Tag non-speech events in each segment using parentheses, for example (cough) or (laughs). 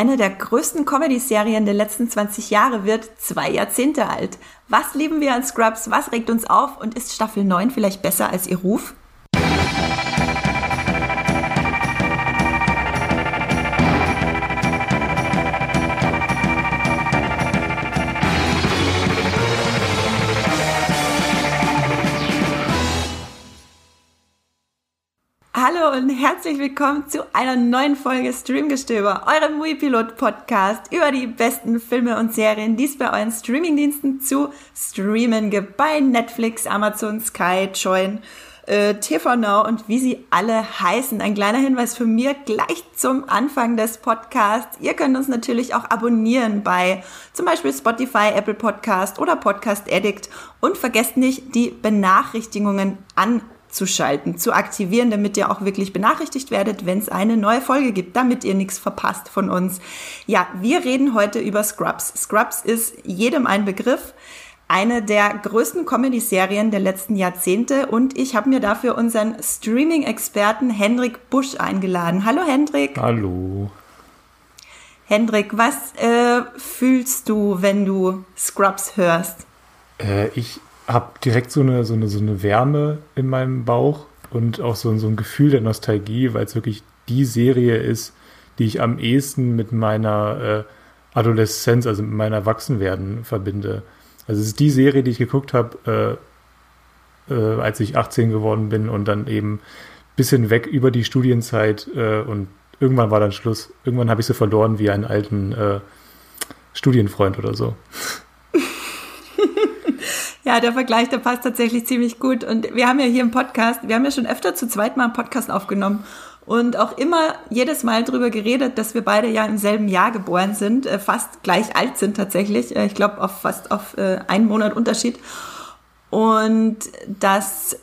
Eine der größten Comedy-Serien der letzten 20 Jahre wird zwei Jahrzehnte alt. Was lieben wir an Scrubs? Was regt uns auf? Und ist Staffel 9 vielleicht besser als ihr Ruf? Und herzlich willkommen zu einer neuen Folge Streamgestöber, eurem Movie-Pilot-Podcast über die besten Filme und Serien, die es bei euren Streamingdiensten zu streamen gibt. Bei Netflix, Amazon, Sky, Join, äh, TV Now und wie sie alle heißen. Ein kleiner Hinweis von mir gleich zum Anfang des Podcasts. Ihr könnt uns natürlich auch abonnieren bei zum Beispiel Spotify, Apple Podcast oder Podcast Addict und vergesst nicht, die Benachrichtigungen an zu schalten, zu aktivieren, damit ihr auch wirklich benachrichtigt werdet, wenn es eine neue Folge gibt, damit ihr nichts verpasst von uns. Ja, wir reden heute über Scrubs. Scrubs ist jedem ein Begriff, eine der größten Comedy-Serien der letzten Jahrzehnte und ich habe mir dafür unseren Streaming-Experten Hendrik Busch eingeladen. Hallo Hendrik. Hallo. Hendrik, was äh, fühlst du, wenn du Scrubs hörst? Äh, ich habe direkt so eine, so, eine, so eine Wärme in meinem Bauch und auch so, so ein Gefühl der Nostalgie, weil es wirklich die Serie ist, die ich am ehesten mit meiner äh, Adoleszenz, also mit meinem Erwachsenwerden verbinde. Also es ist die Serie, die ich geguckt habe, äh, äh, als ich 18 geworden bin und dann eben ein bisschen weg über die Studienzeit äh, und irgendwann war dann Schluss. Irgendwann habe ich sie verloren wie einen alten äh, Studienfreund oder so. Ja, der Vergleich, der passt tatsächlich ziemlich gut. Und wir haben ja hier im Podcast, wir haben ja schon öfter zu zweit mal einen Podcast aufgenommen und auch immer jedes Mal drüber geredet, dass wir beide ja im selben Jahr geboren sind, äh, fast gleich alt sind tatsächlich. Äh, ich glaube, auf fast auf äh, einen Monat Unterschied. Und dass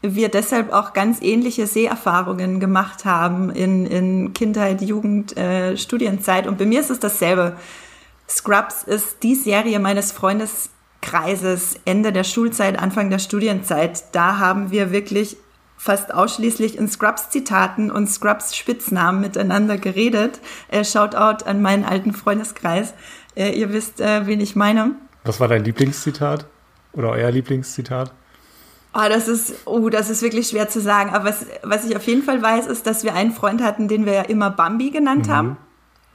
wir deshalb auch ganz ähnliche Seherfahrungen gemacht haben in, in Kindheit, Jugend, äh, Studienzeit. Und bei mir ist es dasselbe. Scrubs ist die Serie meines Freundes Kreises, Ende der Schulzeit, Anfang der Studienzeit, da haben wir wirklich fast ausschließlich in Scrubs-Zitaten und Scrubs-Spitznamen miteinander geredet. Äh, Shoutout an meinen alten Freundeskreis. Äh, ihr wisst, äh, wen ich meine. Was war dein Lieblingszitat? Oder euer Lieblingszitat? Oh, das ist, oh, das ist wirklich schwer zu sagen. Aber was, was ich auf jeden Fall weiß, ist, dass wir einen Freund hatten, den wir ja immer Bambi genannt mhm. haben.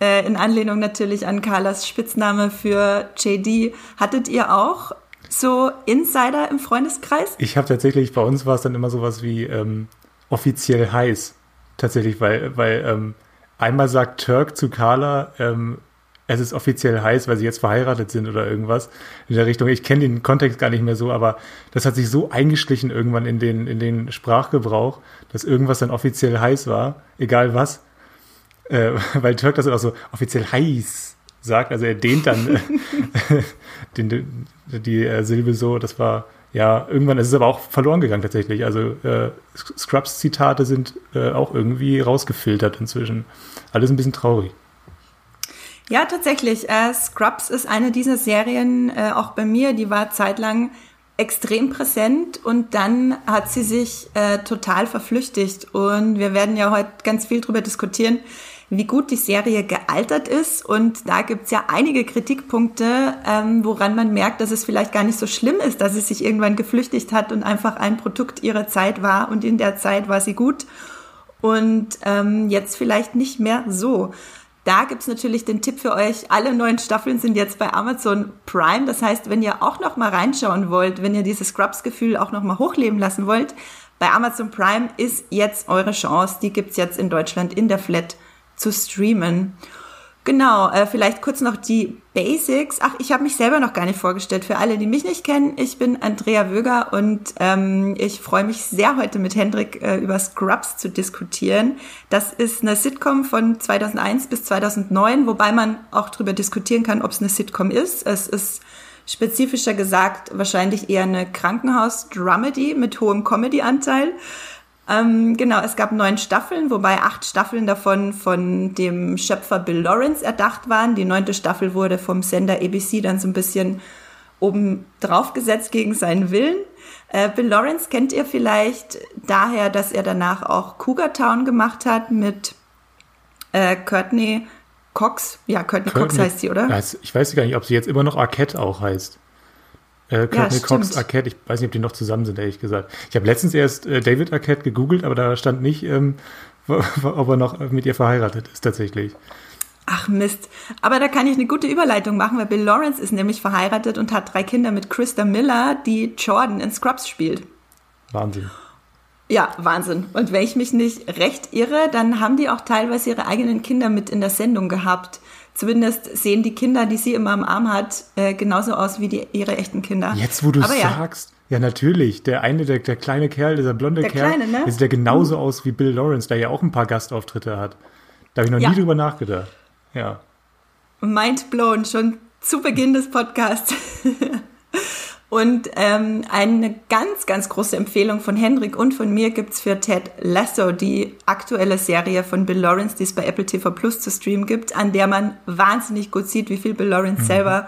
Äh, in Anlehnung natürlich an Carlas Spitzname für JD. Hattet ihr auch so Insider im Freundeskreis? Ich habe tatsächlich, bei uns war es dann immer sowas wie ähm, offiziell heiß. Tatsächlich, weil, weil ähm, einmal sagt Turk zu Carla, ähm, es ist offiziell heiß, weil sie jetzt verheiratet sind oder irgendwas in der Richtung. Ich kenne den Kontext gar nicht mehr so, aber das hat sich so eingeschlichen irgendwann in den, in den Sprachgebrauch, dass irgendwas dann offiziell heiß war, egal was äh, weil Turk das auch so offiziell heiß sagt. Also er dehnt dann äh, (laughs) den, die äh, Silbe so. Das war ja irgendwann. Es ist aber auch verloren gegangen tatsächlich. Also äh, Scrubs-Zitate sind äh, auch irgendwie rausgefiltert inzwischen. Alles ein bisschen traurig. Ja, tatsächlich. Äh, Scrubs ist eine dieser Serien, äh, auch bei mir, die war zeitlang extrem präsent und dann hat sie sich äh, total verflüchtigt. Und wir werden ja heute ganz viel darüber diskutieren, wie gut die Serie gealtert ist. Und da gibt's ja einige Kritikpunkte, ähm, woran man merkt, dass es vielleicht gar nicht so schlimm ist, dass sie sich irgendwann geflüchtigt hat und einfach ein Produkt ihrer Zeit war. Und in der Zeit war sie gut. Und ähm, jetzt vielleicht nicht mehr so. Da gibt's natürlich den Tipp für euch. Alle neuen Staffeln sind jetzt bei Amazon Prime. Das heißt, wenn ihr auch noch mal reinschauen wollt, wenn ihr dieses Scrubs-Gefühl auch noch mal hochleben lassen wollt, bei Amazon Prime ist jetzt eure Chance. Die gibt's jetzt in Deutschland in der Flat zu streamen. Genau, äh, vielleicht kurz noch die Basics. Ach, ich habe mich selber noch gar nicht vorgestellt. Für alle, die mich nicht kennen, ich bin Andrea Wöger und ähm, ich freue mich sehr, heute mit Hendrik äh, über Scrubs zu diskutieren. Das ist eine Sitcom von 2001 bis 2009, wobei man auch darüber diskutieren kann, ob es eine Sitcom ist. Es ist spezifischer gesagt wahrscheinlich eher eine Krankenhaus-Dramedy mit hohem Comedy-Anteil. Ähm, genau, es gab neun Staffeln, wobei acht Staffeln davon von dem Schöpfer Bill Lawrence erdacht waren. Die neunte Staffel wurde vom Sender ABC dann so ein bisschen oben drauf gesetzt gegen seinen Willen. Äh, Bill Lawrence kennt ihr vielleicht daher, dass er danach auch Cougar Town gemacht hat mit äh, Courtney Cox. Ja, Courtney, Courtney Cox heißt sie, oder? Ich weiß gar nicht, ob sie jetzt immer noch Arquette auch heißt. Äh, Courtney ja, Cox, Arquette, ich weiß nicht, ob die noch zusammen sind, ehrlich gesagt. Ich habe letztens erst äh, David Arquette gegoogelt, aber da stand nicht, ähm, (laughs) ob er noch mit ihr verheiratet ist, tatsächlich. Ach Mist. Aber da kann ich eine gute Überleitung machen, weil Bill Lawrence ist nämlich verheiratet und hat drei Kinder mit Krista Miller, die Jordan in Scrubs spielt. Wahnsinn. Ja, Wahnsinn. Und wenn ich mich nicht recht irre, dann haben die auch teilweise ihre eigenen Kinder mit in der Sendung gehabt. Zumindest sehen die Kinder, die sie immer am Arm hat, äh, genauso aus wie die, ihre echten Kinder. Jetzt, wo du es ja. sagst. Ja, natürlich. Der eine, der, der kleine Kerl, dieser blonde der Kerl, kleine, ne? sieht ja genauso mhm. aus wie Bill Lawrence, der ja auch ein paar Gastauftritte hat. Da habe ich noch ja. nie drüber nachgedacht. Ja. Mind blown, schon zu Beginn des Podcasts. (laughs) Und ähm, eine ganz, ganz große Empfehlung von Hendrik und von mir gibt's für Ted Lasso, die aktuelle Serie von Bill Lawrence, die es bei Apple TV Plus zu streamen gibt, an der man wahnsinnig gut sieht, wie viel Bill Lawrence mhm. selber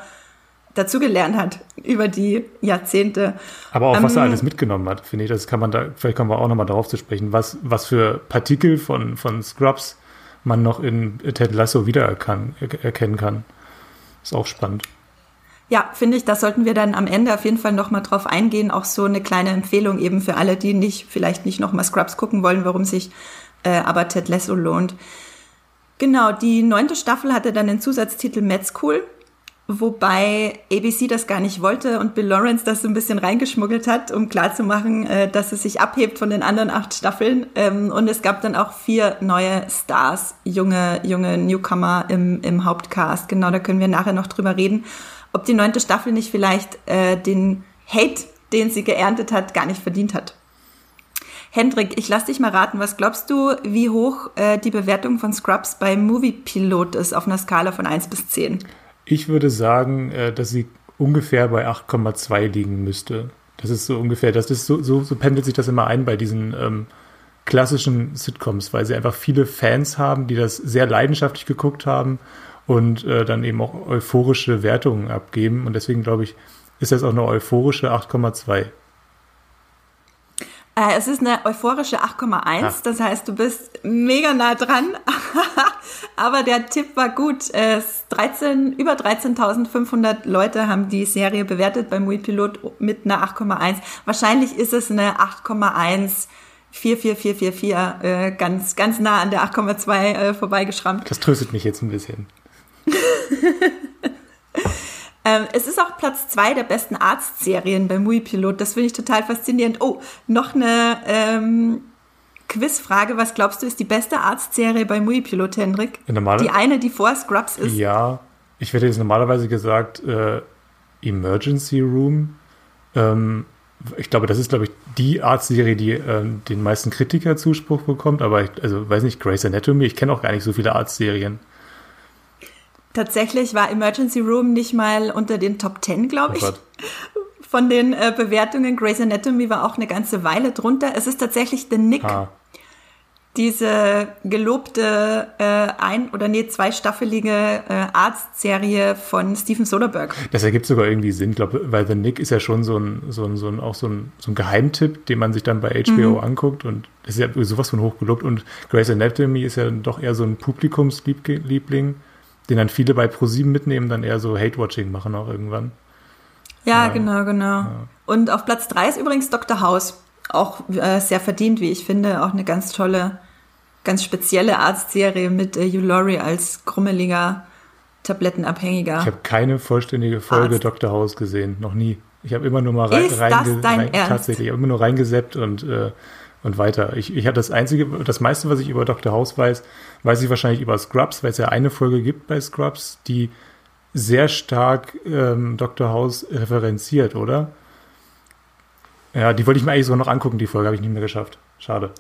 dazugelernt hat über die Jahrzehnte. Aber auch, was er ähm, alles mitgenommen hat, finde ich, das kann man da, vielleicht kommen wir auch nochmal darauf zu sprechen, was, was für Partikel von, von Scrubs man noch in Ted Lasso wiedererkennen kann. Ist auch spannend. Ja, finde ich, da sollten wir dann am Ende auf jeden Fall nochmal drauf eingehen. Auch so eine kleine Empfehlung eben für alle, die nicht, vielleicht nicht nochmal Scrubs gucken wollen, warum sich äh, aber Ted Lasso lohnt. Genau, die neunte Staffel hatte dann den Zusatztitel Med School, wobei ABC das gar nicht wollte und Bill Lawrence das so ein bisschen reingeschmuggelt hat, um klarzumachen, äh, dass es sich abhebt von den anderen acht Staffeln. Ähm, und es gab dann auch vier neue Stars, junge, junge Newcomer im, im Hauptcast. Genau, da können wir nachher noch drüber reden ob die neunte Staffel nicht vielleicht äh, den Hate, den sie geerntet hat, gar nicht verdient hat. Hendrik, ich lass dich mal raten, was glaubst du, wie hoch äh, die Bewertung von Scrubs bei Movie Pilot ist auf einer Skala von 1 bis 10? Ich würde sagen, äh, dass sie ungefähr bei 8,2 liegen müsste. Das ist so ungefähr, das ist so, so, so pendelt sich das immer ein bei diesen ähm, klassischen Sitcoms, weil sie einfach viele Fans haben, die das sehr leidenschaftlich geguckt haben und äh, dann eben auch euphorische Wertungen abgeben. Und deswegen glaube ich, ist das auch eine euphorische 8,2. Äh, es ist eine euphorische 8,1, das heißt, du bist mega nah dran, (laughs) aber der Tipp war gut. Es 13, über 13.500 Leute haben die Serie bewertet beim Pilot mit einer 8,1. Wahrscheinlich ist es eine 8,1. 44444, äh, ganz, ganz nah an der 8,2 äh, vorbeigeschrammt. Das tröstet mich jetzt ein bisschen. (laughs) ähm, es ist auch Platz zwei der besten Arztserien bei Mui Pilot. Das finde ich total faszinierend. Oh, noch eine ähm, Quizfrage. Was glaubst du, ist die beste Arztserie bei Mui Pilot, Hendrik? Die eine, die vor Scrubs ist? Ja, ich hätte jetzt normalerweise gesagt äh, Emergency Room. Ähm, ich glaube, das ist, glaube ich, die Arztserie, die äh, den meisten Kritikerzuspruch bekommt. Aber ich, also weiß nicht, Grey's Anatomy. Ich kenne auch gar nicht so viele Arztserien. Tatsächlich war Emergency Room nicht mal unter den Top Ten, glaube ich. Oh (laughs) Von den äh, Bewertungen. Grey's Anatomy war auch eine ganze Weile drunter. Es ist tatsächlich The Nick. Ah. Diese gelobte äh, ein- oder nee, zweistaffelige äh, Arztserie von Steven Soderbergh. Das ergibt sogar irgendwie Sinn, glaube weil The Nick ist ja schon so ein, so ein, so ein, auch so ein, so ein Geheimtipp, den man sich dann bei HBO mhm. anguckt und das ist ja sowas von hochgelobt und Grey's Anatomy ist ja doch eher so ein Publikumsliebling den dann viele bei ProSieben mitnehmen, dann eher so Hate-Watching machen auch irgendwann. Ja, ja. genau, genau. Ja. Und auf Platz 3 ist übrigens Dr. House. Auch äh, sehr verdient, wie ich finde. Auch eine ganz tolle, ganz spezielle Arztserie mit äh, Hugh Laurie als krummeliger, tablettenabhängiger. Ich habe keine vollständige Folge Arzt. Dr. House gesehen, noch nie. Ich habe immer nur mal rein, ist rein, das dein rein Ernst? tatsächlich, ich habe immer nur reingeseppt und äh, und weiter. Ich, ich habe das einzige, das meiste, was ich über Dr. House weiß, weiß ich wahrscheinlich über Scrubs, weil es ja eine Folge gibt bei Scrubs, die sehr stark ähm, Dr. House referenziert, oder? Ja, die wollte ich mir eigentlich sogar noch angucken, die Folge habe ich nicht mehr geschafft. Schade.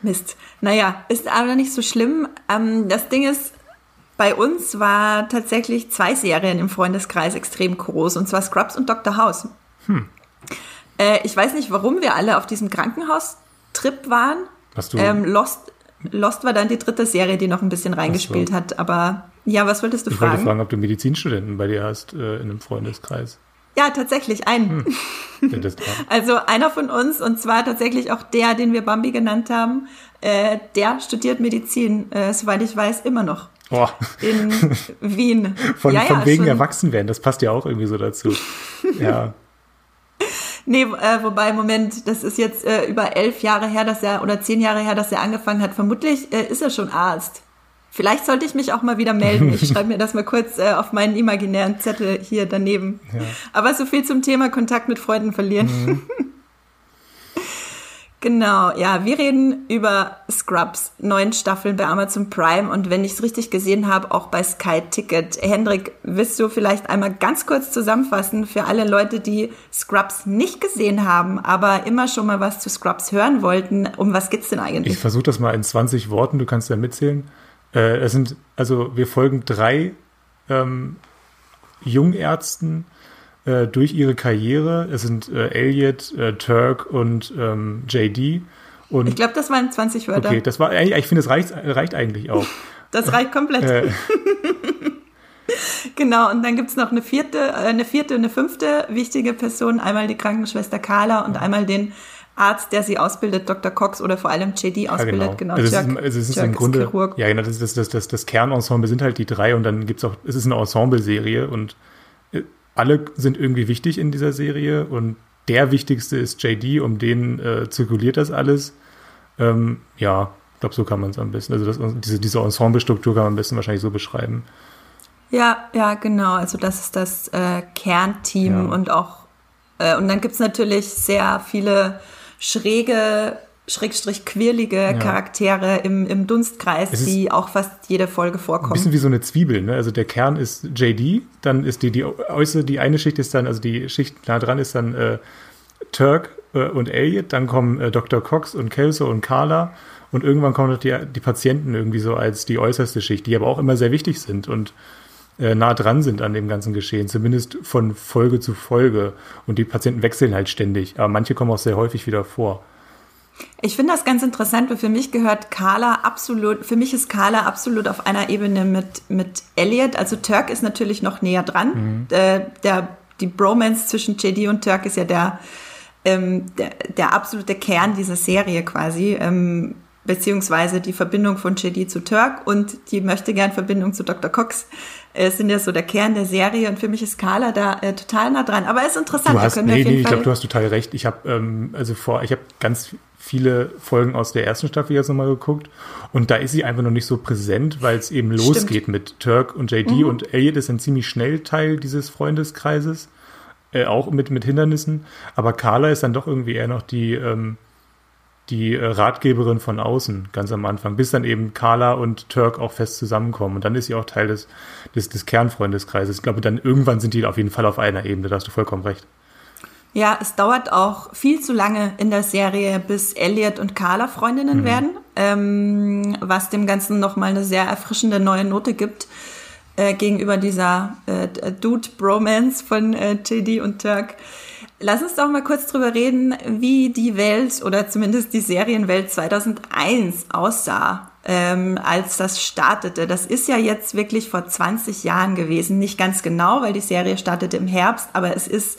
Mist. Naja, ist aber nicht so schlimm. Ähm, das Ding ist, bei uns war tatsächlich zwei Serien im Freundeskreis extrem groß, und zwar Scrubs und Dr. House. Hm. Äh, ich weiß nicht, warum wir alle auf diesem Krankenhaustrip waren. Hast du? Ähm, Lost, Lost war dann die dritte Serie, die noch ein bisschen reingespielt so. hat. Aber ja, was wolltest du ich fragen? Ich wollte fragen, ob du Medizinstudenten bei dir hast äh, in einem Freundeskreis. Ja, tatsächlich, einen. Hm. (laughs) also einer von uns, und zwar tatsächlich auch der, den wir Bambi genannt haben, äh, der studiert Medizin, äh, soweit ich weiß, immer noch. Oh. In Wien. (laughs) Von, ja, von ja, wegen Erwachsenwerden, das passt ja auch irgendwie so dazu. (laughs) ja. Nee, äh, wobei, Moment, das ist jetzt äh, über elf Jahre her, dass er, oder zehn Jahre her, dass er angefangen hat. Vermutlich äh, ist er schon Arzt. Vielleicht sollte ich mich auch mal wieder melden. Ich (laughs) schreibe mir das mal kurz äh, auf meinen imaginären Zettel hier daneben. Ja. Aber so viel zum Thema Kontakt mit Freunden verlieren. Mhm. (laughs) Genau, ja, wir reden über Scrubs, neun Staffeln bei Amazon Prime und wenn ich es richtig gesehen habe, auch bei Sky Ticket. Hendrik, willst du vielleicht einmal ganz kurz zusammenfassen für alle Leute, die Scrubs nicht gesehen haben, aber immer schon mal was zu Scrubs hören wollten? Um was geht's denn eigentlich? Ich versuche das mal in 20 Worten, du kannst ja mitzählen. Äh, es sind, also wir folgen drei ähm, Jungärzten, äh, durch ihre Karriere. Es sind äh, Elliot, äh, Turk und ähm, JD. Und, ich glaube, das waren 20 Wörter. Okay, das war, ich finde, es reicht, reicht eigentlich auch. (laughs) Das reicht komplett. Äh. (laughs) genau, und dann gibt es noch eine vierte, äh, eine vierte eine fünfte wichtige Person. Einmal die Krankenschwester Carla und einmal den Arzt, der sie ausbildet, Dr. Cox oder vor allem JD ausbildet. Ja, genau. genau. Also, Jerk, ist, es ist im Grunde, Chirurg. ja, genau, das, das, das, das, das Kernensemble sind halt die drei und dann gibt es auch, es ist eine Ensemble-Serie und alle sind irgendwie wichtig in dieser Serie und der wichtigste ist JD, um den äh, zirkuliert das alles. Ähm, ja, ich glaube, so kann man es am besten. Also das, diese, diese Ensemble-Struktur kann man am besten wahrscheinlich so beschreiben. Ja, ja, genau. Also das ist das äh, Kernteam ja. und auch äh, und dann gibt es natürlich sehr viele schräge schrägstrich quirlige ja. Charaktere im, im Dunstkreis, die auch fast jede Folge vorkommen. Ein bisschen wie so eine Zwiebel, ne? Also der Kern ist JD, dann ist die, die äußere, die eine Schicht ist dann, also die Schicht nah dran ist dann äh, Turk äh, und Elliot, dann kommen äh, Dr. Cox und Kelso und Carla und irgendwann kommen noch die, die Patienten irgendwie so als die äußerste Schicht, die aber auch immer sehr wichtig sind und äh, nah dran sind an dem ganzen Geschehen, zumindest von Folge zu Folge. Und die Patienten wechseln halt ständig, aber manche kommen auch sehr häufig wieder vor. Ich finde das ganz interessant, weil für mich gehört Carla absolut, für mich ist Carla absolut auf einer Ebene mit, mit Elliot. Also Turk ist natürlich noch näher dran. Mhm. Der, der, die Bromance zwischen JD und Turk ist ja der, ähm, der, der absolute Kern dieser Serie quasi. Ähm, beziehungsweise die Verbindung von JD zu Turk und die möchte gern Verbindung zu Dr. Cox äh, sind ja so der Kern der Serie und für mich ist Carla da äh, total nah dran. Aber es ist interessant. Du hast, nee, nee, ich glaube, du hast total recht. Ich habe ähm, also vor, ich habe ganz viele Folgen aus der ersten Staffel jetzt nochmal geguckt und da ist sie einfach noch nicht so präsent, weil es eben losgeht Stimmt. mit Turk und JD mhm. und Elliot ist ein ziemlich schnell Teil dieses Freundeskreises, äh, auch mit, mit Hindernissen, aber Carla ist dann doch irgendwie eher noch die, ähm, die äh, Ratgeberin von außen, ganz am Anfang, bis dann eben Carla und Turk auch fest zusammenkommen und dann ist sie auch Teil des, des, des Kernfreundeskreises. Ich glaube, dann irgendwann sind die auf jeden Fall auf einer Ebene, da hast du vollkommen recht. Ja, es dauert auch viel zu lange in der Serie, bis Elliot und Carla Freundinnen mhm. werden, ähm, was dem Ganzen nochmal eine sehr erfrischende neue Note gibt äh, gegenüber dieser äh, Dude-Bromance von äh, JD und Turk. Lass uns doch mal kurz drüber reden, wie die Welt oder zumindest die Serienwelt 2001 aussah, ähm, als das startete. Das ist ja jetzt wirklich vor 20 Jahren gewesen. Nicht ganz genau, weil die Serie startete im Herbst, aber es ist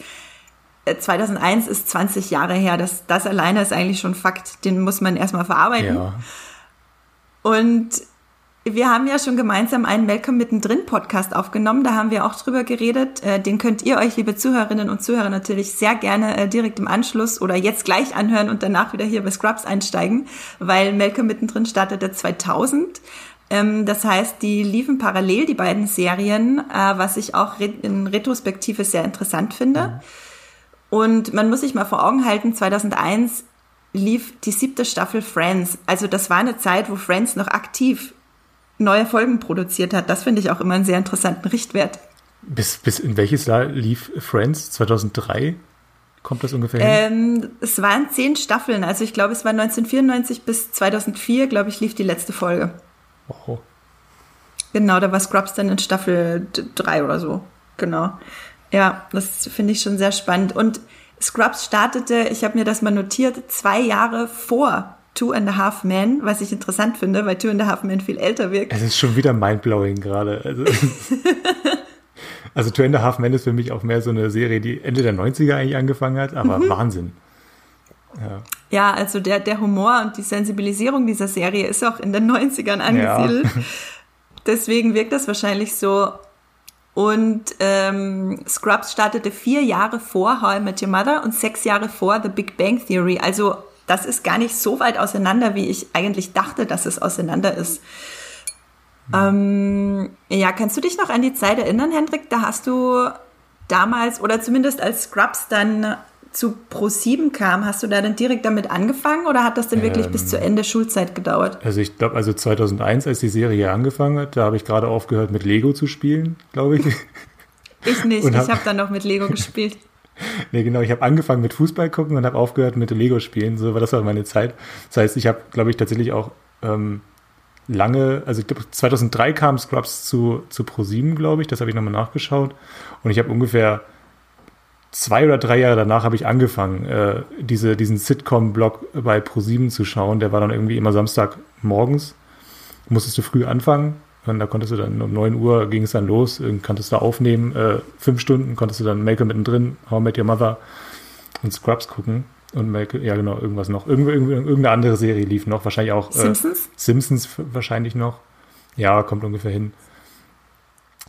2001 ist 20 Jahre her. Das, das alleine ist eigentlich schon Fakt. Den muss man erstmal verarbeiten. Ja. Und wir haben ja schon gemeinsam einen Malcolm mittendrin Podcast aufgenommen. Da haben wir auch drüber geredet. Äh, den könnt ihr euch, liebe Zuhörerinnen und Zuhörer, natürlich sehr gerne äh, direkt im Anschluss oder jetzt gleich anhören und danach wieder hier bei Scrubs einsteigen, weil Malcolm mittendrin startete 2000. Ähm, das heißt, die liefen parallel, die beiden Serien, äh, was ich auch in Retrospektive sehr interessant finde. Mhm. Und man muss sich mal vor Augen halten, 2001 lief die siebte Staffel Friends. Also das war eine Zeit, wo Friends noch aktiv neue Folgen produziert hat. Das finde ich auch immer einen sehr interessanten Richtwert. Bis, bis in welches Jahr lief Friends? 2003? Kommt das ungefähr hin? Ähm, es waren zehn Staffeln. Also ich glaube, es war 1994 bis 2004, glaube ich, lief die letzte Folge. Wow. Genau, da war Scrubs dann in Staffel 3 oder so. Genau. Ja, das finde ich schon sehr spannend. Und Scrubs startete, ich habe mir das mal notiert, zwei Jahre vor Two and a Half Men, was ich interessant finde, weil Two and a Half Men viel älter wirkt. Es ist schon wieder mindblowing gerade. Also, (laughs) also Two and a Half Men ist für mich auch mehr so eine Serie, die Ende der 90er eigentlich angefangen hat, aber mhm. Wahnsinn. Ja. ja, also der, der Humor und die Sensibilisierung dieser Serie ist auch in den 90ern angesiedelt. Ja. (laughs) Deswegen wirkt das wahrscheinlich so. Und ähm, Scrubs startete vier Jahre vor How I Met Your Mother und sechs Jahre vor The Big Bang Theory. Also das ist gar nicht so weit auseinander, wie ich eigentlich dachte, dass es auseinander ist. Ähm, ja, kannst du dich noch an die Zeit erinnern, Hendrik? Da hast du damals oder zumindest als Scrubs dann zu Pro7 kam, hast du da dann direkt damit angefangen oder hat das denn wirklich ähm, bis zu Ende Schulzeit gedauert? Also ich glaube, also 2001, als die Serie angefangen hat, da habe ich gerade aufgehört mit Lego zu spielen, glaube ich. (laughs) Ich nicht, hab, ich habe dann noch mit Lego gespielt. (laughs) nee, genau, ich habe angefangen mit Fußball gucken und habe aufgehört mit Lego spielen, so war das war meine Zeit. Das heißt, ich habe, glaube ich, tatsächlich auch ähm, lange, also ich glaube 2003 kam Scrubs zu, zu Pro7, glaube ich, das habe ich nochmal nachgeschaut und ich habe ungefähr zwei oder drei Jahre danach habe ich angefangen, äh, diese, diesen Sitcom-Blog bei Pro7 zu schauen. Der war dann irgendwie immer Samstag morgens. Musstest du früh anfangen. Und da konntest du dann um 9 Uhr ging es dann los, konntest du aufnehmen, äh, fünf Stunden konntest du dann Malcolm mittendrin, How I Met Your Mother und Scrubs gucken. Und Malcolm, ja genau, irgendwas noch. Irgend, irgendeine andere Serie lief noch, wahrscheinlich auch. Äh, Simpsons? Simpsons wahrscheinlich noch. Ja, kommt ungefähr hin.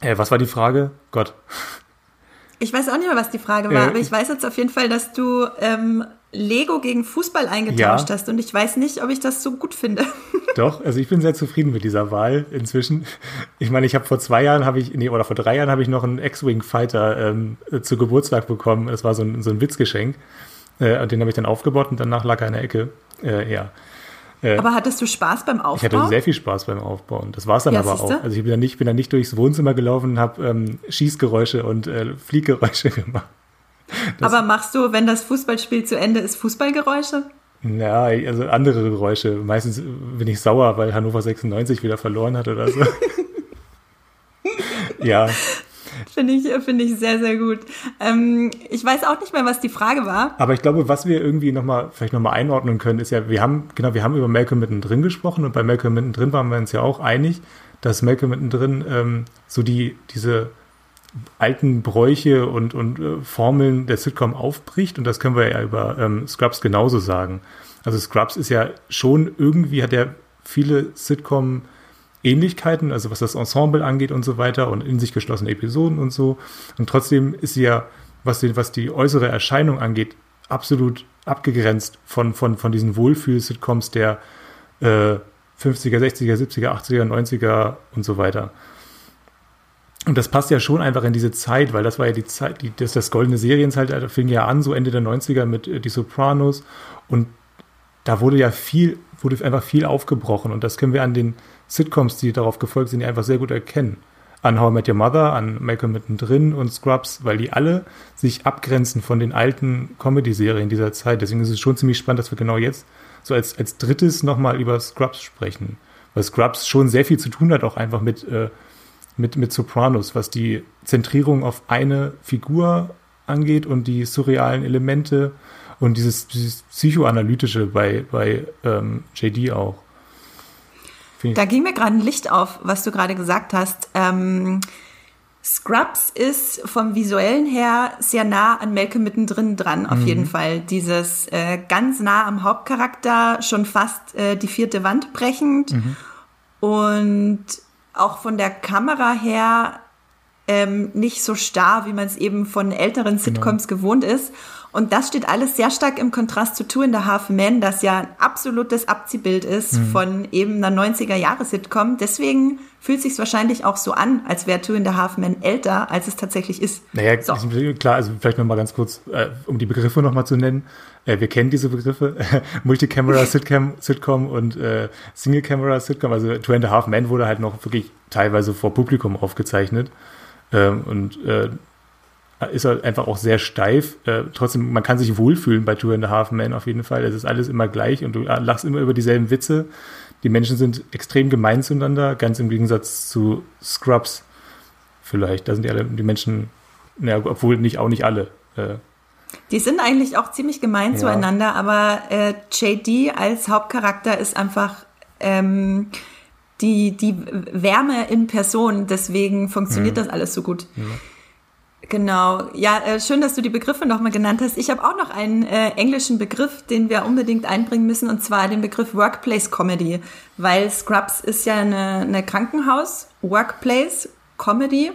Äh, was war die Frage? Gott. Ich weiß auch nicht mehr, was die Frage war, äh, aber ich weiß jetzt auf jeden Fall, dass du ähm, Lego gegen Fußball eingetauscht ja. hast und ich weiß nicht, ob ich das so gut finde. (laughs) Doch, also ich bin sehr zufrieden mit dieser Wahl inzwischen. Ich meine, ich habe vor zwei Jahren habe ich, nee, oder vor drei Jahren habe ich noch einen X-Wing Fighter ähm, zu Geburtstag bekommen. Das war so ein, so ein Witzgeschenk. Äh, den habe ich dann aufgebaut und danach lag er in der Ecke. Äh, ja. Äh, aber hattest du Spaß beim Aufbauen? Ich hatte sehr viel Spaß beim Aufbauen. Das war es dann ja, aber siehste? auch. Also ich bin dann nicht, bin dann nicht durchs Wohnzimmer gelaufen und habe ähm, Schießgeräusche und äh, Flieggeräusche (laughs) gemacht. Das aber machst du, wenn das Fußballspiel zu Ende ist, Fußballgeräusche? Ja, also andere Geräusche. Meistens bin ich sauer, weil Hannover 96 wieder verloren hat oder so. (laughs) ja, Finde ich, finde ich sehr, sehr gut. Ähm, ich weiß auch nicht mehr, was die Frage war. Aber ich glaube, was wir irgendwie nochmal, vielleicht nochmal einordnen können, ist ja, wir haben, genau, wir haben über Malcolm mittendrin gesprochen und bei Malcolm mittendrin waren wir uns ja auch einig, dass Malcolm mittendrin ähm, so die, diese alten Bräuche und, und äh, Formeln der Sitcom aufbricht und das können wir ja über ähm, Scrubs genauso sagen. Also Scrubs ist ja schon irgendwie, hat er viele Sitcom- Ähnlichkeiten, also was das Ensemble angeht und so weiter und in sich geschlossene Episoden und so. Und trotzdem ist sie ja, was die, was die äußere Erscheinung angeht, absolut abgegrenzt von, von, von diesen Wohlfühl-Sitcoms der äh, 50er, 60er, 70er, 80er, 90er und so weiter. Und das passt ja schon einfach in diese Zeit, weil das war ja die Zeit, die, das, das goldene Serienzeitalter fing ja an, so Ende der 90er mit äh, Die Sopranos. Und da wurde ja viel, wurde einfach viel aufgebrochen. Und das können wir an den Sitcoms, die darauf gefolgt sind, die einfach sehr gut erkennen. An How I Met Your Mother, an Malcolm mittendrin und Scrubs, weil die alle sich abgrenzen von den alten Comedy-Serien dieser Zeit. Deswegen ist es schon ziemlich spannend, dass wir genau jetzt so als, als drittes nochmal über Scrubs sprechen. Weil Scrubs schon sehr viel zu tun hat, auch einfach mit, äh, mit, mit Sopranos, was die Zentrierung auf eine Figur angeht und die surrealen Elemente und dieses, dieses Psychoanalytische bei, bei ähm, JD auch. Da ging mir gerade ein Licht auf, was du gerade gesagt hast. Ähm, Scrubs ist vom visuellen her sehr nah an Malcolm mittendrin dran, auf mhm. jeden Fall. Dieses äh, ganz nah am Hauptcharakter, schon fast äh, die vierte Wand brechend. Mhm. Und auch von der Kamera her ähm, nicht so starr, wie man es eben von älteren genau. Sitcoms genau. gewohnt ist. Und das steht alles sehr stark im Kontrast zu Two in the Half Men, das ja ein absolutes Abziehbild ist mhm. von eben einer 90er-Jahre-Sitcom. Deswegen fühlt sich wahrscheinlich auch so an, als wäre Two in the Half Men älter, als es tatsächlich ist. Naja, so. klar, also vielleicht nochmal ganz kurz, äh, um die Begriffe nochmal zu nennen. Äh, wir kennen diese Begriffe, (laughs) Multicamera-Sitcom Sitcom und äh, Single-Camera-Sitcom. Also Two and a Half Men wurde halt noch wirklich teilweise vor Publikum aufgezeichnet. Ähm, und äh, ist halt einfach auch sehr steif. Äh, trotzdem, man kann sich wohlfühlen bei Two and a Half Men auf jeden Fall. Es ist alles immer gleich und du äh, lachst immer über dieselben Witze. Die Menschen sind extrem gemein zueinander, ganz im Gegensatz zu Scrubs vielleicht. Da sind die alle die Menschen, ja, obwohl nicht auch nicht alle. Äh, die sind eigentlich auch ziemlich gemein ja. zueinander, aber äh, JD als Hauptcharakter ist einfach ähm, die, die Wärme in Person. Deswegen funktioniert mhm. das alles so gut. Mhm. Genau, ja, äh, schön, dass du die Begriffe nochmal genannt hast. Ich habe auch noch einen äh, englischen Begriff, den wir unbedingt einbringen müssen, und zwar den Begriff Workplace Comedy, weil Scrubs ist ja eine, eine Krankenhaus-Workplace Comedy,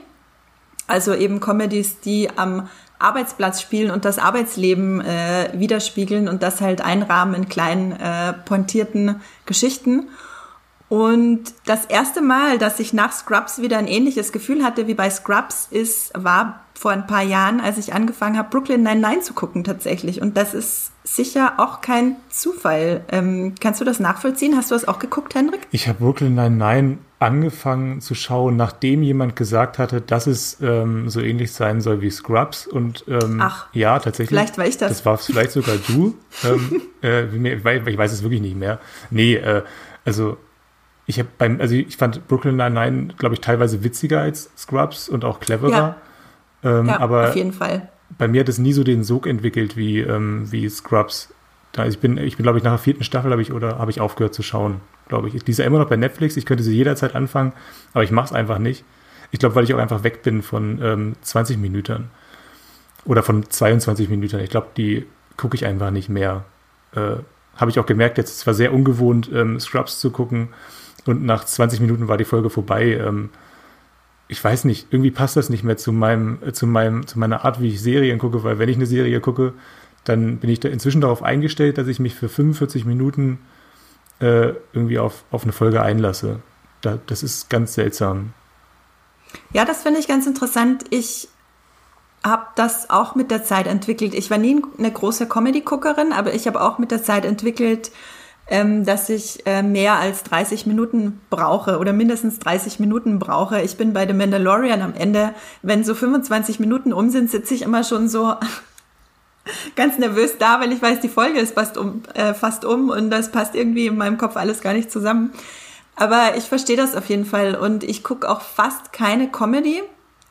also eben Comedies, die am Arbeitsplatz spielen und das Arbeitsleben äh, widerspiegeln und das halt einrahmen in kleinen, äh, pointierten Geschichten. Und das erste Mal, dass ich nach Scrubs wieder ein ähnliches Gefühl hatte wie bei Scrubs, ist, war vor ein paar Jahren, als ich angefangen habe, Brooklyn Nine-Nine zu gucken tatsächlich. Und das ist sicher auch kein Zufall. Ähm, kannst du das nachvollziehen? Hast du das auch geguckt, Hendrik? Ich habe Brooklyn Nine-Nine angefangen zu schauen, nachdem jemand gesagt hatte, dass es ähm, so ähnlich sein soll wie Scrubs. Und ähm, Ach, ja, tatsächlich. Vielleicht war ich das. Das war vielleicht sogar du. (laughs) ähm, äh, ich weiß es wirklich nicht mehr. Nee, äh, also ich habe beim, also ich fand Brooklyn Nine-Nine, glaube ich, teilweise witziger als Scrubs und auch cleverer. Ja. Ähm, ja, aber auf jeden Fall. Bei mir hat es nie so den Sog entwickelt wie, ähm, wie Scrubs. Da, ich bin, ich bin, glaube ich, nach der vierten Staffel habe ich oder habe ich aufgehört zu schauen, glaube ich. Die ist ja immer noch bei Netflix. Ich könnte sie jederzeit anfangen, aber ich mache es einfach nicht. Ich glaube, weil ich auch einfach weg bin von ähm, 20 Minuten oder von 22 Minuten. Ich glaube, die gucke ich einfach nicht mehr. Äh, habe ich auch gemerkt, jetzt es war sehr ungewohnt, ähm, Scrubs zu gucken und nach 20 Minuten war die Folge vorbei. Ähm, ich weiß nicht, irgendwie passt das nicht mehr zu meinem, äh, zu meinem, zu meiner Art, wie ich Serien gucke, weil wenn ich eine Serie gucke, dann bin ich da inzwischen darauf eingestellt, dass ich mich für 45 Minuten äh, irgendwie auf, auf eine Folge einlasse. Da, das ist ganz seltsam. Ja, das finde ich ganz interessant. Ich habe das auch mit der Zeit entwickelt. Ich war nie eine große Comedy-Guckerin, aber ich habe auch mit der Zeit entwickelt, ähm, dass ich äh, mehr als 30 Minuten brauche oder mindestens 30 Minuten brauche. Ich bin bei The Mandalorian am Ende, wenn so 25 Minuten um sind, sitze ich immer schon so (laughs) ganz nervös da, weil ich weiß, die Folge ist fast um, äh, fast um und das passt irgendwie in meinem Kopf alles gar nicht zusammen. Aber ich verstehe das auf jeden Fall und ich gucke auch fast keine Comedy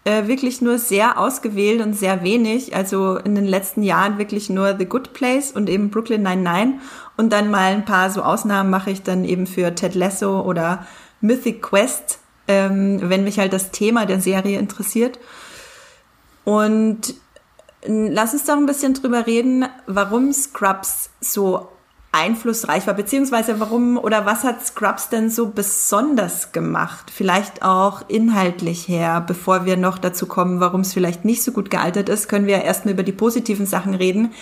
äh, wirklich nur sehr ausgewählt und sehr wenig. Also in den letzten Jahren wirklich nur The Good Place und eben Brooklyn 99. Und dann mal ein paar so Ausnahmen mache ich dann eben für Ted Lasso oder Mythic Quest, ähm, wenn mich halt das Thema der Serie interessiert. Und lass uns doch ein bisschen drüber reden, warum Scrubs so einflussreich war, beziehungsweise warum oder was hat Scrubs denn so besonders gemacht? Vielleicht auch inhaltlich her, bevor wir noch dazu kommen, warum es vielleicht nicht so gut gealtert ist, können wir erstmal über die positiven Sachen reden,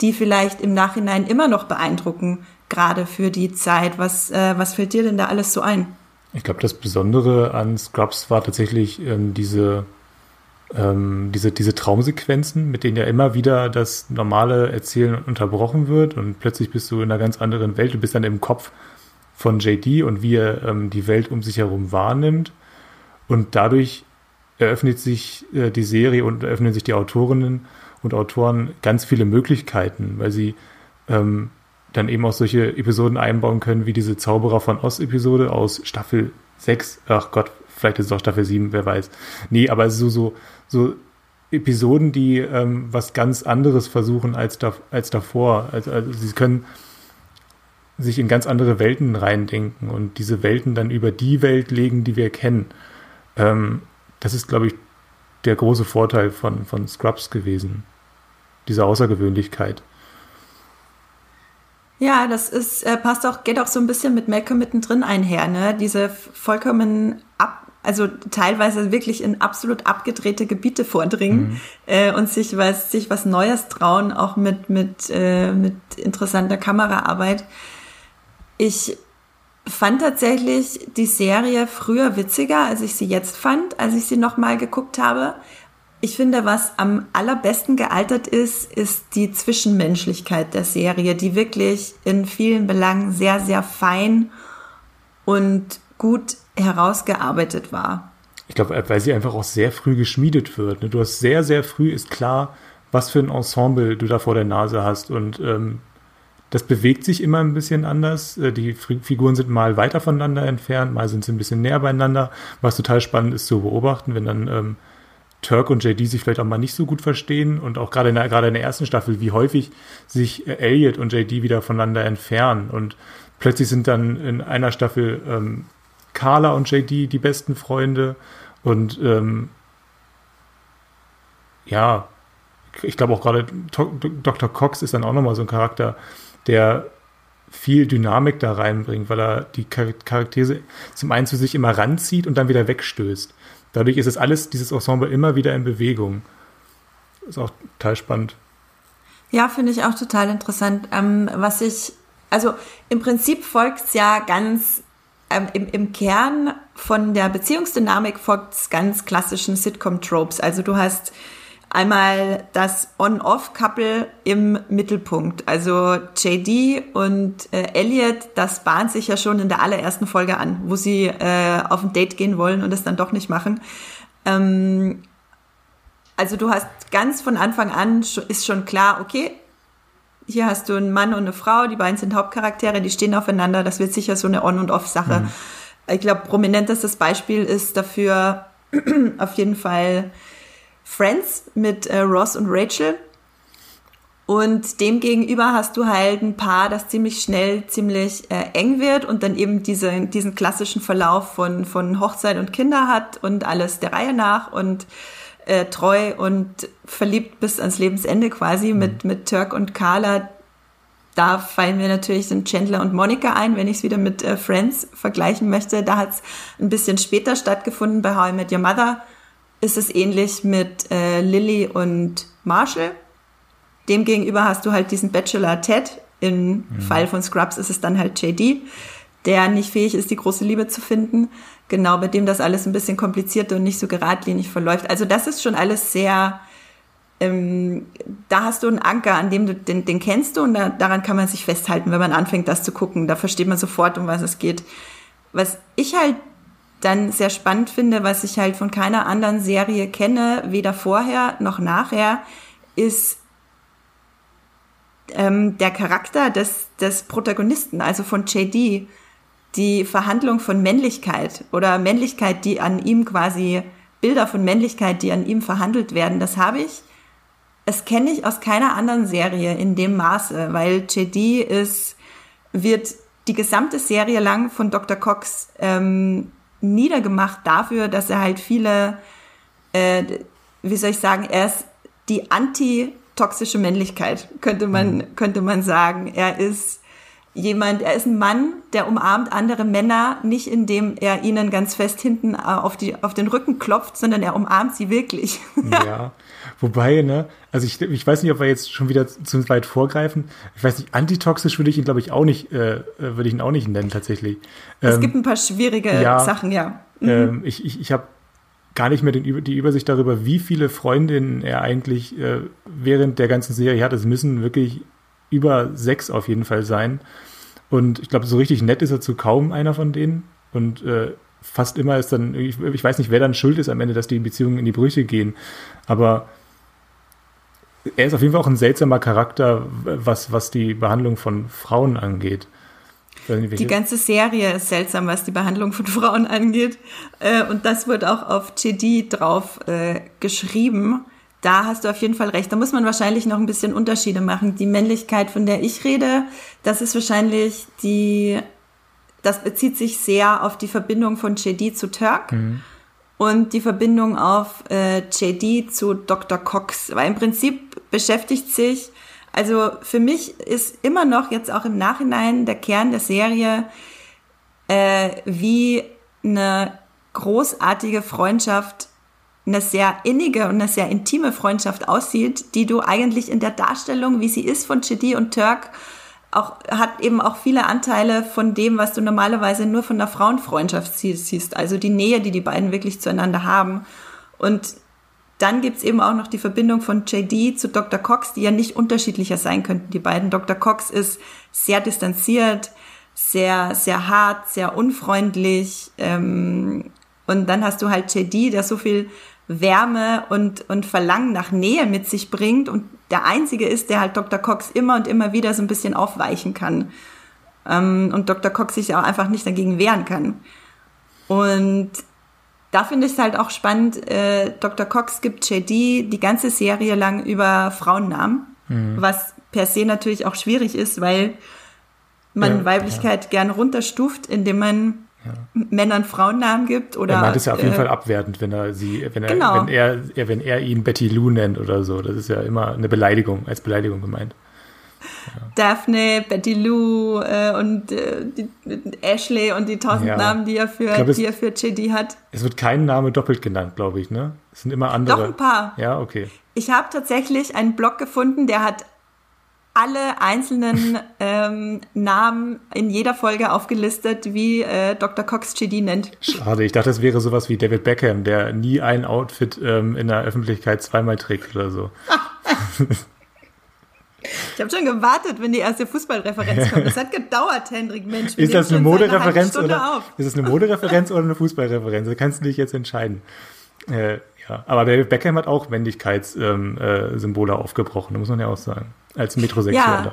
die vielleicht im Nachhinein immer noch beeindrucken, gerade für die Zeit. Was, äh, was fällt dir denn da alles so ein? Ich glaube, das Besondere an Scrubs war tatsächlich ähm, diese ähm, diese, diese Traumsequenzen, mit denen ja immer wieder das normale Erzählen unterbrochen wird und plötzlich bist du in einer ganz anderen Welt. Du bist dann im Kopf von JD und wie er ähm, die Welt um sich herum wahrnimmt. Und dadurch eröffnet sich äh, die Serie und eröffnen sich die Autorinnen und Autoren ganz viele Möglichkeiten, weil sie ähm, dann eben auch solche Episoden einbauen können, wie diese Zauberer von Oz-Episode aus Staffel 6. Ach Gott, vielleicht ist es auch Staffel 7, wer weiß. Nee, aber so, so, so Episoden, die ähm, was ganz anderes versuchen als, da, als davor. Also, also sie können sich in ganz andere Welten reindenken und diese Welten dann über die Welt legen, die wir kennen. Ähm, das ist, glaube ich, der große Vorteil von, von Scrubs gewesen. Diese Außergewöhnlichkeit. Ja, das ist, äh, passt auch, geht auch so ein bisschen mit Malcolm mittendrin einher, ne? Diese vollkommen ab, also teilweise wirklich in absolut abgedrehte Gebiete vordringen mhm. äh, und sich was, sich was Neues trauen, auch mit, mit, äh, mit interessanter Kameraarbeit. Ich fand tatsächlich die Serie früher witziger, als ich sie jetzt fand, als ich sie nochmal geguckt habe. Ich finde, was am allerbesten gealtert ist, ist die Zwischenmenschlichkeit der Serie, die wirklich in vielen Belangen sehr, sehr fein und gut herausgearbeitet war. Ich glaube, weil sie einfach auch sehr früh geschmiedet wird. Ne? Du hast sehr, sehr früh ist klar, was für ein Ensemble du da vor der Nase hast. Und ähm, das bewegt sich immer ein bisschen anders. Äh, die Figuren sind mal weiter voneinander entfernt, mal sind sie ein bisschen näher beieinander, was total spannend ist zu beobachten, wenn dann ähm, Turk und JD sich vielleicht auch mal nicht so gut verstehen und auch gerade in der, gerade in der ersten Staffel, wie häufig sich äh, Elliot und JD wieder voneinander entfernen und plötzlich sind dann in einer Staffel ähm, Carla und JD die besten Freunde und ähm, ja, ich glaube auch gerade Dr. Cox ist dann auch nochmal so ein Charakter, der viel Dynamik da reinbringt, weil er die Charaktere zum einen zu sich immer ranzieht und dann wieder wegstößt. Dadurch ist es alles, dieses Ensemble immer wieder in Bewegung. Ist auch total spannend. Ja, finde ich auch total interessant. Ähm, was ich, also im Prinzip folgt es ja ganz ähm, im, im Kern von der Beziehungsdynamik folgt ganz klassischen Sitcom-Tropes. Also du hast einmal das On-Off-Couple im Mittelpunkt. Also JD und äh, Elliot, das bahnt sich ja schon in der allerersten Folge an, wo sie äh, auf ein Date gehen wollen und es dann doch nicht machen. Ähm, also du hast ganz von Anfang an ist schon klar, okay, hier hast du einen Mann und eine Frau, die beiden sind Hauptcharaktere, die stehen aufeinander, das wird sicher so eine On- und Off-Sache. Mhm. Ich glaube, prominentestes Beispiel ist dafür (clears throat) auf jeden Fall Friends mit äh, Ross und Rachel. Und dem gegenüber hast du halt ein Paar, das ziemlich schnell ziemlich äh, eng wird und dann eben diese, diesen klassischen Verlauf von, von Hochzeit und Kinder hat und alles der Reihe nach und äh, treu und verliebt bis ans Lebensende quasi mhm. mit, mit Turk und Carla. Da fallen mir natürlich sind Chandler und Monica ein, wenn ich es wieder mit äh, Friends vergleichen möchte. Da hat es ein bisschen später stattgefunden bei How I Met Your Mother ist es ähnlich mit äh, Lily und Marshall. Demgegenüber hast du halt diesen Bachelor Ted. Im mhm. Fall von Scrubs ist es dann halt JD, der nicht fähig ist, die große Liebe zu finden. Genau, bei dem das alles ein bisschen komplizierter und nicht so geradlinig verläuft. Also das ist schon alles sehr, ähm, da hast du einen Anker, an dem du den, den kennst du und da, daran kann man sich festhalten, wenn man anfängt, das zu gucken. Da versteht man sofort, um was es geht. Was ich halt dann sehr spannend finde, was ich halt von keiner anderen Serie kenne, weder vorher noch nachher, ist ähm, der Charakter des, des Protagonisten, also von JD, die Verhandlung von Männlichkeit oder Männlichkeit, die an ihm quasi, Bilder von Männlichkeit, die an ihm verhandelt werden, das habe ich. Es kenne ich aus keiner anderen Serie in dem Maße, weil JD ist, wird die gesamte Serie lang von Dr. Cox ähm, niedergemacht dafür, dass er halt viele, äh, wie soll ich sagen, er ist die anti-toxische Männlichkeit, könnte man, mhm. könnte man sagen. Er ist jemand, er ist ein Mann, der umarmt andere Männer, nicht indem er ihnen ganz fest hinten äh, auf, die, auf den Rücken klopft, sondern er umarmt sie wirklich. (laughs) ja, wobei, ne, also ich, ich weiß nicht, ob wir jetzt schon wieder zu weit vorgreifen. Ich weiß nicht, antitoxisch würde ich ihn, glaube ich, auch nicht, äh, würde ich ihn auch nicht nennen, tatsächlich. Es ähm, gibt ein paar schwierige ja, Sachen, ja. Mhm. Ähm, ich ich, ich habe gar nicht mehr den, die Übersicht darüber, wie viele Freundinnen er eigentlich äh, während der ganzen Serie hat. Es müssen wirklich über sechs auf jeden Fall sein. Und ich glaube, so richtig nett ist er zu kaum einer von denen. Und äh, fast immer ist dann, ich, ich, weiß nicht, wer dann schuld ist am Ende, dass die Beziehungen in die Brüche gehen. Aber er ist auf jeden Fall auch ein seltsamer Charakter, was, was die Behandlung von Frauen angeht. Die ganze Serie ist seltsam, was die Behandlung von (laughs) Frauen angeht. Äh, und das wird auch auf GD drauf äh, geschrieben da hast du auf jeden Fall recht. Da muss man wahrscheinlich noch ein bisschen Unterschiede machen. Die Männlichkeit, von der ich rede, das ist wahrscheinlich die, das bezieht sich sehr auf die Verbindung von JD zu Turk mhm. und die Verbindung auf äh, JD zu Dr. Cox. Weil im Prinzip beschäftigt sich, also für mich ist immer noch jetzt auch im Nachhinein der Kern der Serie, äh, wie eine großartige Freundschaft eine sehr innige und eine sehr intime Freundschaft aussieht, die du eigentlich in der Darstellung, wie sie ist von Chidi und Turk, auch, hat eben auch viele Anteile von dem, was du normalerweise nur von der Frauenfreundschaft siehst. Also die Nähe, die die beiden wirklich zueinander haben. Und dann gibt's eben auch noch die Verbindung von JD zu Dr. Cox, die ja nicht unterschiedlicher sein könnten, die beiden. Dr. Cox ist sehr distanziert, sehr, sehr hart, sehr unfreundlich. Ähm, und dann hast du halt JD, der so viel Wärme und, und Verlangen nach Nähe mit sich bringt und der einzige ist, der halt Dr. Cox immer und immer wieder so ein bisschen aufweichen kann. Ähm, und Dr. Cox sich auch einfach nicht dagegen wehren kann. Und da finde ich es halt auch spannend, äh, Dr. Cox gibt JD die ganze Serie lang über Frauennamen, mhm. was per se natürlich auch schwierig ist, weil man ja, Weiblichkeit ja. gern runterstuft, indem man ja. Männern Frauennamen gibt oder. Er meint es ja auf jeden äh, Fall abwertend, wenn er sie, wenn er, genau. wenn er, wenn er ihn Betty Lou nennt oder so. Das ist ja immer eine Beleidigung, als Beleidigung gemeint. Ja. Daphne, Betty Lou äh, und äh, die, Ashley und die tausend ja. Namen, die er für, glaub, die er für JD hat. Es wird kein Name doppelt genannt, glaube ich, ne? Es sind immer andere. Doch ein paar. Ja, okay. Ich habe tatsächlich einen Blog gefunden, der hat alle einzelnen (laughs) ähm, Namen in jeder Folge aufgelistet, wie äh, Dr. Cox JD nennt. Schade, ich dachte, das wäre sowas wie David Beckham, der nie ein Outfit ähm, in der Öffentlichkeit zweimal trägt oder so. (laughs) Ich habe schon gewartet, wenn die erste Fußballreferenz kommt. Das hat gedauert, Hendrik Mensch. Ist das eine Modereferenz oder ist das eine Modereferenz oder eine Fußballreferenz? Da kannst du dich jetzt entscheiden. Äh, ja, aber David Beckham hat auch Männlichkeitssymbole ähm, äh, aufgebrochen, muss man ja auch sagen als Metrosexueller. Ja,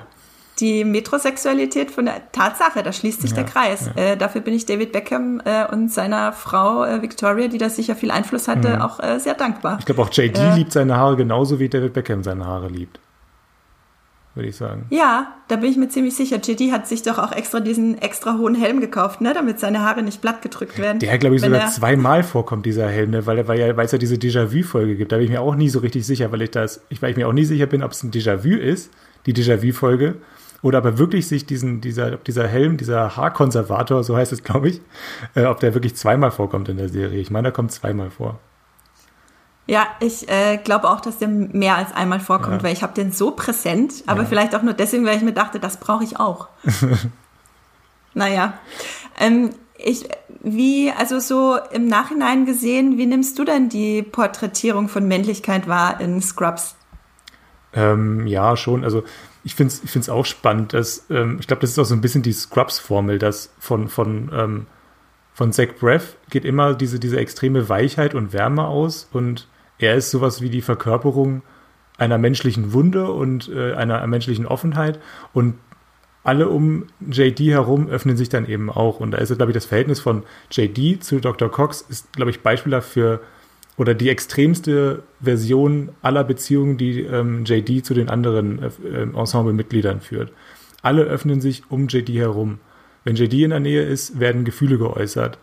die Metrosexualität von der Tatsache, da schließt sich ja, der Kreis. Ja. Äh, dafür bin ich David Beckham äh, und seiner Frau äh, Victoria, die da sicher viel Einfluss hatte, mhm. auch äh, sehr dankbar. Ich glaube auch JD äh, liebt seine Haare genauso wie David Beckham seine Haare liebt würde ich sagen. Ja, da bin ich mir ziemlich sicher. JD hat sich doch auch extra diesen extra hohen Helm gekauft, ne, damit seine Haare nicht platt gedrückt werden. Der, glaube ich, sogar zweimal vorkommt, dieser Helm, ne, weil, weil, ja, weil es ja diese Déjà-vu-Folge gibt. Da bin ich mir auch nie so richtig sicher, weil ich das, ich, weil ich mir auch nie sicher bin, ob es ein Déjà-vu ist, die Déjà-vu-Folge, oder aber wirklich sich diesen, dieser, dieser Helm, dieser Haarkonservator, so heißt es, glaube ich, äh, ob der wirklich zweimal vorkommt in der Serie. Ich meine, er kommt zweimal vor. Ja, ich äh, glaube auch, dass der mehr als einmal vorkommt, ja. weil ich habe den so präsent, aber ja. vielleicht auch nur deswegen, weil ich mir dachte, das brauche ich auch. (laughs) naja. Ähm, ich, wie, also so im Nachhinein gesehen, wie nimmst du denn die Porträtierung von Männlichkeit wahr in Scrubs? Ähm, ja, schon. Also ich finde es ich find's auch spannend, dass, ähm, ich glaube, das ist auch so ein bisschen die Scrubs-Formel, dass von, von, ähm, von Zach Breath geht immer diese, diese extreme Weichheit und Wärme aus und er ist sowas wie die Verkörperung einer menschlichen Wunde und äh, einer menschlichen Offenheit und alle um JD herum öffnen sich dann eben auch. Und da ist, glaube ich, das Verhältnis von JD zu Dr. Cox ist, glaube ich, beispielhaft für oder die extremste Version aller Beziehungen, die ähm, JD zu den anderen äh, ähm, Ensemble-Mitgliedern führt. Alle öffnen sich um JD herum. Wenn JD in der Nähe ist, werden Gefühle geäußert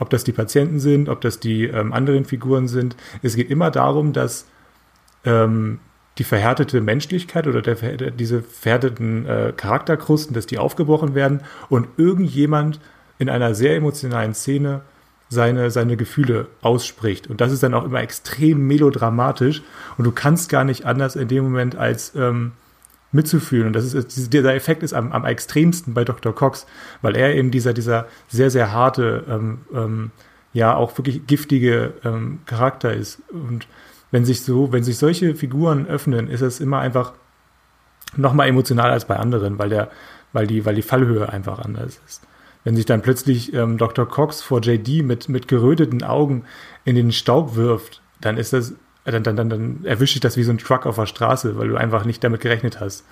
ob das die Patienten sind, ob das die ähm, anderen Figuren sind. Es geht immer darum, dass ähm, die verhärtete Menschlichkeit oder der, diese verhärteten äh, Charakterkrusten, dass die aufgebrochen werden und irgendjemand in einer sehr emotionalen Szene seine, seine Gefühle ausspricht. Und das ist dann auch immer extrem melodramatisch und du kannst gar nicht anders in dem Moment als ähm, mitzufühlen. Und das ist, dieser Effekt ist am, am extremsten bei Dr. Cox, weil er eben dieser, dieser sehr, sehr harte, ähm, ähm, ja, auch wirklich giftige ähm, Charakter ist. Und wenn sich so, wenn sich solche Figuren öffnen, ist es immer einfach noch mal emotionaler als bei anderen, weil der, weil die, weil die Fallhöhe einfach anders ist. Wenn sich dann plötzlich ähm, Dr. Cox vor JD mit, mit geröteten Augen in den Staub wirft, dann ist das dann, dann, dann, dann erwische ich das wie so ein Truck auf der Straße, weil du einfach nicht damit gerechnet hast.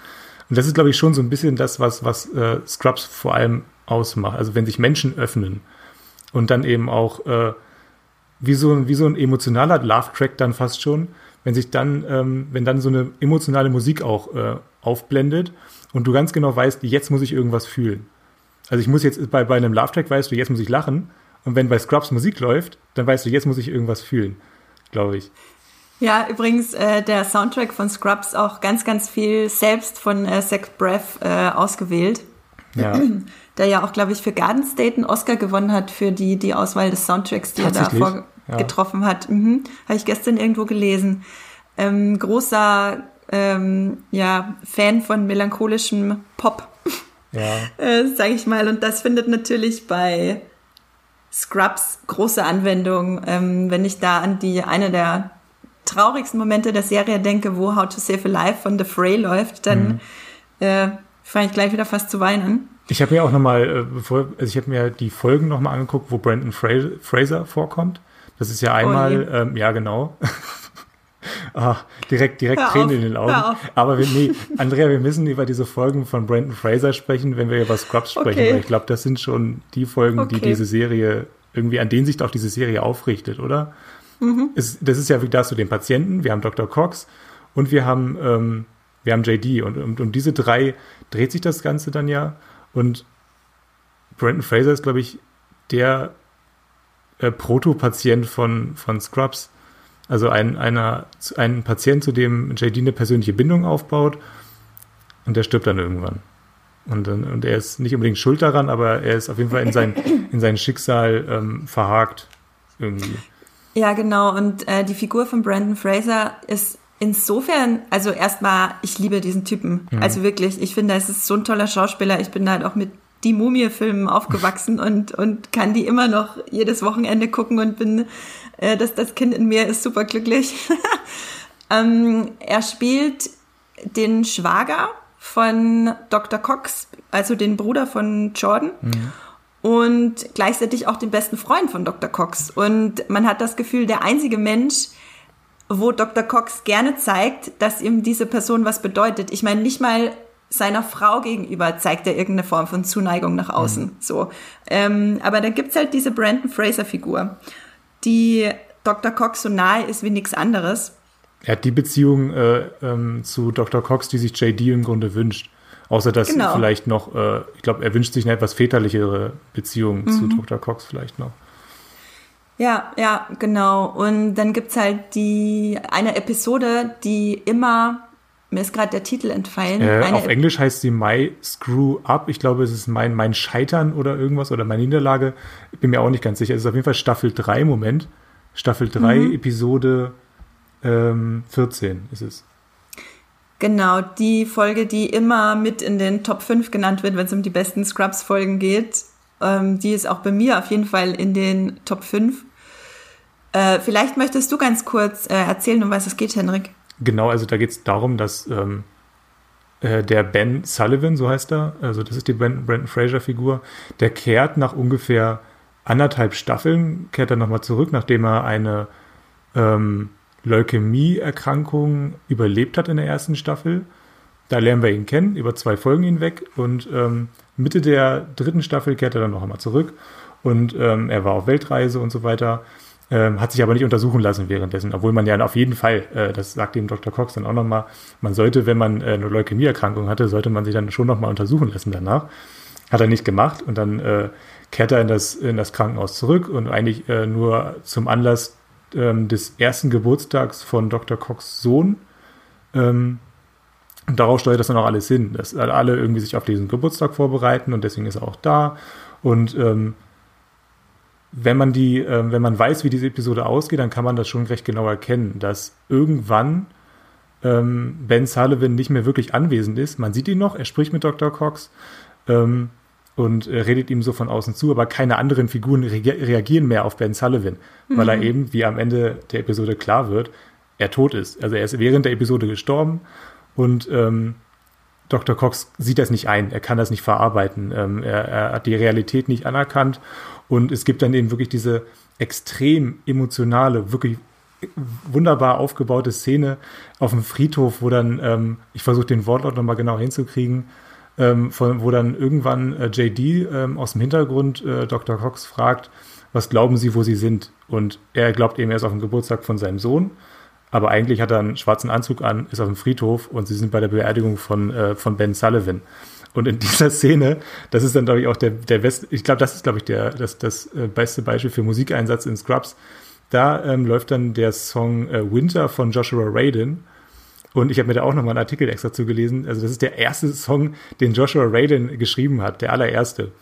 Und das ist, glaube ich, schon so ein bisschen das, was, was äh, Scrubs vor allem ausmacht. Also wenn sich Menschen öffnen und dann eben auch äh, wie, so ein, wie so ein emotionaler Love-Track dann fast schon, wenn sich dann, ähm, wenn dann so eine emotionale Musik auch äh, aufblendet und du ganz genau weißt, jetzt muss ich irgendwas fühlen. Also ich muss jetzt, bei, bei einem Love-Track weißt du, jetzt muss ich lachen. Und wenn bei Scrubs Musik läuft, dann weißt du, jetzt muss ich irgendwas fühlen, glaube ich. Ja, übrigens äh, der Soundtrack von Scrubs auch ganz, ganz viel selbst von äh, Zach Breath äh, ausgewählt. Ja. (clears throat) Der ja auch, glaube ich, für Garden State einen Oscar gewonnen hat für die, die Auswahl des Soundtracks, die er da vorgetroffen ja. hat. Mhm. Habe ich gestern irgendwo gelesen. Ähm, großer ähm, ja, Fan von melancholischem Pop, ja. (laughs) äh, sage ich mal. Und das findet natürlich bei Scrubs große Anwendung. Ähm, wenn ich da an die eine der traurigsten Momente der Serie denke, wo How to Save a Life von The Fray läuft, dann mhm. äh, fange ich gleich wieder fast zu weinen. Ich habe mir auch nochmal, äh, bevor, also ich habe mir die Folgen nochmal angeguckt, wo Brandon Fraser vorkommt. Das ist ja einmal, oh ähm, ja genau. (laughs) ah, direkt, direkt Hör Tränen auf, in den Augen. Aber wir, nee, Andrea, wir müssen über diese Folgen von Brandon Fraser sprechen, wenn wir über Scrubs sprechen, okay. weil ich glaube, das sind schon die Folgen, okay. die diese Serie irgendwie, an denen sich auch diese Serie aufrichtet, oder? Mhm. Ist, das ist ja wie das zu den Patienten. Wir haben Dr. Cox und wir haben, ähm, wir haben JD. Und, und um diese drei dreht sich das Ganze dann ja. Und Brandon Fraser ist, glaube ich, der äh, Protopatient von, von Scrubs. Also ein, einer, ein Patient, zu dem JD eine persönliche Bindung aufbaut und der stirbt dann irgendwann. Und, und er ist nicht unbedingt schuld daran, aber er ist auf jeden Fall in sein, in sein Schicksal ähm, verhakt irgendwie. Ja, genau. Und äh, die Figur von Brandon Fraser ist insofern, also erstmal, ich liebe diesen Typen. Mhm. Also wirklich, ich finde, es ist so ein toller Schauspieler. Ich bin halt auch mit die Mumie-Filmen aufgewachsen (laughs) und, und kann die immer noch jedes Wochenende gucken und bin, äh, dass das Kind in mir ist super glücklich. (laughs) ähm, er spielt den Schwager von Dr. Cox, also den Bruder von Jordan. Mhm. Und gleichzeitig auch den besten Freund von Dr. Cox. Und man hat das Gefühl, der einzige Mensch, wo Dr. Cox gerne zeigt, dass ihm diese Person was bedeutet. Ich meine, nicht mal seiner Frau gegenüber zeigt er irgendeine Form von Zuneigung nach außen. Mhm. So, ähm, aber da gibt's halt diese Brandon Fraser-Figur, die Dr. Cox so nahe ist wie nichts anderes. Er hat die Beziehung äh, ähm, zu Dr. Cox, die sich JD im Grunde wünscht. Außer dass genau. vielleicht noch, äh, ich glaube, er wünscht sich eine etwas väterlichere Beziehung mhm. zu Dr. Cox vielleicht noch. Ja, ja, genau. Und dann gibt's halt die eine Episode, die immer, mir ist gerade der Titel entfallen. Äh, auf Ep Englisch heißt sie My Screw Up. Ich glaube, es ist mein, mein Scheitern oder irgendwas oder meine Niederlage. Ich bin mir auch nicht ganz sicher. Es ist auf jeden Fall Staffel 3 Moment. Staffel 3, mhm. Episode ähm, 14 ist es. Genau, die Folge, die immer mit in den Top 5 genannt wird, wenn es um die besten Scrubs-Folgen geht. Ähm, die ist auch bei mir auf jeden Fall in den Top 5. Äh, vielleicht möchtest du ganz kurz äh, erzählen, um was es geht, Henrik. Genau, also da geht es darum, dass ähm, äh, der Ben Sullivan, so heißt er, also das ist die Brandon, Brandon Fraser-Figur, der kehrt nach ungefähr anderthalb Staffeln, kehrt er nochmal zurück, nachdem er eine ähm, Leukämie-Erkrankung überlebt hat in der ersten Staffel. Da lernen wir ihn kennen, über zwei Folgen hinweg. Und ähm, Mitte der dritten Staffel kehrt er dann noch einmal zurück. Und ähm, er war auf Weltreise und so weiter. Ähm, hat sich aber nicht untersuchen lassen währenddessen, obwohl man ja auf jeden Fall, äh, das sagt eben Dr. Cox dann auch nochmal, man sollte, wenn man äh, eine Leukämieerkrankung hatte, sollte man sich dann schon nochmal untersuchen lassen danach. Hat er nicht gemacht und dann äh, kehrt er in das, in das Krankenhaus zurück und eigentlich äh, nur zum Anlass ähm, des ersten Geburtstags von Dr. Cox Sohn. Ähm, und darauf steuert das dann auch alles hin, dass alle irgendwie sich auf diesen Geburtstag vorbereiten und deswegen ist er auch da. Und ähm, wenn man die, äh, wenn man weiß, wie diese Episode ausgeht, dann kann man das schon recht genau erkennen, dass irgendwann ähm, Ben Sullivan nicht mehr wirklich anwesend ist. Man sieht ihn noch, er spricht mit Dr. Cox ähm, und äh, redet ihm so von außen zu, aber keine anderen Figuren re reagieren mehr auf Ben Sullivan, mhm. weil er mhm. eben, wie am Ende der Episode klar wird, er tot ist. Also er ist während der Episode gestorben und ähm, Dr. Cox sieht das nicht ein, er kann das nicht verarbeiten, ähm, er, er hat die Realität nicht anerkannt und es gibt dann eben wirklich diese extrem emotionale, wirklich wunderbar aufgebaute Szene auf dem Friedhof, wo dann, ähm, ich versuche den Wortlaut nochmal genau hinzukriegen, ähm, von, wo dann irgendwann äh, JD ähm, aus dem Hintergrund äh, Dr. Cox fragt, was glauben Sie, wo Sie sind? Und er glaubt eben, er ist auf dem Geburtstag von seinem Sohn, aber eigentlich hat er einen schwarzen Anzug an, ist auf dem Friedhof und sie sind bei der Beerdigung von, äh, von Ben Sullivan. Und in (laughs) dieser Szene, das ist dann, glaube ich, auch der, der beste, ich glaube, das ist, glaube ich, der, das, das äh, beste Beispiel für Musikeinsatz in Scrubs. Da ähm, läuft dann der Song äh, Winter von Joshua Radin. Und ich habe mir da auch nochmal einen Artikel extra zugelesen. Also, das ist der erste Song, den Joshua Radin geschrieben hat, der allererste.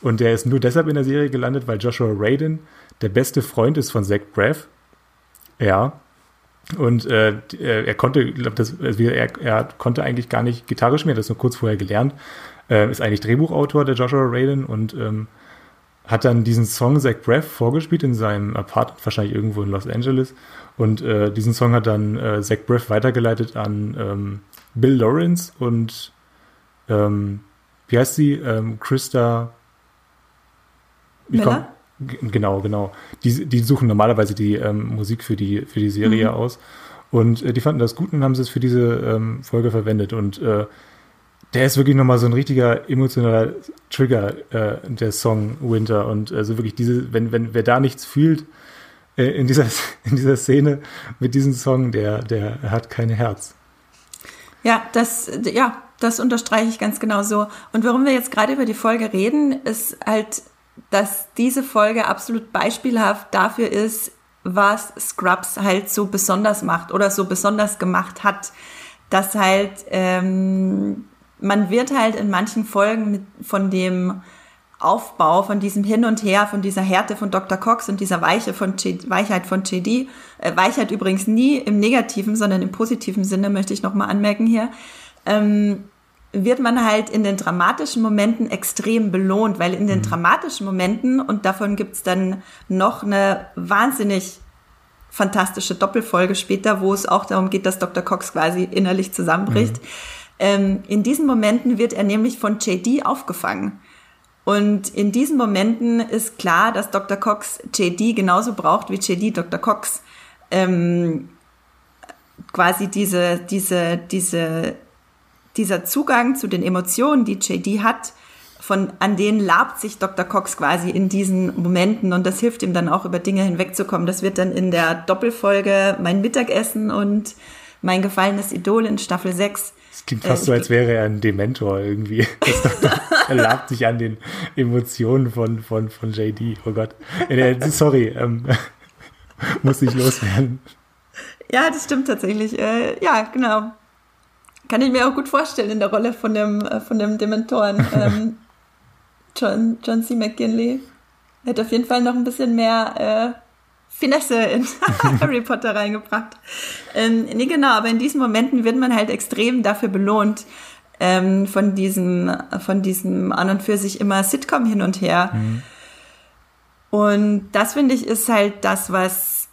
Und der ist nur deshalb in der Serie gelandet, weil Joshua Radin der beste Freund ist von Zach Braff. Ja. Und äh, er konnte, glaub, das, also er, er konnte eigentlich gar nicht Gitarre spielen, das nur kurz vorher gelernt. Äh, ist eigentlich Drehbuchautor, der Joshua Radin, und ähm, hat dann diesen Song Zach Braff vorgespielt in seinem Apartment, wahrscheinlich irgendwo in Los Angeles. Und äh, diesen Song hat dann äh, Zach Braff weitergeleitet an ähm, Bill Lawrence und ähm, wie heißt sie? Ähm, Krista. Miller? Genau, genau. Die, die suchen normalerweise die ähm, Musik für die, für die Serie mhm. aus. Und äh, die fanden das gut und haben es für diese ähm, Folge verwendet. Und äh, der ist wirklich nochmal so ein richtiger emotionaler Trigger, äh, der Song Winter. Und also wirklich diese, wenn, wenn wer da nichts fühlt in, dieser, (laughs) in dieser Szene mit diesem Song, der, der hat kein Herz. Ja, das, ja, das unterstreiche ich ganz genau so. Und warum wir jetzt gerade über die Folge reden, ist halt dass diese Folge absolut beispielhaft dafür ist, was Scrubs halt so besonders macht oder so besonders gemacht hat. Dass halt, ähm, man wird halt in manchen Folgen mit, von dem Aufbau, von diesem Hin und Her, von dieser Härte von Dr. Cox und dieser Weiche von J Weichheit von JD, äh, Weichheit übrigens nie im negativen, sondern im positiven Sinne, möchte ich nochmal anmerken hier, ähm, wird man halt in den dramatischen Momenten extrem belohnt, weil in den mhm. dramatischen Momenten, und davon gibt's dann noch eine wahnsinnig fantastische Doppelfolge später, wo es auch darum geht, dass Dr. Cox quasi innerlich zusammenbricht. Mhm. Ähm, in diesen Momenten wird er nämlich von JD aufgefangen. Und in diesen Momenten ist klar, dass Dr. Cox JD genauso braucht wie JD Dr. Cox. Ähm, quasi diese, diese, diese dieser Zugang zu den Emotionen, die JD hat, von, an denen labt sich Dr. Cox quasi in diesen Momenten und das hilft ihm dann auch über Dinge hinwegzukommen. Das wird dann in der Doppelfolge Mein Mittagessen und Mein gefallenes Idol in Staffel 6. Es klingt fast äh, so, als wäre er ein Dementor irgendwie. (laughs) (laughs) (laughs) er labt sich an den Emotionen von, von, von JD. Oh Gott. Äh, sorry, ähm, (laughs) muss ich loswerden. Ja, das stimmt tatsächlich. Äh, ja, genau. Kann ich mir auch gut vorstellen in der Rolle von dem, äh, von dem Dementoren. (laughs) Ähm, John, John C. McGinley hätte auf jeden Fall noch ein bisschen mehr äh, Finesse in Harry Potter reingebracht. Ähm, nee, genau, aber in diesen Momenten wird man halt extrem dafür belohnt, ähm, von diesem, von diesem an und für sich immer Sitcom hin und her. Mhm. Und das finde ich ist halt das, was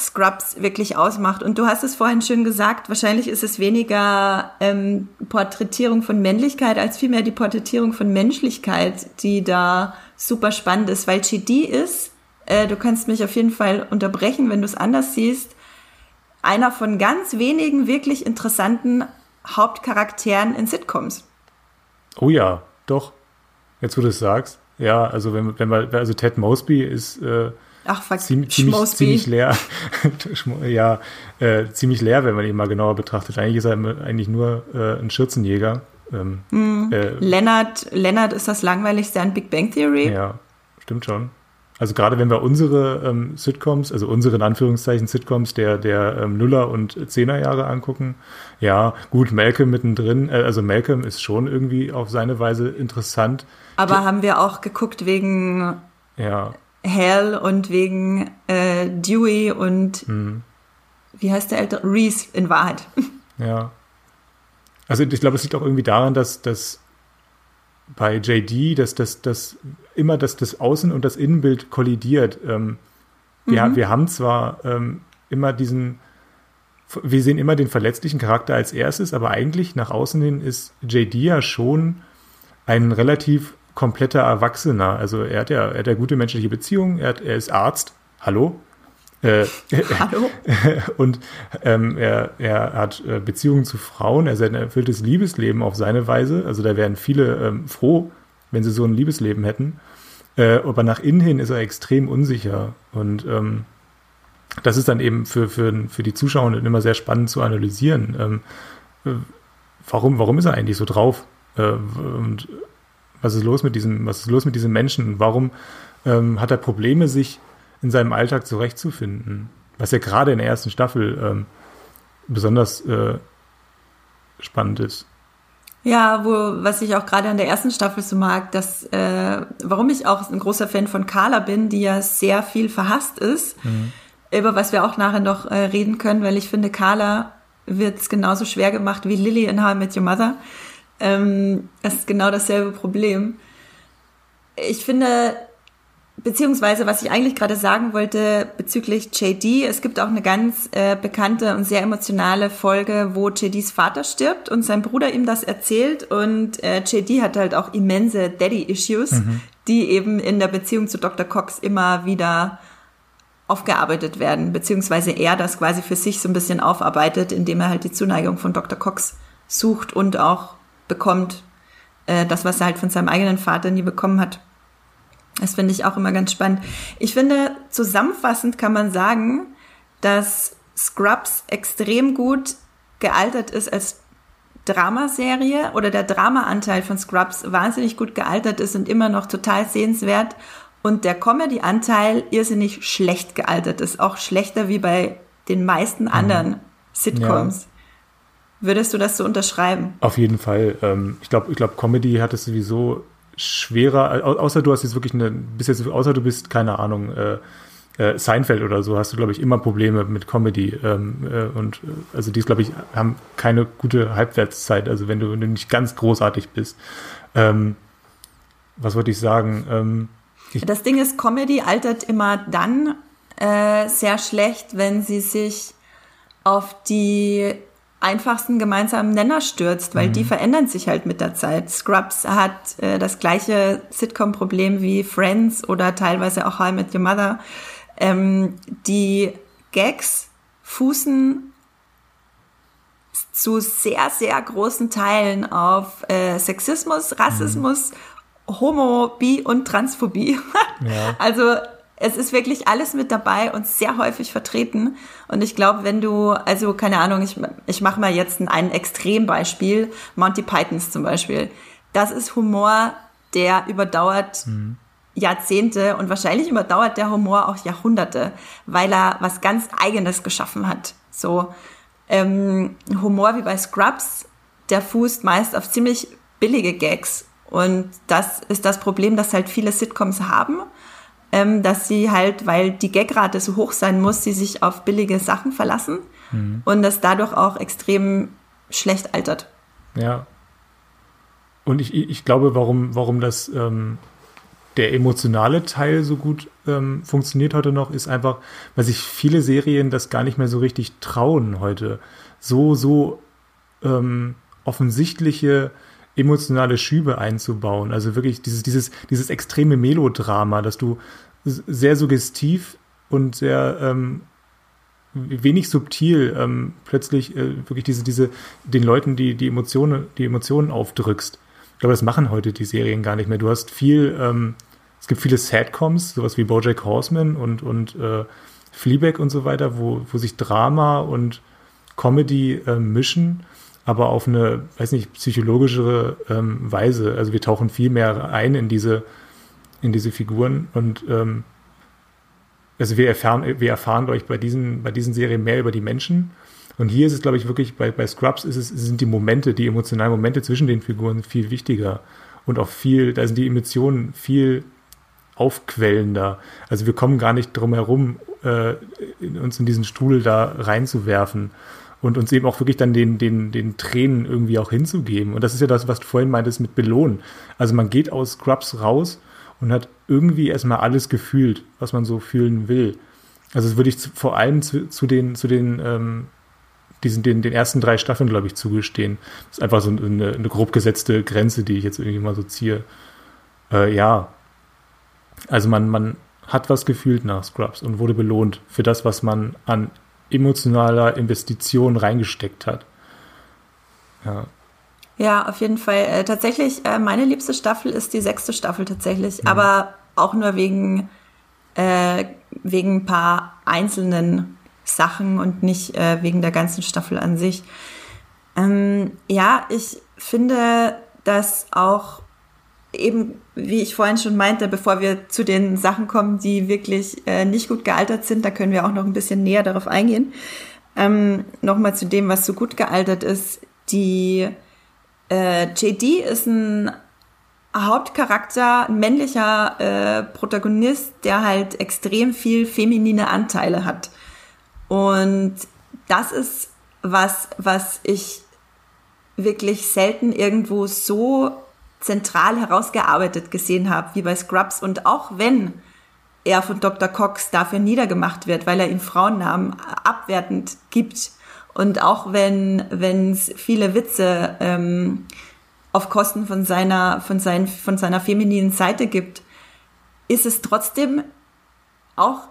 Scrubs wirklich ausmacht. Und du hast es vorhin schön gesagt, wahrscheinlich ist es weniger ähm, Porträtierung von Männlichkeit als vielmehr die Porträtierung von Menschlichkeit, die da super spannend ist, weil GD ist, äh, du kannst mich auf jeden Fall unterbrechen, wenn du es anders siehst, einer von ganz wenigen wirklich interessanten Hauptcharakteren in Sitcoms. Oh ja, doch. Jetzt, wo du es sagst. Ja, also wenn, wenn man, also Ted Mosby ist äh, Ach, fuck, ziemlich, ziemlich, ziemlich leer. (laughs) ja, äh, ziemlich leer, wenn man ihn mal genauer betrachtet. Eigentlich ist er eigentlich nur äh, ein Schürzenjäger. Ähm, mm. Leonard, Leonard ist das langweiligste an Big Bang Theory. Ja, stimmt schon. Also gerade wenn wir unsere ähm, Sitcoms, also unsere in Anführungszeichen Sitcoms der, der ähm, Nuller- und Zehnerjahre angucken, ja, gut, Malcolm mittendrin, äh, also Malcolm ist schon irgendwie auf seine Weise interessant. Aber haben wir auch geguckt wegen ja. Hal und wegen äh, Dewey und mhm. wie heißt der ältere? Reese in Wahrheit. (laughs) Ja. Also ich glaube, es liegt auch irgendwie daran, dass, dass bei JD, dass das dass immer dass das Außen- und das Innenbild kollidiert. Ähm, wir, mhm. wir haben zwar ähm, immer diesen, wir sehen immer den verletzlichen Charakter als erstes, aber eigentlich nach außen hin ist JD ja schon ein relativ kompletter Erwachsener. Also er hat ja, er hat ja gute menschliche Beziehungen, er, hat, er ist Arzt. Hallo? Äh, (laughs) Hallo? (laughs) und ähm, er, er hat äh, Beziehungen zu Frauen, er hat ein erfülltes Liebesleben auf seine Weise. Also da wären viele ähm, froh, wenn sie so ein Liebesleben hätten. Äh, aber nach innen hin ist er extrem unsicher. Und ähm, das ist dann eben für, für, für die Zuschauer immer sehr spannend zu analysieren. Ähm, äh, warum, warum ist er eigentlich so drauf? Äh, und was ist los mit diesem, was ist los mit diesem Menschen? Warum ähm, hat er Probleme, sich in seinem Alltag zurechtzufinden? Was ja gerade in der ersten Staffel ähm, besonders äh, spannend ist. Ja, wo, was ich auch gerade an der ersten Staffel so mag, dass, äh, warum ich auch ein großer Fan von Carla bin, die ja sehr viel verhasst ist, mhm. über was wir auch nachher noch äh, reden können, weil ich finde, Carla wird es genauso schwer gemacht wie Lily in How I Met Your Mother. Ähm, das ist genau dasselbe Problem. Ich finde, beziehungsweise was ich eigentlich gerade sagen wollte bezüglich JD, es gibt auch eine ganz äh, bekannte und sehr emotionale Folge, wo JDs Vater stirbt und sein Bruder ihm das erzählt und äh, JD hat halt auch immense Daddy-Issues, mhm. die eben in der Beziehung zu Dr. Cox immer wieder aufgearbeitet werden, beziehungsweise er das quasi für sich so ein bisschen aufarbeitet, indem er halt die Zuneigung von Dr. Cox sucht und auch bekommt, äh, das, was er halt von seinem eigenen Vater nie bekommen hat. Das finde ich auch immer ganz spannend. Ich finde, zusammenfassend kann man sagen, dass Scrubs extrem gut gealtert ist als Dramaserie oder der Dramaanteil von Scrubs wahnsinnig gut gealtert ist und immer noch total sehenswert und der Comedy-Anteil irrsinnig schlecht gealtert ist, auch schlechter wie bei den meisten mhm. anderen Sitcoms. Ja. Würdest du das so unterschreiben? Auf jeden Fall. Ähm, ich glaube, ich glaube, Comedy hat es sowieso schwerer, außer du hast jetzt wirklich eine, bist jetzt, außer du bist, keine Ahnung, äh, äh, Seinfeld oder so, hast du, glaube ich, immer Probleme mit Comedy. Ähm, äh, und äh, also die, glaube ich, haben keine gute Halbwertszeit, also wenn du, wenn du nicht ganz großartig bist. Ähm, was wollte ich sagen? Ähm, ich das Ding ist, Comedy altert immer dann äh, sehr schlecht, wenn sie sich auf die einfachsten gemeinsamen Nenner stürzt, weil mhm. die verändern sich halt mit der Zeit. Scrubs hat äh, das gleiche Sitcom-Problem wie Friends oder teilweise auch How I Met Your Mother. Ähm, die Gags fußen zu sehr, sehr großen Teilen auf äh, Sexismus, Rassismus, mhm. Homo, Bi und Transphobie. (laughs) ja. Also es ist wirklich alles mit dabei und sehr häufig vertreten. Und ich glaube, wenn du, also keine Ahnung, ich, ich mache mal jetzt ein, ein Extrembeispiel, Monty Pythons zum Beispiel. Das ist Humor, der überdauert mhm. Jahrzehnte und wahrscheinlich überdauert der Humor auch Jahrhunderte, weil er was ganz Eigenes geschaffen hat. So ähm, Humor wie bei Scrubs, der fußt meist auf ziemlich billige Gags. Und das ist das Problem, das halt viele Sitcoms haben ähm, dass sie halt, weil die Gagrate so hoch sein muss, sie sich auf billige Sachen verlassen mhm. und das dadurch auch extrem schlecht altert. Ja. Und ich, ich glaube, warum, warum das ähm, der emotionale Teil so gut ähm, funktioniert heute noch, ist einfach, weil sich viele Serien das gar nicht mehr so richtig trauen heute. So, so ähm, offensichtliche emotionale Schübe einzubauen. Also wirklich dieses, dieses, dieses extreme Melodrama, dass du sehr suggestiv und sehr ähm, wenig subtil ähm, plötzlich äh, wirklich diese, diese, den Leuten die, die Emotionen, die Emotionen aufdrückst. Ich glaube, das machen heute die Serien gar nicht mehr. Du hast viel, ähm, es gibt viele Sadcoms, sowas wie Bojack Horseman und, und äh, Fleabag und so weiter, wo, wo sich Drama und Comedy äh, mischen aber auf eine, weiß nicht, psychologischere ähm, Weise. Also wir tauchen viel mehr ein in diese, in diese Figuren und ähm, also wir erfahren, wir erfahren, ich, bei diesen, bei diesen Serien mehr über die Menschen. Und hier ist es, glaube ich, wirklich, bei, bei Scrubs ist es, sind die Momente, die emotionalen Momente zwischen den Figuren viel wichtiger. Und auch viel, da sind die Emotionen viel aufquellender. Also wir kommen gar nicht drum herum, äh, uns in diesen Stuhl da reinzuwerfen und uns eben auch wirklich dann den, den, den Tränen irgendwie auch hinzugeben. Und das ist ja das, was du vorhin meintest mit belohnen. Also man geht aus Scrubs raus und hat irgendwie erstmal alles gefühlt, was man so fühlen will. Also das würde ich zu, vor allem zu, zu den, zu den, ähm, diesen, den, den ersten drei Staffeln, glaube ich, zugestehen. Das ist einfach so eine, eine grob gesetzte Grenze, die ich jetzt irgendwie mal so ziehe. Äh, ja. Also man, man hat was gefühlt nach Scrubs und wurde belohnt für das, was man an emotionaler Investition reingesteckt hat. Ja. Ja, auf jeden Fall. Äh, tatsächlich, äh, meine liebste Staffel ist die sechste Staffel tatsächlich, mhm. aber auch nur wegen, äh, wegen ein paar einzelnen Sachen und nicht äh, wegen der ganzen Staffel an sich. Ähm, ja, ich finde, dass auch eben, wie ich vorhin schon meinte, bevor wir zu den Sachen kommen, die wirklich äh, nicht gut gealtert sind, da können wir auch noch ein bisschen näher darauf eingehen. Ähm, Nochmal zu dem, was so gut gealtert ist. Die äh, JD ist ein Hauptcharakter, ein männlicher äh, Protagonist, der halt extrem viel feminine Anteile hat. Und das ist was, was ich wirklich selten irgendwo so zentral herausgearbeitet gesehen habe, wie bei Scrubs. Und auch wenn er von Dr. Cox dafür niedergemacht wird, weil er ihm Frauennamen abwertend gibt. Und auch wenn es viele Witze ähm, auf Kosten von seiner, von, sein, von seiner femininen Seite gibt, ist es trotzdem auch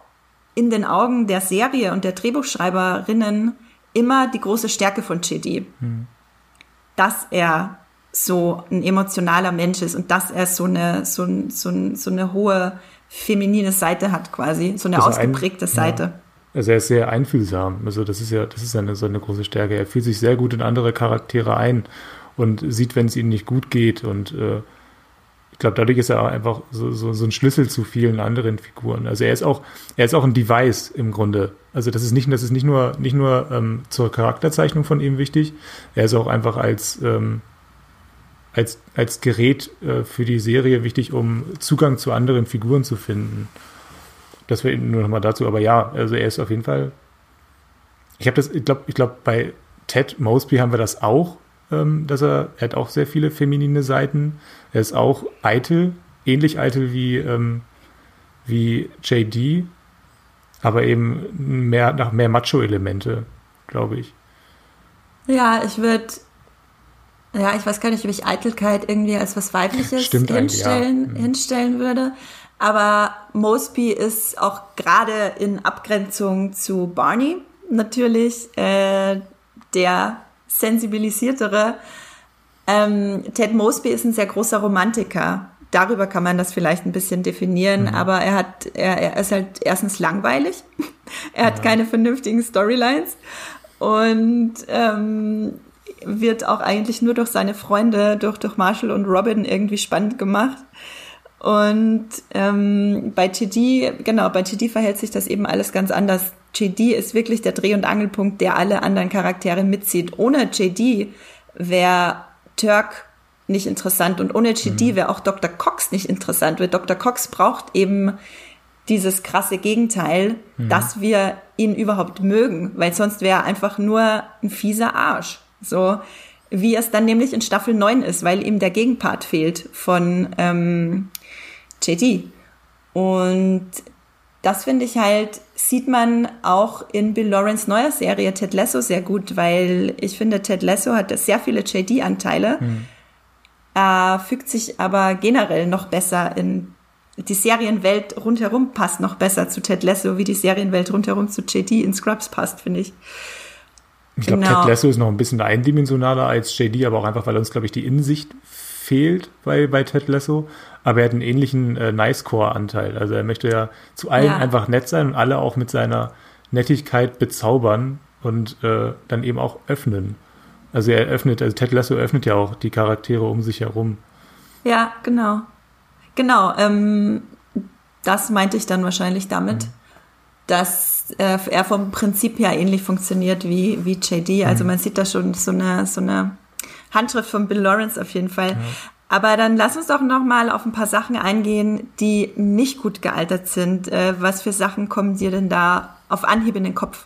in den Augen der Serie und der Drehbuchschreiberinnen immer die große Stärke von JD. Hm. Dass er so ein emotionaler Mensch ist und dass er so eine, so, so, so eine hohe feminine Seite hat quasi, so eine dass ausgeprägte ein, Seite. Ja, Also er ist sehr einfühlsam. Also das ist ja, das ist seine, seine große Stärke. Er fühlt sich sehr gut in andere Charaktere ein und sieht, wenn es ihnen nicht gut geht. Und äh, ich glaube, dadurch ist er einfach so, so, so ein Schlüssel zu vielen anderen Figuren. Also er ist auch, er ist auch ein Device im Grunde. Also das ist nicht, das ist nicht nur, nicht nur ähm, zur Charakterzeichnung von ihm wichtig, er ist auch einfach als, ähm, als, als Gerät äh, für die Serie wichtig, um Zugang zu anderen Figuren zu finden. Das wäre nur noch mal dazu. Aber ja, also er ist auf jeden Fall. Ich habe das, ich glaube, ich glaube, bei Ted Mosby haben wir das auch, ähm, dass er, er hat auch sehr viele feminine Seiten. Er ist auch eitel, ähnlich eitel wie, ähm, wie JD, aber eben mehr nach mehr Macho-Elemente, glaube ich. Ja, ich würde, ja, ich weiß gar nicht, ob ich Eitelkeit irgendwie als was Weibliches hinstellen, ja. Mhm. hinstellen würde. Aber Mosby ist auch gerade in Abgrenzung zu Barney natürlich äh, der sensibilisiertere. Ähm, Ted Mosby ist ein sehr großer Romantiker. Darüber kann man das vielleicht ein bisschen definieren, mhm. aber er hat, er, er ist halt erstens langweilig. (laughs) er hat ja. keine vernünftigen Storylines und ähm, wird auch eigentlich nur durch seine Freunde, durch, durch Marshall und Robin irgendwie spannend gemacht. Und ähm, bei JD, genau, bei JD verhält sich das eben alles ganz anders. JD ist wirklich der Dreh- und Angelpunkt, der alle anderen Charaktere mitzieht. Ohne JD wäre Turk nicht interessant und ohne JD mhm. wäre auch Dr. Cox nicht interessant, weil Dr. Cox braucht eben dieses krasse Gegenteil, mhm. dass wir ihn überhaupt mögen, weil sonst wäre er einfach nur ein fieser Arsch. So wie es dann nämlich in Staffel 9 ist, weil ihm der Gegenpart fehlt von ähm, JD. Und das finde ich halt, sieht man auch in Bill Lawrence neuer Serie Ted Lasso sehr gut, weil ich finde, Ted Lasso hat sehr viele JD-Anteile, mhm. äh, fügt sich aber generell noch besser in die Serienwelt rundherum passt noch besser zu Ted Lasso, wie die Serienwelt rundherum zu JD in Scrubs passt, finde ich. Ich glaube, genau. Ted Lasso ist noch ein bisschen eindimensionaler als JD, aber auch einfach, weil uns, glaube ich, die Insicht fehlt bei, bei Ted Lasso. Aber er hat einen ähnlichen äh, Nice-Core-Anteil. Also er möchte ja zu allen ja. einfach nett sein und alle auch mit seiner Nettigkeit bezaubern und äh, dann eben auch öffnen. Also er öffnet, also Ted Lasso öffnet ja auch die Charaktere um sich herum. Ja, genau. Genau, ähm, das meinte ich dann wahrscheinlich damit, mhm. dass äh, er vom Prinzip her ähnlich funktioniert wie, wie JD. Also mhm. man sieht da schon so eine, so eine Handschrift von Bill Lawrence auf jeden Fall. Ja. Aber dann lass uns doch noch mal auf ein paar Sachen eingehen, die nicht gut gealtert sind. Äh, was für Sachen kommen dir denn da auf Anhieb in den Kopf?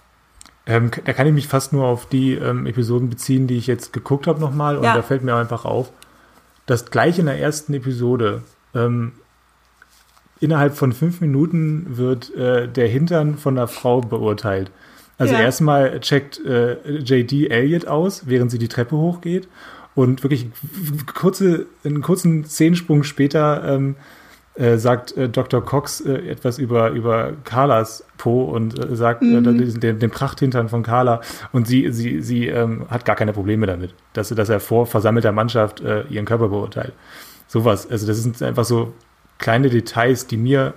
Ähm, da kann ich mich fast nur auf die ähm, Episoden beziehen, die ich jetzt geguckt habe nochmal. Und ja. da fällt mir einfach auf, dass gleich in der ersten Episode ähm, innerhalb von fünf Minuten wird äh, der Hintern von einer Frau beurteilt. Also ja. erstmal checkt äh, JD Elliot aus, während sie die Treppe hochgeht. Und wirklich kurze, einen kurzen Zehensprung später ähm, äh, sagt äh, Dr. Cox äh, etwas über, über Carlas Po und äh, sagt äh, mhm. den, den Prachthintern von Carla. Und sie, sie, sie ähm, hat gar keine Probleme damit, dass, dass er vor versammelter Mannschaft äh, ihren Körper beurteilt. Sowas. Also, das sind einfach so kleine Details, die mir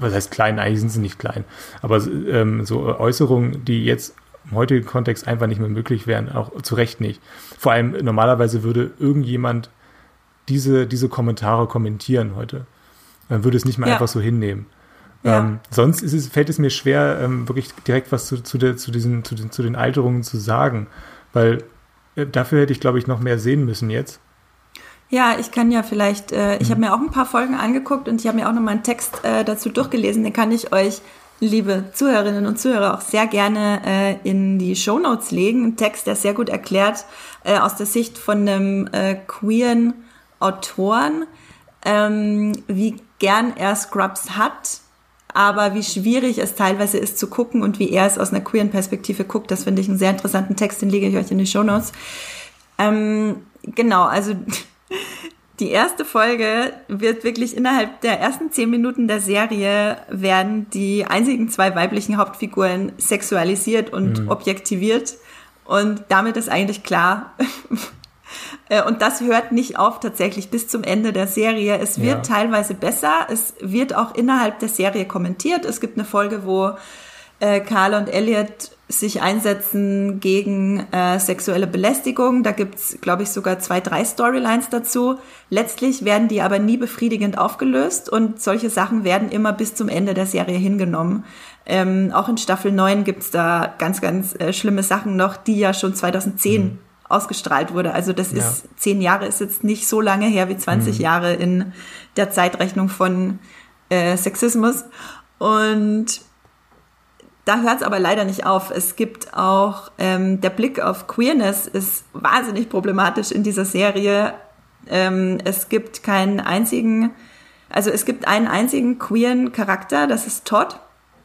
was heißt klein, eigentlich sind sie nicht klein, aber ähm, so Äußerungen, die jetzt im heutigen Kontext einfach nicht mehr möglich wären, auch zu Recht nicht. Vor allem normalerweise würde irgendjemand diese, diese Kommentare kommentieren heute. Man würde es nicht mehr ja. einfach so hinnehmen. Ja. Ähm, sonst ist es, fällt es mir schwer, ähm, wirklich direkt was zu, zu, der, zu, diesen, zu, den, zu den Alterungen zu sagen, weil äh, dafür hätte ich, glaube ich, noch mehr sehen müssen jetzt. Ja, ich kann ja vielleicht, äh, ich mhm. habe mir auch ein paar Folgen angeguckt und ich habe mir auch noch mal einen Text äh, dazu durchgelesen, den kann ich euch liebe Zuhörerinnen und Zuhörer, auch sehr gerne äh, in die Show Notes legen. Ein Text, der sehr gut erklärt äh, aus der Sicht von einem äh, queeren Autoren, ähm, wie gern er Scrubs hat, aber wie schwierig es teilweise ist zu gucken und wie er es aus einer queeren Perspektive guckt. Das finde ich einen sehr interessanten Text, den lege ich euch in die Show Notes. Ähm, genau, also die erste Folge wird wirklich innerhalb der ersten zehn Minuten der Serie werden die einzigen zwei weiblichen Hauptfiguren sexualisiert und mhm. objektiviert. Und damit ist eigentlich klar. (laughs) Äh, und das hört nicht auf tatsächlich bis zum Ende der Serie. Es wird ja. teilweise besser. Es wird auch innerhalb der Serie kommentiert. Es gibt eine Folge, wo äh, Carl und Elliot sich einsetzen gegen äh, sexuelle Belästigung. Da gibt's, glaube ich, sogar zwei, drei Storylines dazu. Letztlich werden die aber nie befriedigend aufgelöst und solche Sachen werden immer bis zum Ende der Serie hingenommen. Ähm, auch in Staffel 9 gibt's da ganz, ganz äh, schlimme Sachen noch, die ja schon 2010 mhm. ausgestrahlt wurde. Also das ja. ist, zehn Jahre ist jetzt nicht so lange her wie 20 mhm. Jahre in der Zeitrechnung von äh, Sexismus. Und da hört es aber leider nicht auf. Es gibt auch, ähm, der Blick auf Queerness ist wahnsinnig problematisch in dieser Serie. Ähm, es gibt keinen einzigen, also es gibt einen einzigen queeren Charakter, das ist Todd.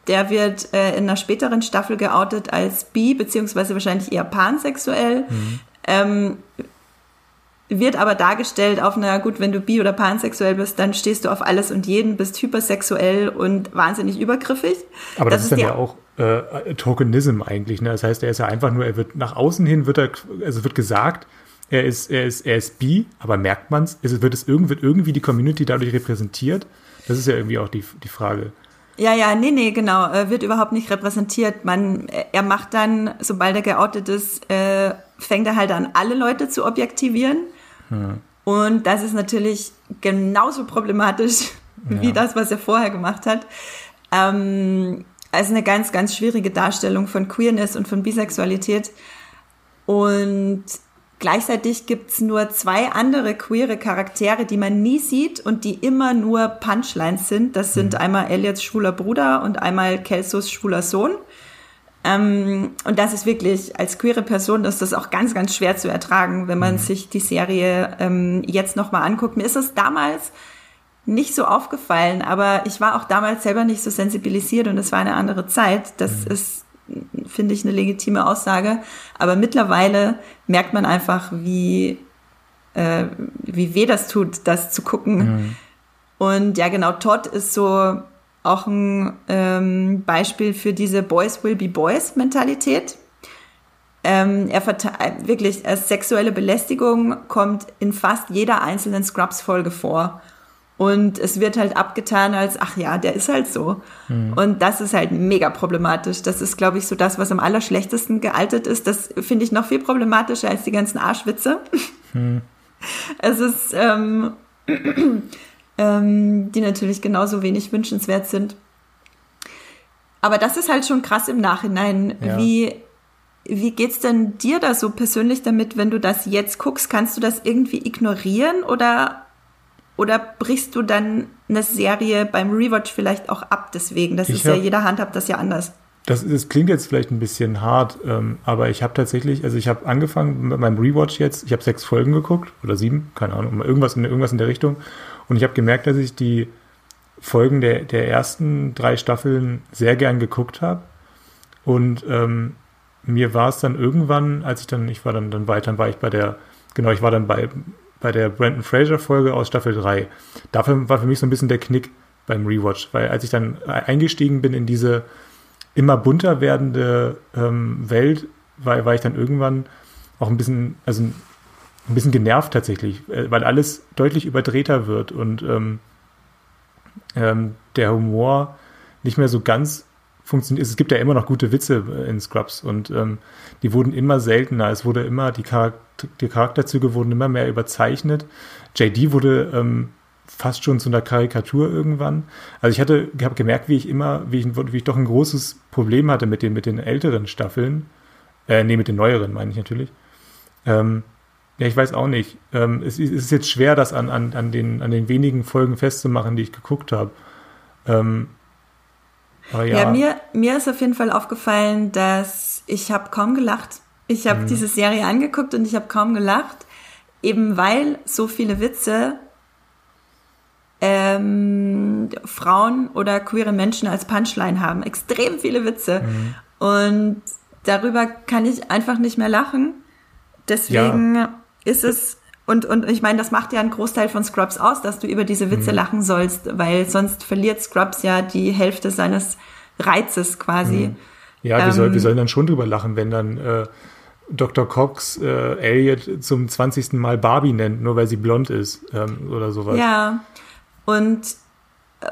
Der wird äh, in einer späteren Staffel geoutet als bi, beziehungsweise wahrscheinlich eher pansexuell. Mhm. Ähm, wird aber dargestellt auf einer, gut, wenn du bi- oder pansexuell bist, dann stehst du auf alles und jeden, bist hypersexuell und wahnsinnig übergriffig. Aber das, das ist dann ja auch äh, Tokenism eigentlich. Ne? Das heißt, er ist ja einfach nur, er wird nach außen hin, wird er, also wird gesagt, er ist, er ist, er ist bi, aber merkt man es? Wird es irgendwie, wird irgendwie die Community dadurch repräsentiert? Das ist ja irgendwie auch die, die Frage. Ja, ja, nee, nee, genau, wird überhaupt nicht repräsentiert. Man, er macht dann, sobald er geoutet ist, äh, fängt er halt an, alle Leute zu objektivieren. Hm. Und das ist natürlich genauso problematisch wie ja. das, was er vorher gemacht hat. Ähm, also eine ganz, ganz schwierige Darstellung von Queerness und von Bisexualität. Und gleichzeitig gibt's nur zwei andere queere Charaktere, die man nie sieht und die immer nur Punchlines sind. Das sind mhm. einmal Elliots schwuler Bruder und einmal Kelsos schwuler Sohn. Ähm, und das ist wirklich, als queere Person ist das auch ganz, ganz schwer zu ertragen, wenn man mhm. sich die Serie ähm, jetzt nochmal anguckt. Mir ist es damals nicht so aufgefallen, aber ich war auch damals selber nicht so sensibilisiert und es war eine andere Zeit. Das mhm. ist, finde ich, eine legitime Aussage. Aber mittlerweile merkt man einfach, wie, äh, wie weh das tut, das zu gucken. Mhm. Und ja, genau, Todd ist so auch ein ähm, Beispiel für diese Boys will be Boys Mentalität. Ähm, er wirklich, äh, sexuelle Belästigung kommt in fast jeder einzelnen Scrubs-Folge vor. Und es wird halt abgetan als, ach ja, der ist halt so. Mhm. Und das ist halt mega problematisch. Das ist, glaube ich, so das, was am allerschlechtesten gealtet ist. Das finde ich noch viel problematischer als die ganzen Arschwitze. Mhm. (laughs) Es ist, ähm, (clears throat) ähm, die natürlich genauso wenig wünschenswert sind. Aber das ist halt schon krass im Nachhinein. Ja. Wie, wie geht's denn dir da so persönlich damit, wenn du das jetzt guckst? Kannst du das irgendwie ignorieren oder oder brichst du dann eine Serie beim Rewatch vielleicht auch ab deswegen? Das ich ist hab, ja, jeder handhabt das ja anders. Das, das klingt jetzt vielleicht ein bisschen hart, ähm, aber ich habe tatsächlich, also ich habe angefangen mit meinem Rewatch jetzt, ich habe sechs Folgen geguckt oder sieben, keine Ahnung, irgendwas in, irgendwas in der Richtung. Und ich habe gemerkt, dass ich die Folgen der, der ersten drei Staffeln sehr gern geguckt habe. Und ähm, mir war es dann irgendwann, als ich dann, ich war dann, dann weiter, dann war ich bei der, genau, ich war dann bei bei der Brandon Fraser Folge aus Staffel 3. Dafür war für mich so ein bisschen der Knick beim Rewatch, weil als ich dann eingestiegen bin in diese immer bunter werdende ähm, Welt, war, war ich dann irgendwann auch ein bisschen, also ein bisschen genervt tatsächlich, äh, weil alles deutlich überdrehter wird und ähm, ähm, der Humor nicht mehr so ganz funktioniert. Es gibt ja immer noch gute Witze in Scrubs und ähm, die wurden immer seltener. Es wurde immer, die, Charakter, die Charakterzüge wurden immer mehr überzeichnet. JD wurde ähm, fast schon zu einer Karikatur irgendwann. Also ich hatte, habe gemerkt, wie ich immer, wie ich, wie ich doch ein großes Problem hatte mit den, mit den älteren Staffeln. Äh, nee, mit den neueren meine ich natürlich. Ähm, ja, ich weiß auch nicht. Ähm, es, es, ist jetzt schwer, das an, an, an, den, an den wenigen Folgen festzumachen, die ich geguckt habe. Ähm, ja, ja mir, mir ist auf jeden Fall aufgefallen, dass ich habe kaum gelacht. Ich habe mhm. diese Serie angeguckt und ich habe kaum gelacht, eben weil so viele Witze ähm, Frauen oder queere Menschen als Punchline haben. Extrem viele Witze. Mhm. Und darüber kann ich einfach nicht mehr lachen. Deswegen ja. ist es und, und ich meine, das macht ja einen Großteil von Scrubs aus, dass du über diese Witze mhm. lachen sollst, weil sonst verliert Scrubs ja die Hälfte seines Reizes quasi. Mhm. Ja, ähm, wir, soll, wir sollen dann schon drüber lachen, wenn dann äh, Dr. Cox äh, Elliot zum 20. Mal Barbie nennt, nur weil sie blond ist ähm, oder sowas. Ja, und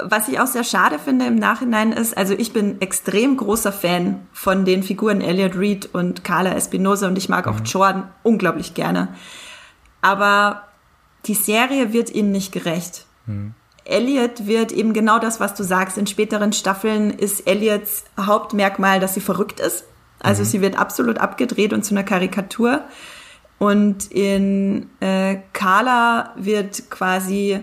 was ich auch sehr schade finde im Nachhinein ist, also ich bin extrem großer Fan von den Figuren Elliot Reed und Carla Espinosa und ich mag auch mhm. Jordan unglaublich gerne. Aber die Serie wird ihnen nicht gerecht. Mhm. Elliot wird eben genau das, was du sagst. In späteren Staffeln ist Elliots Hauptmerkmal, dass sie verrückt ist. Also mhm. sie wird absolut abgedreht und zu einer Karikatur. Und in äh, Carla wird quasi,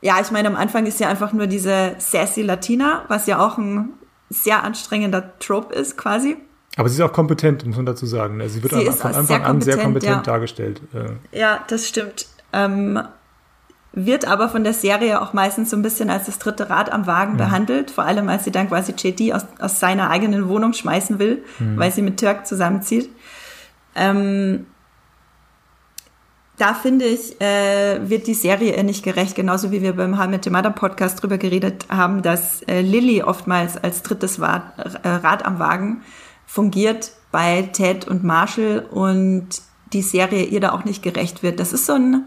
ja, ich meine, am Anfang ist ja einfach nur diese sassy Latina, was ja auch ein sehr anstrengender Trope ist, quasi. Aber sie ist auch kompetent, muss man dazu sagen. Also sie wird sie von Anfang an sehr kompetent ja. dargestellt. Ja, das stimmt. Ähm, wird aber von der Serie auch meistens so ein bisschen als das dritte Rad am Wagen mhm. behandelt, vor allem als sie dann quasi JD aus, aus seiner eigenen Wohnung schmeißen will, mhm. weil sie mit Turk zusammenzieht. Ähm, da finde ich, äh, wird die Serie ihr nicht gerecht, genauso wie wir beim Met Mother Podcast drüber geredet haben, dass äh, Lilly oftmals als drittes Rad, äh, Rad am Wagen fungiert bei Ted und Marshall und die Serie ihr da auch nicht gerecht wird. Das ist so ein,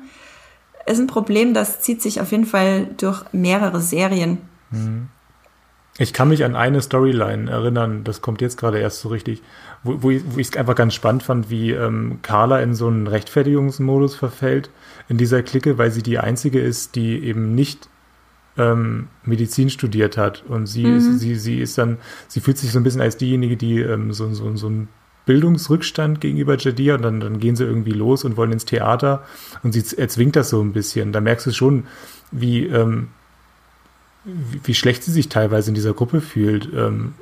ist ein Problem, das zieht sich auf jeden Fall durch mehrere Serien. Mhm. Ich kann mich an eine Storyline erinnern, das kommt jetzt gerade erst so richtig, wo, wo ich es einfach ganz spannend fand, wie ähm, Carla in so einen Rechtfertigungsmodus verfällt in dieser Clique, weil sie die einzige ist, die eben nicht ähm, Medizin studiert hat. Und sie, mhm. ist, sie, sie ist dann, sie fühlt sich so ein bisschen als diejenige, die ähm, so, so, so ein Bildungsrückstand gegenüber Jadir und dann, dann gehen sie irgendwie los und wollen ins Theater und sie erzwingt das so ein bisschen. Da merkst du schon, wie, ähm, wie, wie, schlecht sie sich teilweise in dieser Gruppe fühlt, ähm,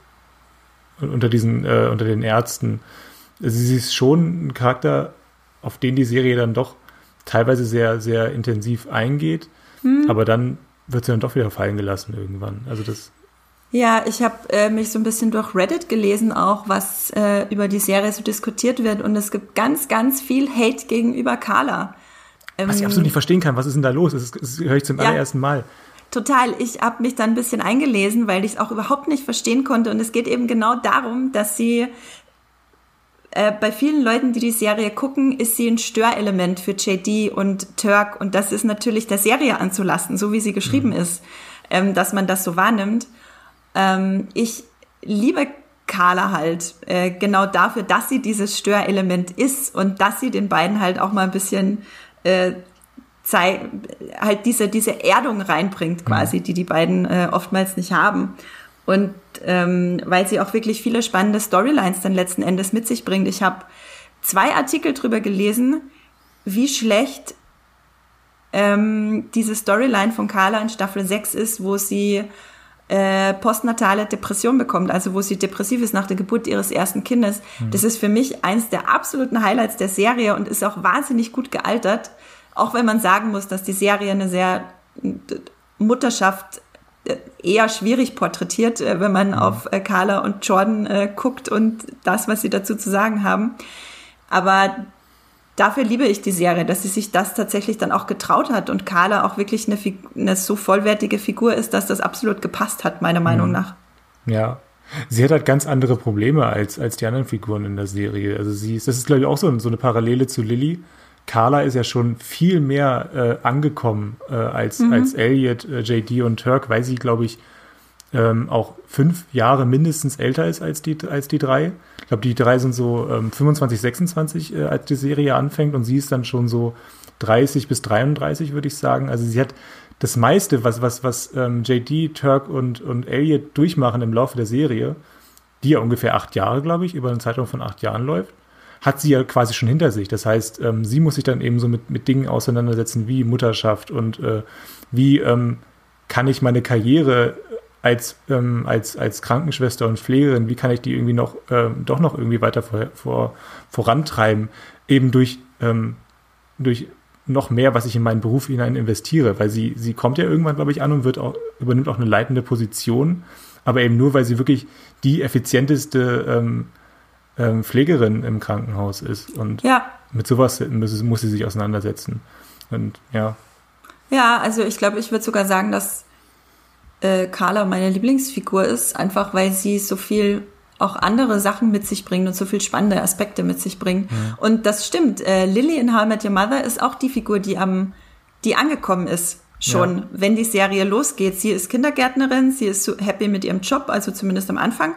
unter diesen, äh, unter den Ärzten. Also sie ist schon ein Charakter, auf den die Serie dann doch teilweise sehr, sehr intensiv eingeht, hm. aber dann wird sie dann doch wieder fallen gelassen irgendwann. Also das. Ja, ich habe äh, mich so ein bisschen durch Reddit gelesen, auch was äh, über die Serie so diskutiert wird. Und es gibt ganz, ganz viel Hate gegenüber Carla. Ähm, was ich absolut nicht verstehen kann. Was ist denn da los? Das, das höre ich zum ja, allerersten Mal. Total. Ich habe mich dann ein bisschen eingelesen, weil ich es auch überhaupt nicht verstehen konnte. Und es geht eben genau darum, dass sie äh, bei vielen Leuten, die die Serie gucken, ist sie ein Störelement für JD und Turk. Und das ist natürlich der Serie anzulassen, so wie sie geschrieben mhm. ist, ähm, dass man das so wahrnimmt. Ähm, ich liebe Carla halt äh, genau dafür, dass sie dieses Störelement ist und dass sie den beiden halt auch mal ein bisschen äh, halt diese, diese Erdung reinbringt mhm. quasi, die die beiden äh, oftmals nicht haben. Und ähm, weil sie auch wirklich viele spannende Storylines dann letzten Endes mit sich bringt. Ich habe zwei Artikel drüber gelesen, wie schlecht ähm, diese Storyline von Carla in Staffel 6 ist, wo sie äh, postnatale Depression bekommt, also wo sie depressiv ist nach der Geburt ihres ersten Kindes. Mhm. Das ist für mich eins der absoluten Highlights der Serie und ist auch wahnsinnig gut gealtert. Auch wenn man sagen muss, dass die Serie eine sehr Mutterschaft äh, eher schwierig porträtiert, äh, wenn man mhm. auf äh, Carla und Jordan guckt und das, was sie dazu zu sagen haben. Aber dafür liebe ich die Serie, dass sie sich das tatsächlich dann auch getraut hat und Carla auch wirklich eine, eine so vollwertige Figur ist, dass das absolut gepasst hat, meiner Meinung mhm. nach. Ja. Sie hat halt ganz andere Probleme als, als die anderen Figuren in der Serie. Also sie ist, das ist, glaube ich, auch so, so eine Parallele zu Lilly Carla ist ja schon viel mehr äh, angekommen äh, als, mhm. als Elliot, äh, JD und Turk, weil sie, glaube ich, ähm, auch fünf Jahre mindestens älter ist als die, als die drei. Ich glaube, die drei sind so ähm, 25, 26, äh, als die Serie anfängt und sie ist dann schon so 30 bis 33, würde ich sagen. Also sie hat das meiste, was, was, was ähm, JD, Turk und, und Elliot durchmachen im Laufe der Serie, die ja ungefähr acht Jahre, glaube ich, über einen Zeitraum von acht Jahren läuft, hat sie ja quasi schon hinter sich. Das heißt, ähm, sie muss sich dann eben so mit, mit Dingen auseinandersetzen wie Mutterschaft und äh, wie ähm, kann ich meine Karriere als, ähm, als, als Krankenschwester und Pflegerin, wie kann ich die irgendwie noch, ähm, doch noch irgendwie weiter vor, vor, vorantreiben, eben durch, ähm, durch noch mehr, was ich in meinen Beruf hinein investiere, weil sie, sie kommt ja irgendwann, glaube ich, an und wird auch, übernimmt auch eine leitende Position, aber eben nur, weil sie wirklich die effizienteste ähm, ähm, Pflegerin im Krankenhaus ist. Und ja. mit sowas muss, muss sie sich auseinandersetzen. Und ja. Ja, also ich glaube, ich würde sogar sagen, dass äh, Carla meine Lieblingsfigur ist, einfach weil sie so viel auch andere Sachen mit sich bringt und so viel spannende Aspekte mit sich bringt. Mhm. Und das stimmt. Äh, Lily in How I Met Your Mother ist auch die Figur, die am, die angekommen ist schon, Ja. wenn die Serie losgeht. Sie ist Kindergärtnerin, sie ist happy mit ihrem Job, also zumindest am Anfang.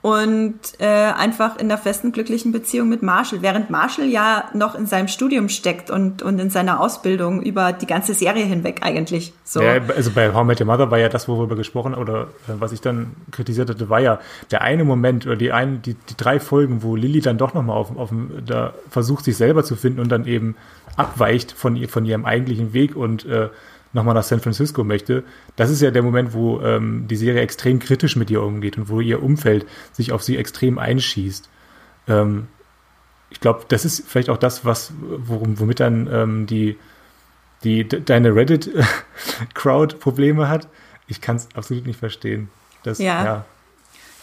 Und äh, einfach in der festen, glücklichen Beziehung mit Marshall. Während Marshall ja noch in seinem Studium steckt und, und in seiner Ausbildung über die ganze Serie hinweg eigentlich. So. Ja, also bei How I Met Your Mother war ja das, worüber gesprochen oder äh, was ich dann kritisiert hatte, war ja der eine Moment oder die ein, die, die drei Folgen, wo Lilly dann doch nochmal auf, auf dem, da versucht, sich selber zu finden und dann eben abweicht von, ihr, von ihrem eigentlichen Weg und äh, nochmal nach San Francisco möchte. Das ist ja der Moment, wo ähm, die Serie extrem kritisch mit ihr umgeht und wo ihr Umfeld sich auf sie extrem einschießt. Ähm, ich glaube, das ist vielleicht auch das, was, worum, womit dann ähm, die, die de- deine Reddit-Crowd Probleme hat. Ich kann es absolut nicht verstehen. Das, Ja. ja.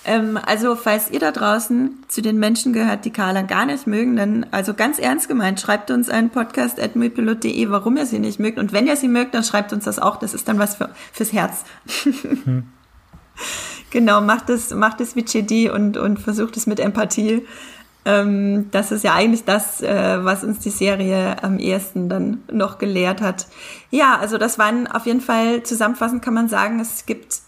Ähm, also, falls ihr da draußen zu den Menschen gehört, die Carla gar nicht mögen, dann, also ganz ernst gemeint, schreibt uns einen Podcast at muipilot.de, warum ihr sie nicht mögt. Und wenn ihr sie mögt, dann schreibt uns das auch. Das ist dann was für, fürs Herz. (laughs) Genau, macht es, macht es wie JD und, und versucht es mit Empathie. Ähm, das ist ja eigentlich das, äh, was uns die Serie am ehesten dann noch gelehrt hat. Ja, also das waren auf jeden Fall, zusammenfassend kann man sagen, es gibt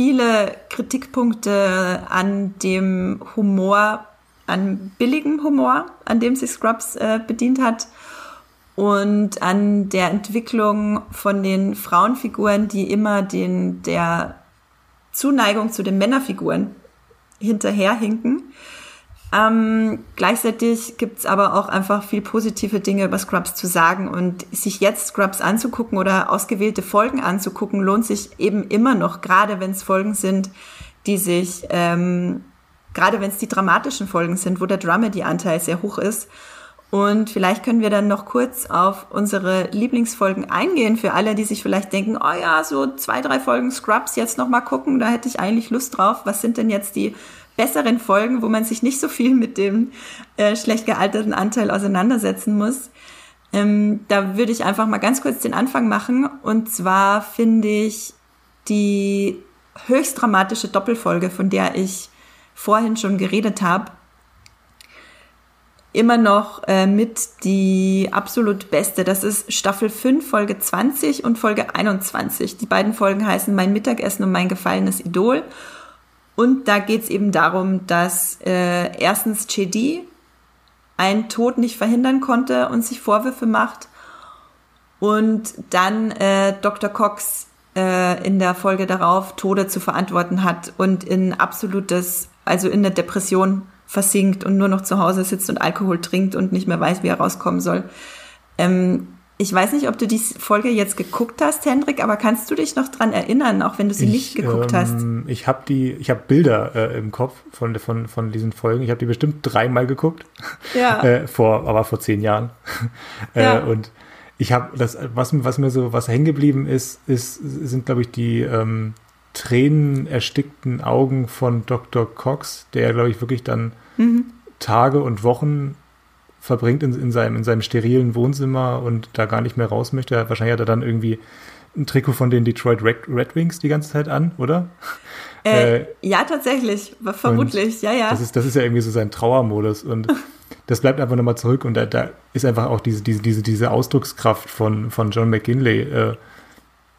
viele Kritikpunkte an dem Humor, an billigem Humor, an dem sich Scrubs äh, bedient hat und an der Entwicklung von den Frauenfiguren, die immer den, der Zuneigung zu den Männerfiguren hinterherhinken. Ähm, gleichzeitig gibt's aber auch einfach viel positive Dinge über Scrubs zu sagen und sich jetzt Scrubs anzugucken oder ausgewählte Folgen anzugucken, lohnt sich eben immer noch, gerade wenn es Folgen sind, die sich, ähm, gerade wenn es die dramatischen Folgen sind, wo der Dramedy-Anteil sehr hoch ist. Und vielleicht können wir dann noch kurz auf unsere Lieblingsfolgen eingehen für alle, die sich vielleicht denken, oh ja, so zwei, drei Folgen Scrubs jetzt noch mal gucken, da hätte ich eigentlich Lust drauf. Was sind denn jetzt die besseren Folgen, wo man sich nicht so viel mit dem äh, schlecht gealterten Anteil auseinandersetzen muss? Ähm, da würde ich einfach mal ganz kurz den Anfang machen. Und zwar finde ich die höchst dramatische Doppelfolge, von der ich vorhin schon geredet habe, immer noch äh, mit die absolut beste. Das ist Staffel 5, Folge 20 und Folge 21. Die beiden Folgen heißen Mein Mittagessen und mein gefallenes Idol. Und da geht es eben darum, dass äh, erstens JD einen Tod nicht verhindern konnte und sich Vorwürfe macht. Und dann äh, Dr. Cox äh, in der Folge darauf Tode zu verantworten hat und in absolutes, also in der Depression versinkt und nur noch zu Hause sitzt und Alkohol trinkt und nicht mehr weiß, wie er rauskommen soll. Ähm, ich weiß nicht, ob du die Folge jetzt geguckt hast, Hendrik, aber kannst du dich noch dran erinnern, auch wenn du sie nicht geguckt hast? ähm, Ich habe die, ich habe Bilder äh, im Kopf von, von, von diesen Folgen. Ich habe die bestimmt dreimal geguckt. Ja. (laughs) äh, vor, aber vor zehn Jahren. (laughs) äh, Ja. Und ich habe das, was, was mir so, was hängen geblieben ist, ist, sind, glaube ich, die ähm, Tränen erstickten Augen von Dr. Cox, der, glaube ich, wirklich dann Tage und Wochen verbringt in, in, seinem, in seinem sterilen Wohnzimmer und da gar nicht mehr raus möchte. Wahrscheinlich hat er dann irgendwie ein Trikot von den Detroit Red, Wings die ganze Zeit an, oder? Äh, äh, ja, tatsächlich, vermutlich, ja, ja. Das ist, das ist ja irgendwie so sein Trauermodus und (laughs) das bleibt einfach nochmal zurück und da, da ist einfach auch diese, diese, diese, diese Ausdruckskraft von, von John McKinley, äh,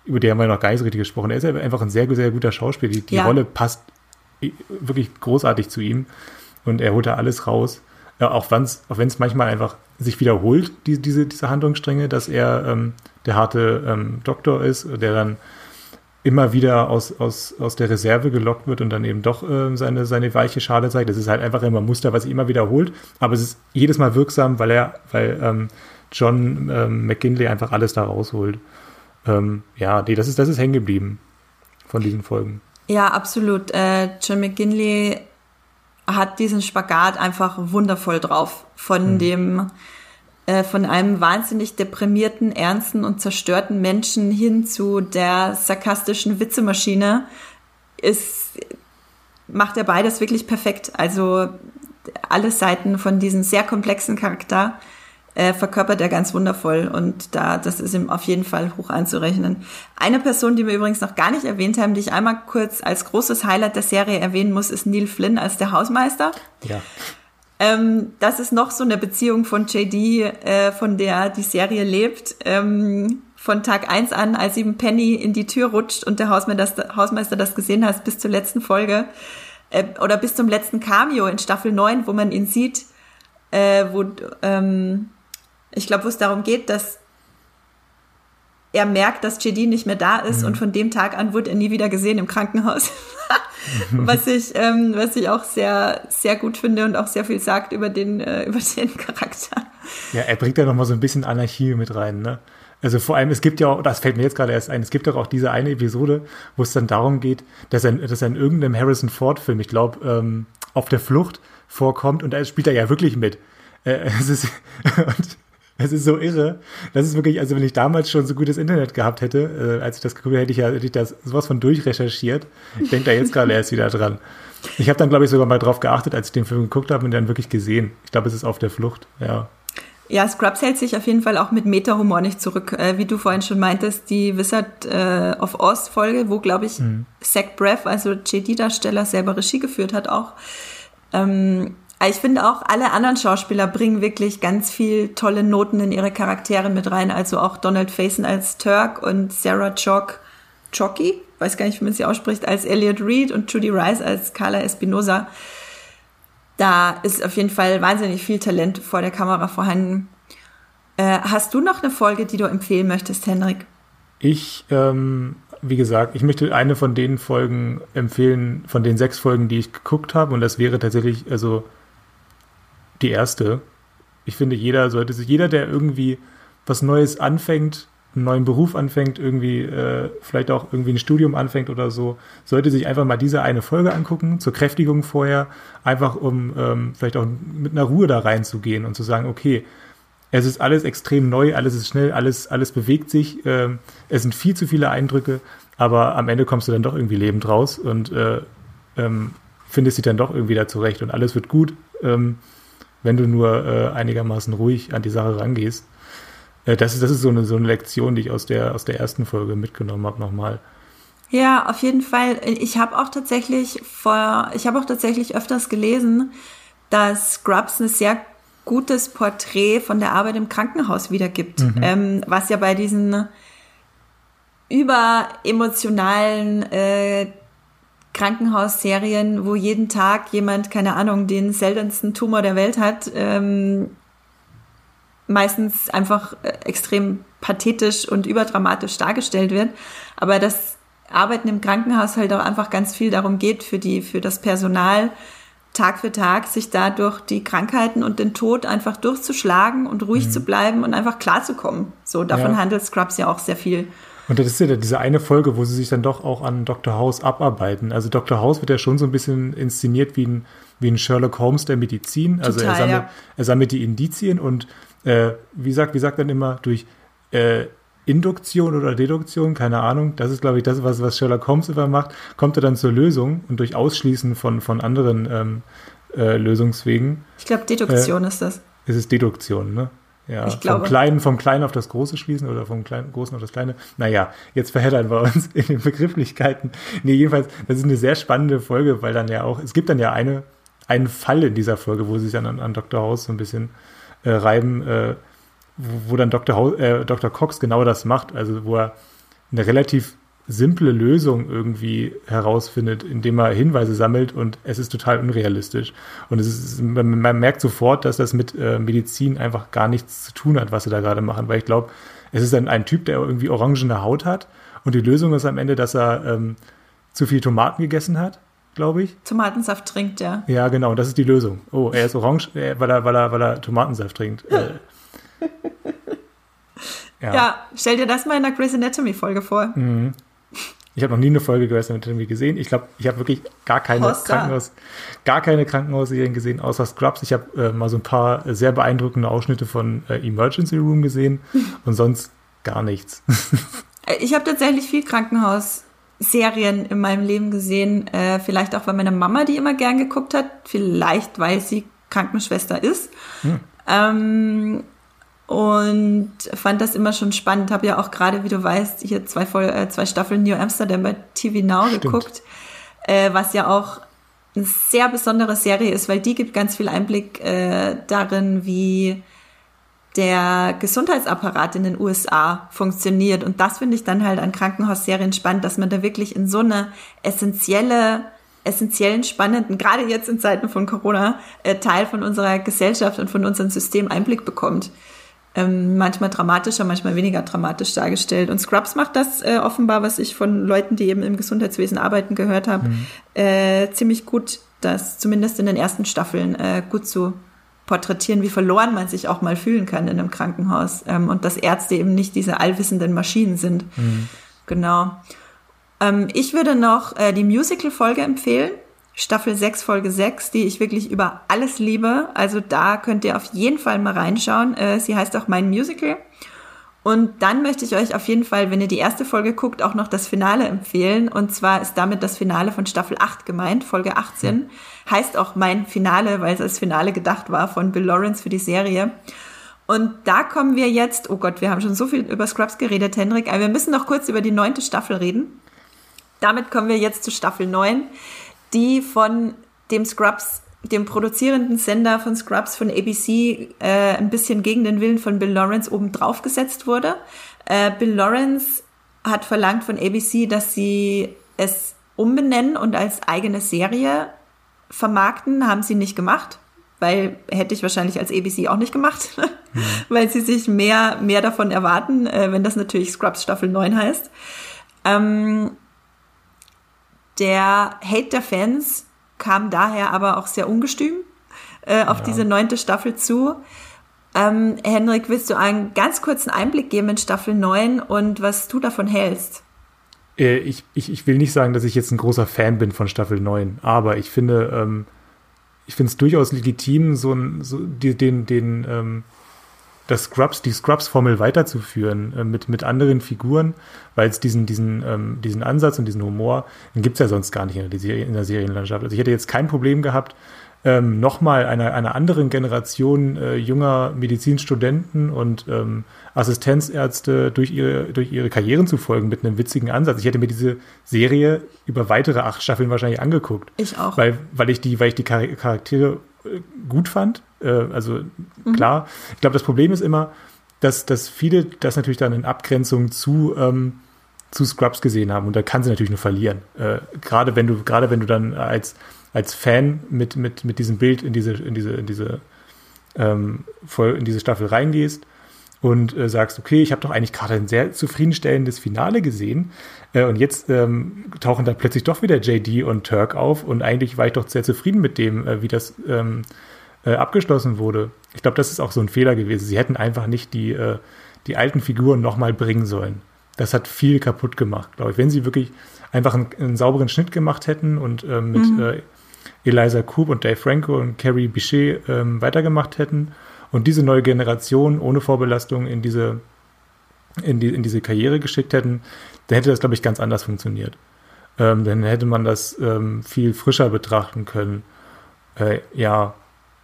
über die haben wir noch gar nicht so richtig gesprochen. Er ist einfach ein sehr, sehr guter Schauspieler. Die, die Ja. Rolle passt wirklich großartig zu ihm und er holt da alles raus. Ja, auch wenn's, auch wenn es manchmal einfach sich wiederholt, die, diese, diese Handlungsstränge, dass er ähm, der harte ähm, Doktor ist, der dann immer wieder aus, aus, aus der Reserve gelockt wird und dann eben doch ähm, seine, seine weiche Schale zeigt. Das ist halt einfach immer ein Muster, was sich immer wiederholt, aber es ist jedes Mal wirksam, weil er, weil ähm, John ähm, McGinley einfach alles da rausholt. Ähm, ja, nee, das ist, das ist hängen geblieben von diesen Folgen. Ja, absolut. Äh, John McGinley hat diesen Spagat einfach wundervoll drauf. Von dem, äh, von einem wahnsinnig deprimierten, ernsten und zerstörten Menschen hin zu der sarkastischen Witzemaschine ist, macht er beides wirklich perfekt. Also alle Seiten von diesem sehr komplexen Charakter äh, verkörpert er ganz wundervoll und da das ist ihm auf jeden Fall hoch anzurechnen. Eine Person, die wir übrigens noch gar nicht erwähnt haben, die ich einmal kurz als großes Highlight der Serie erwähnen muss, ist Neil Flynn als der Hausmeister. Ja. Ähm, das ist noch so eine Beziehung von JD, äh, von der die Serie lebt. Ähm, von Tag eins an, als eben Penny in die Tür rutscht und der Hausmeister das, Hausmeister das gesehen hat, bis zur letzten Folge äh, oder bis zum letzten Cameo in Staffel 9, wo man ihn sieht, äh, wo ähm, ich glaube, wo es darum geht, dass er merkt, dass JD nicht mehr da ist mhm. und von dem Tag an wurde er nie wieder gesehen im Krankenhaus. (laughs) was ich, ähm, was ich auch sehr, sehr gut finde und auch sehr viel sagt über den, äh, über den (laughs) Charakter. Ja, er bringt da nochmal so ein bisschen Anarchie mit rein, ne? Also vor allem, es gibt ja auch, das fällt mir jetzt gerade erst ein, es gibt doch auch diese eine Episode, wo es dann darum geht, dass er, dass er in irgendeinem Harrison Ford-Film, ich glaube, ähm, auf der Flucht vorkommt und da spielt er ja wirklich mit. Äh, (laughs) es ist, und es ist so irre. Das ist wirklich, also wenn ich damals schon so gutes Internet gehabt hätte, äh, als ich das geguckt hätte, hätte ich ja hätte ich das sowas von durchrecherchiert. Ich denke da jetzt gerade erst wieder dran. Ich habe dann, glaube ich, sogar mal drauf geachtet, als ich den Film geguckt habe und dann wirklich gesehen. Ich glaube, es ist auf der Flucht, ja. Ja, Scrubs hält sich auf jeden Fall auch mit Meta-Humor nicht zurück. Äh, wie du vorhin schon meintest, die Wizard äh, of Oz-Folge, wo, glaube ich, mhm. Zach Braff, also JD-Darsteller, selber Regie geführt hat auch. Ähm, ich finde auch, alle anderen Schauspieler bringen wirklich ganz viel tolle Noten in ihre Charaktere mit rein. Also auch Donald Faison als Turk und Sarah Chalk, Chalky, weiß gar nicht, wie man sie ausspricht, als Elliot Reed und Judy Rice als Carla Espinosa da ist auf jeden Fall wahnsinnig viel Talent vor der Kamera vorhanden. Äh, hast du noch eine Folge, die du empfehlen möchtest, Henrik? Ich, ähm, wie gesagt, ich möchte eine von den Folgen empfehlen, von den sechs Folgen, die ich geguckt habe. Und das wäre tatsächlich, also die erste. Ich finde, jeder sollte sich, jeder, der irgendwie was Neues anfängt, einen neuen Beruf anfängt, irgendwie äh, vielleicht auch irgendwie ein Studium anfängt oder so, sollte sich einfach mal diese eine Folge angucken, zur Kräftigung vorher, einfach um ähm, vielleicht auch mit einer Ruhe da reinzugehen und zu sagen, okay, es ist alles extrem neu, alles ist schnell, alles, alles bewegt sich, äh, es sind viel zu viele Eindrücke, aber am Ende kommst du dann doch irgendwie lebend raus und äh, ähm, findest dich dann doch irgendwie da zurecht und alles wird gut, ähm, wenn du nur äh, einigermaßen ruhig an die Sache rangehst. Äh, das ist, das ist so eine, so eine Lektion, die ich aus der, aus der ersten Folge mitgenommen habe nochmal. Ja, auf jeden Fall. Ich habe auch tatsächlich vor, ich habe auch tatsächlich öfters gelesen, dass Scrubs ein sehr gutes Porträt von der Arbeit im Krankenhaus wiedergibt, mhm. ähm, was ja bei diesen überemotionalen äh, Krankenhausserien, wo jeden Tag jemand, keine Ahnung, den seltensten Tumor der Welt hat, ähm, meistens einfach äh, extrem pathetisch und überdramatisch dargestellt wird. Aber das Arbeiten im Krankenhaus halt auch einfach ganz viel darum geht, für die, für das Personal Tag für Tag sich dadurch die Krankheiten und den Tod einfach durchzuschlagen und ruhig mhm. zu bleiben und einfach klarzukommen. So, davon ja. handelt Scrubs ja auch sehr viel. Und das ist ja diese eine Folge, wo sie sich dann doch auch an Dr. House abarbeiten. Also Dr. House wird ja schon so ein bisschen inszeniert wie ein, wie ein Sherlock Holmes der Medizin. Also Total, er, sammelt, ja. er sammelt die Indizien und äh, wie sagt, wie sagt dann immer, durch äh, Induktion oder Deduktion, keine Ahnung, das ist, glaube ich, das, was, was Sherlock Holmes immer macht, kommt er dann zur Lösung und durch Ausschließen von, von anderen ähm, äh, Lösungswegen. Ich glaube, Deduktion äh, ist das. Es ist Deduktion, ne? Ja, ich glaube. Vom Kleinen, vom Kleinen auf das Große schließen oder vom Kleinen, Großen auf das Kleine. Naja, jetzt verheddern wir uns (laughs) in den Begrifflichkeiten. Nee, jedenfalls, das ist eine sehr spannende Folge, weil dann ja auch, es gibt dann ja eine, einen Fall in dieser Folge, wo sie sich dann an, an Dr. House so ein bisschen äh, reiben, äh, wo, wo, dann Dr. Ho äh, Dr. Cox genau das macht, also wo er eine relativ simple Lösung irgendwie herausfindet, indem er Hinweise sammelt und es ist total unrealistisch. Und es ist, man, man merkt sofort, dass das mit äh, Medizin einfach gar nichts zu tun hat, was sie da gerade machen, weil ich glaube, es ist dann ein Typ, der irgendwie orangene Haut hat und die Lösung ist am Ende, dass er ähm, zu viel Tomaten gegessen hat glaube ich. Tomatensaft trinkt, ja. Ja, genau, das ist die Lösung. Oh, er ist orange, äh, weil er, weil er, weil er Tomatensaft trinkt. Äh. (laughs) ja. ja. stell dir das mal in der Grey's Anatomy Folge vor. Mhm. Ich habe noch nie eine Folge Grey's Anatomy gesehen. Ich glaube, ich habe wirklich gar keine Hosta. Krankenhaus, gar keine Krankenhausserien gesehen, außer Scrubs. Ich habe äh, mal so ein paar sehr beeindruckende Ausschnitte von äh, Emergency Room gesehen (laughs) und sonst gar nichts. (laughs) ich habe tatsächlich viel Krankenhaus Serien in meinem Leben gesehen. Äh, vielleicht auch, weil meine Mama die immer gern geguckt hat. Vielleicht, weil sie Krankenschwester ist. Hm. Ähm, und fand das immer schon spannend. Habe ja auch gerade, wie du weißt, hier zwei, äh, zwei Staffeln New Amsterdam bei TV Now Stimmt. geguckt, äh, was ja auch eine sehr besondere Serie ist, weil die gibt ganz viel Einblick äh, darin, wie der Gesundheitsapparat in den USA funktioniert. Und das finde ich dann halt an Krankenhausserien spannend, dass man da wirklich in so eine essentielle, essentiellen, spannenden, gerade jetzt in Zeiten von Corona, äh, Teil von unserer Gesellschaft und von unserem System Einblick bekommt. Ähm, manchmal dramatischer, manchmal weniger dramatisch dargestellt. Und Scrubs macht das äh, offenbar, was ich von Leuten, die eben im Gesundheitswesen arbeiten, gehört habe, mhm. äh, ziemlich gut, das zumindest in den ersten Staffeln äh, gut zu porträtieren, wie verloren man sich auch mal fühlen kann in einem Krankenhaus ähm, und dass Ärzte eben nicht diese allwissenden Maschinen sind. Mhm. Genau. Ähm, ich würde noch äh, die Musical-Folge empfehlen. Staffel 6, Folge 6, die ich wirklich über alles liebe. Also da könnt ihr auf jeden Fall mal reinschauen. Äh, sie heißt auch Mein Musical. Und dann möchte ich euch auf jeden Fall, wenn ihr die erste Folge guckt, auch noch das Finale empfehlen. Und zwar ist damit das Finale von Staffel 8 gemeint, Folge 18. Mhm. Heißt auch mein Finale, weil es als Finale gedacht war von Bill Lawrence für die Serie. Und da kommen wir jetzt, oh Gott, wir haben schon so viel über Scrubs geredet, Hendrik, aber wir müssen noch kurz über die neunte Staffel reden. Damit kommen wir jetzt zu Staffel 9, die von dem Scrubs dem produzierenden Sender von Scrubs von ABC äh, ein bisschen gegen den Willen von Bill Lawrence oben drauf gesetzt wurde. Äh, Bill Lawrence hat verlangt von ABC, dass sie es umbenennen und als eigene Serie vermarkten, haben sie nicht gemacht, weil hätte ich wahrscheinlich als ABC auch nicht gemacht, (laughs) mhm. weil sie sich mehr, mehr davon erwarten, äh, wenn das natürlich Scrubs Staffel 9 heißt. Ähm, der Hate der Fans kam daher aber auch sehr ungestüm äh, auf ja. diese neunte Staffel zu. Ähm, Henrik, willst du einen ganz kurzen Einblick geben in Staffel 9 und was du davon hältst? Äh, ich, ich, ich will nicht sagen, dass ich jetzt ein großer Fan bin von Staffel 9, aber ich finde, ähm, ich finde es durchaus legitim, so, ein, so die, den, den, ähm, das Scrubs, die Scrubs-Formel weiterzuführen äh, mit, mit anderen Figuren, weil es diesen, diesen, ähm, diesen Ansatz und diesen Humor, den gibt es ja sonst gar nicht in der, Serie, in der Serienlandschaft. Also ich hätte jetzt kein Problem gehabt, ähm, nochmal einer, einer anderen Generation äh, junger Medizinstudenten und ähm, Assistenzärzte durch ihre, durch ihre Karrieren zu folgen mit einem witzigen Ansatz. Ich hätte mir diese Serie über weitere acht Staffeln wahrscheinlich angeguckt. Ich auch. Weil, weil ich die, weil ich die Charaktere gut fand. Äh, also mhm. klar, ich glaube, das Problem ist immer, dass, dass viele das natürlich dann in Abgrenzung zu, ähm, zu Scrubs gesehen haben und da kann sie natürlich nur verlieren. Äh, gerade wenn du, gerade wenn du dann als, als Fan mit, mit, mit diesem Bild in diese, in diese, in diese, ähm, voll in diese Staffel reingehst und äh, sagst, okay, ich habe doch eigentlich gerade ein sehr zufriedenstellendes Finale gesehen äh, und jetzt ähm, tauchen da plötzlich doch wieder JD und Turk auf und eigentlich war ich doch sehr zufrieden mit dem, äh, wie das ähm, äh, abgeschlossen wurde. Ich glaube, das ist auch so ein Fehler gewesen. Sie hätten einfach nicht die, äh, die alten Figuren nochmal bringen sollen. Das hat viel kaputt gemacht, glaube ich. Wenn sie wirklich einfach einen, einen sauberen Schnitt gemacht hätten und äh, mit mhm. äh, Eliza Coop und Dave Franco und Carrie Bichet ähm, weitergemacht hätten und diese neue Generation ohne Vorbelastung in diese, in, die, in diese Karriere geschickt hätten, dann hätte das, glaube ich, ganz anders funktioniert. Ähm, dann hätte man das ähm, viel frischer betrachten können. Äh, ja.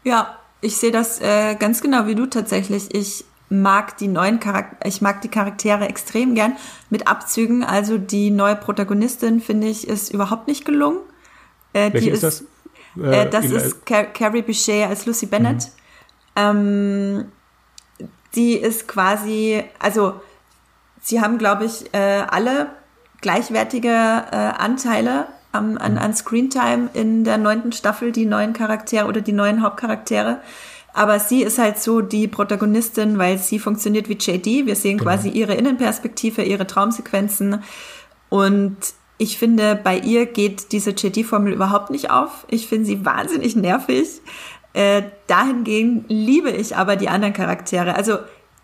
Ja, ich sehe das äh, ganz genau wie du tatsächlich. Ich mag die neuen Charaktere, ich mag die Charaktere extrem gern mit Abzügen. Also die neue Protagonistin finde ich ist überhaupt nicht gelungen. Äh, Welche ist, ist das? Äh, das ist Car Carrie Bichet als Lucy Bennett. Mhm. Ähm, die ist quasi, also sie haben, glaube ich, äh, alle gleichwertige äh, Anteile an, an, an Screentime in der neunten Staffel, die neuen Charaktere oder die neuen Hauptcharaktere. Aber sie ist halt so die Protagonistin, weil sie funktioniert wie JD. Wir sehen genau. quasi ihre Innenperspektive, ihre Traumsequenzen. Und ich finde, bei ihr geht diese JD-Formel überhaupt nicht auf. Ich finde sie wahnsinnig nervig. Äh, dahingegen liebe ich aber die anderen Charaktere. Also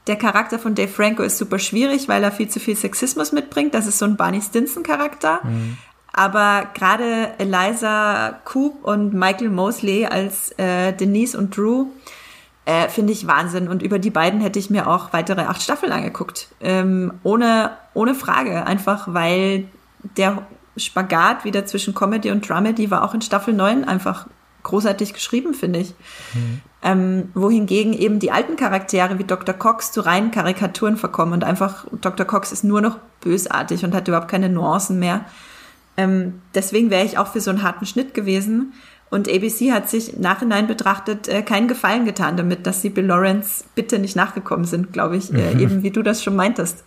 der Charakter von Dave Franco ist super schwierig, weil er viel zu viel Sexismus mitbringt. Das ist so ein Barney Stinson-Charakter. Mhm. Aber gerade Eliza Coop und Michael Mosley als äh, Denise und Drew äh, finde ich Wahnsinn. Und über die beiden hätte ich mir auch weitere acht Staffeln angeguckt. Ähm, ohne, ohne Frage. Einfach weil der Spagat wieder zwischen Comedy und Dramedy war auch in Staffel 9 einfach großartig geschrieben, finde ich. Mhm. Ähm, wohingegen eben die alten Charaktere wie Dr. Cox zu reinen Karikaturen verkommen und einfach Dr. Cox ist nur noch bösartig und hat überhaupt keine Nuancen mehr. Ähm, deswegen wäre ich auch für so einen harten Schnitt gewesen. Und ABC hat sich Nachhinein betrachtet äh, keinen Gefallen getan damit, dass sie Bill Lawrence bitte nicht nachgekommen sind, glaube ich, äh, mhm. eben wie du das schon meintest.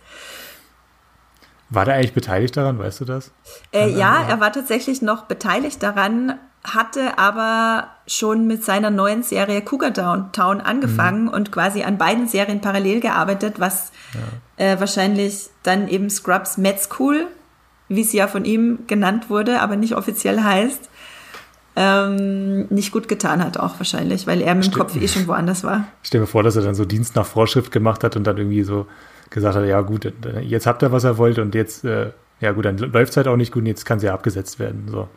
War der eigentlich beteiligt daran, weißt du das? Äh, ja, er war tatsächlich noch beteiligt daran, hatte aber schon mit seiner neuen Serie Cougar Town angefangen mhm. und quasi an beiden Serien parallel gearbeitet, was ja. äh, wahrscheinlich dann eben Scrubs Med School, wie sie ja von ihm genannt wurde, aber nicht offiziell heißt, ähm, nicht gut getan hat auch wahrscheinlich, weil er mit dem Kopf eh schon woanders war. Ich stell mir vor, dass er dann so Dienst nach Vorschrift gemacht hat und dann irgendwie so gesagt hat, ja gut, jetzt habt ihr, was er wollte und jetzt, äh, ja gut, dann läuft es halt auch nicht gut und jetzt kann sie ja abgesetzt werden. So.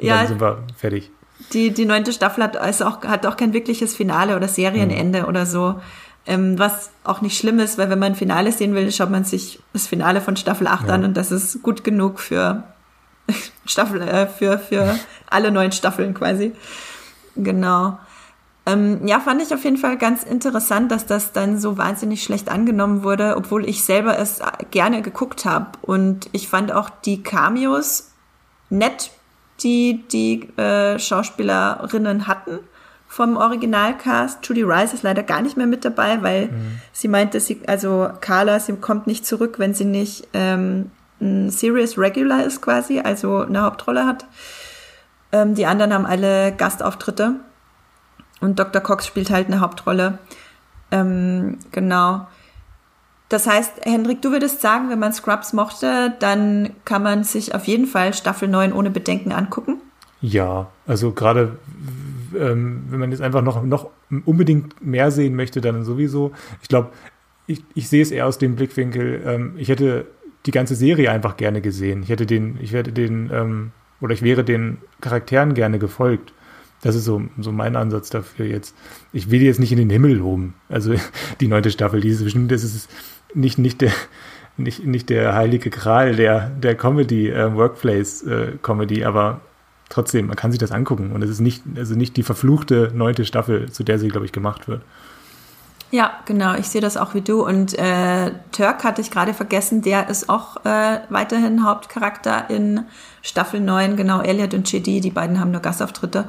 Und ja, dann sind wir fertig. Die, die neunte Staffel hat, also auch, hat auch kein wirkliches Finale oder Serienende mhm. oder so. Ähm, was auch nicht schlimm ist, weil wenn man ein Finale sehen will, schaut man sich das Finale von Staffel 8 ja. an und das ist gut genug für (laughs) Staffel, äh, für, für (laughs) alle neun Staffeln quasi. Genau. Ähm, ja, fand ich auf jeden Fall ganz interessant, dass das dann so wahnsinnig schlecht angenommen wurde, obwohl ich selber es gerne geguckt habe. Und ich fand auch die Cameos nett, die die äh, Schauspielerinnen hatten vom Originalcast. Judy Rice ist leider gar nicht mehr mit dabei, weil mhm. sie meinte, sie, also Carla, sie kommt nicht zurück, wenn sie nicht ähm, ein Serious Regular ist quasi, also eine Hauptrolle hat. Ähm, die anderen haben alle Gastauftritte. Und Dr. Cox spielt halt eine Hauptrolle. Ähm, genau. Das heißt, Hendrik, du würdest sagen, wenn man Scrubs mochte, dann kann man sich auf jeden Fall Staffel 9 ohne Bedenken angucken? Ja, also gerade ähm, wenn man jetzt einfach noch, noch unbedingt mehr sehen möchte, dann sowieso. Ich glaube, ich, ich sehe es eher aus dem Blickwinkel, ähm, ich hätte die ganze Serie einfach gerne gesehen. Ich hätte den, ich hätte den, ähm, oder ich wäre den Charakteren gerne gefolgt. Das ist so, so mein Ansatz dafür jetzt. Ich will jetzt nicht in den Himmel loben. Also (laughs) die neunte Staffel, diese bestimmt, das ist nicht, nicht der, nicht, nicht der heilige Gral der, der Comedy, äh, Workplace äh, aber trotzdem, man kann sich das angucken. Und es ist nicht, also nicht die verfluchte neunte Staffel, zu der sie, glaube ich, gemacht wird. Ja, genau, ich sehe das auch wie du. Und äh, Turk hatte ich gerade vergessen, der ist auch äh, weiterhin Hauptcharakter in Staffel 9, genau, Elliot und JD, die beiden haben nur Gastauftritte.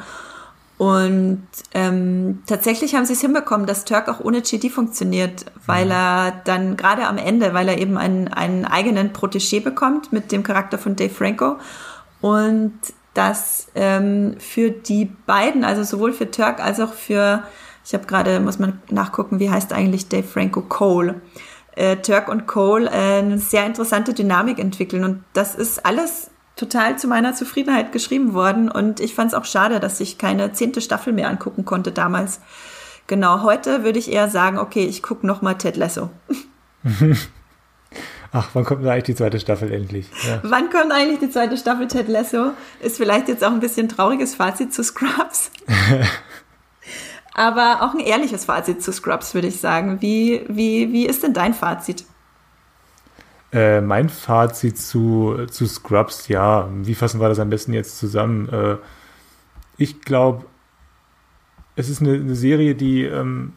Und ähm, tatsächlich haben sie es hinbekommen, dass Turk auch ohne JD funktioniert, weil mhm. er dann gerade am Ende, weil er eben einen, einen eigenen Protégé bekommt mit dem Charakter von Dave Franco. Und das ähm, für die beiden, also sowohl für Turk als auch für ich habe gerade, muss man nachgucken, wie heißt eigentlich Dave Franco Cole. Äh, Turk und Cole äh, eine sehr interessante Dynamik entwickeln. Und das ist alles total zu meiner Zufriedenheit geschrieben worden. Und ich fand es auch schade, dass ich keine zehnte Staffel mehr angucken konnte damals. Genau, heute würde ich eher sagen, okay, ich gucke noch mal Ted Lasso. (laughs) Ach, wann kommt eigentlich die zweite Staffel endlich? Ja. Wann kommt eigentlich die zweite Staffel Ted Lasso? Ist vielleicht jetzt auch ein bisschen trauriges Fazit zu Scrubs. (laughs) aber auch ein ehrliches Fazit zu Scrubs, würde ich sagen. Wie, wie, wie ist denn dein Fazit? Äh, mein Fazit zu, zu Scrubs, ja, wie fassen wir das am besten jetzt zusammen? Äh, ich glaube, es ist eine, eine Serie, die, ähm,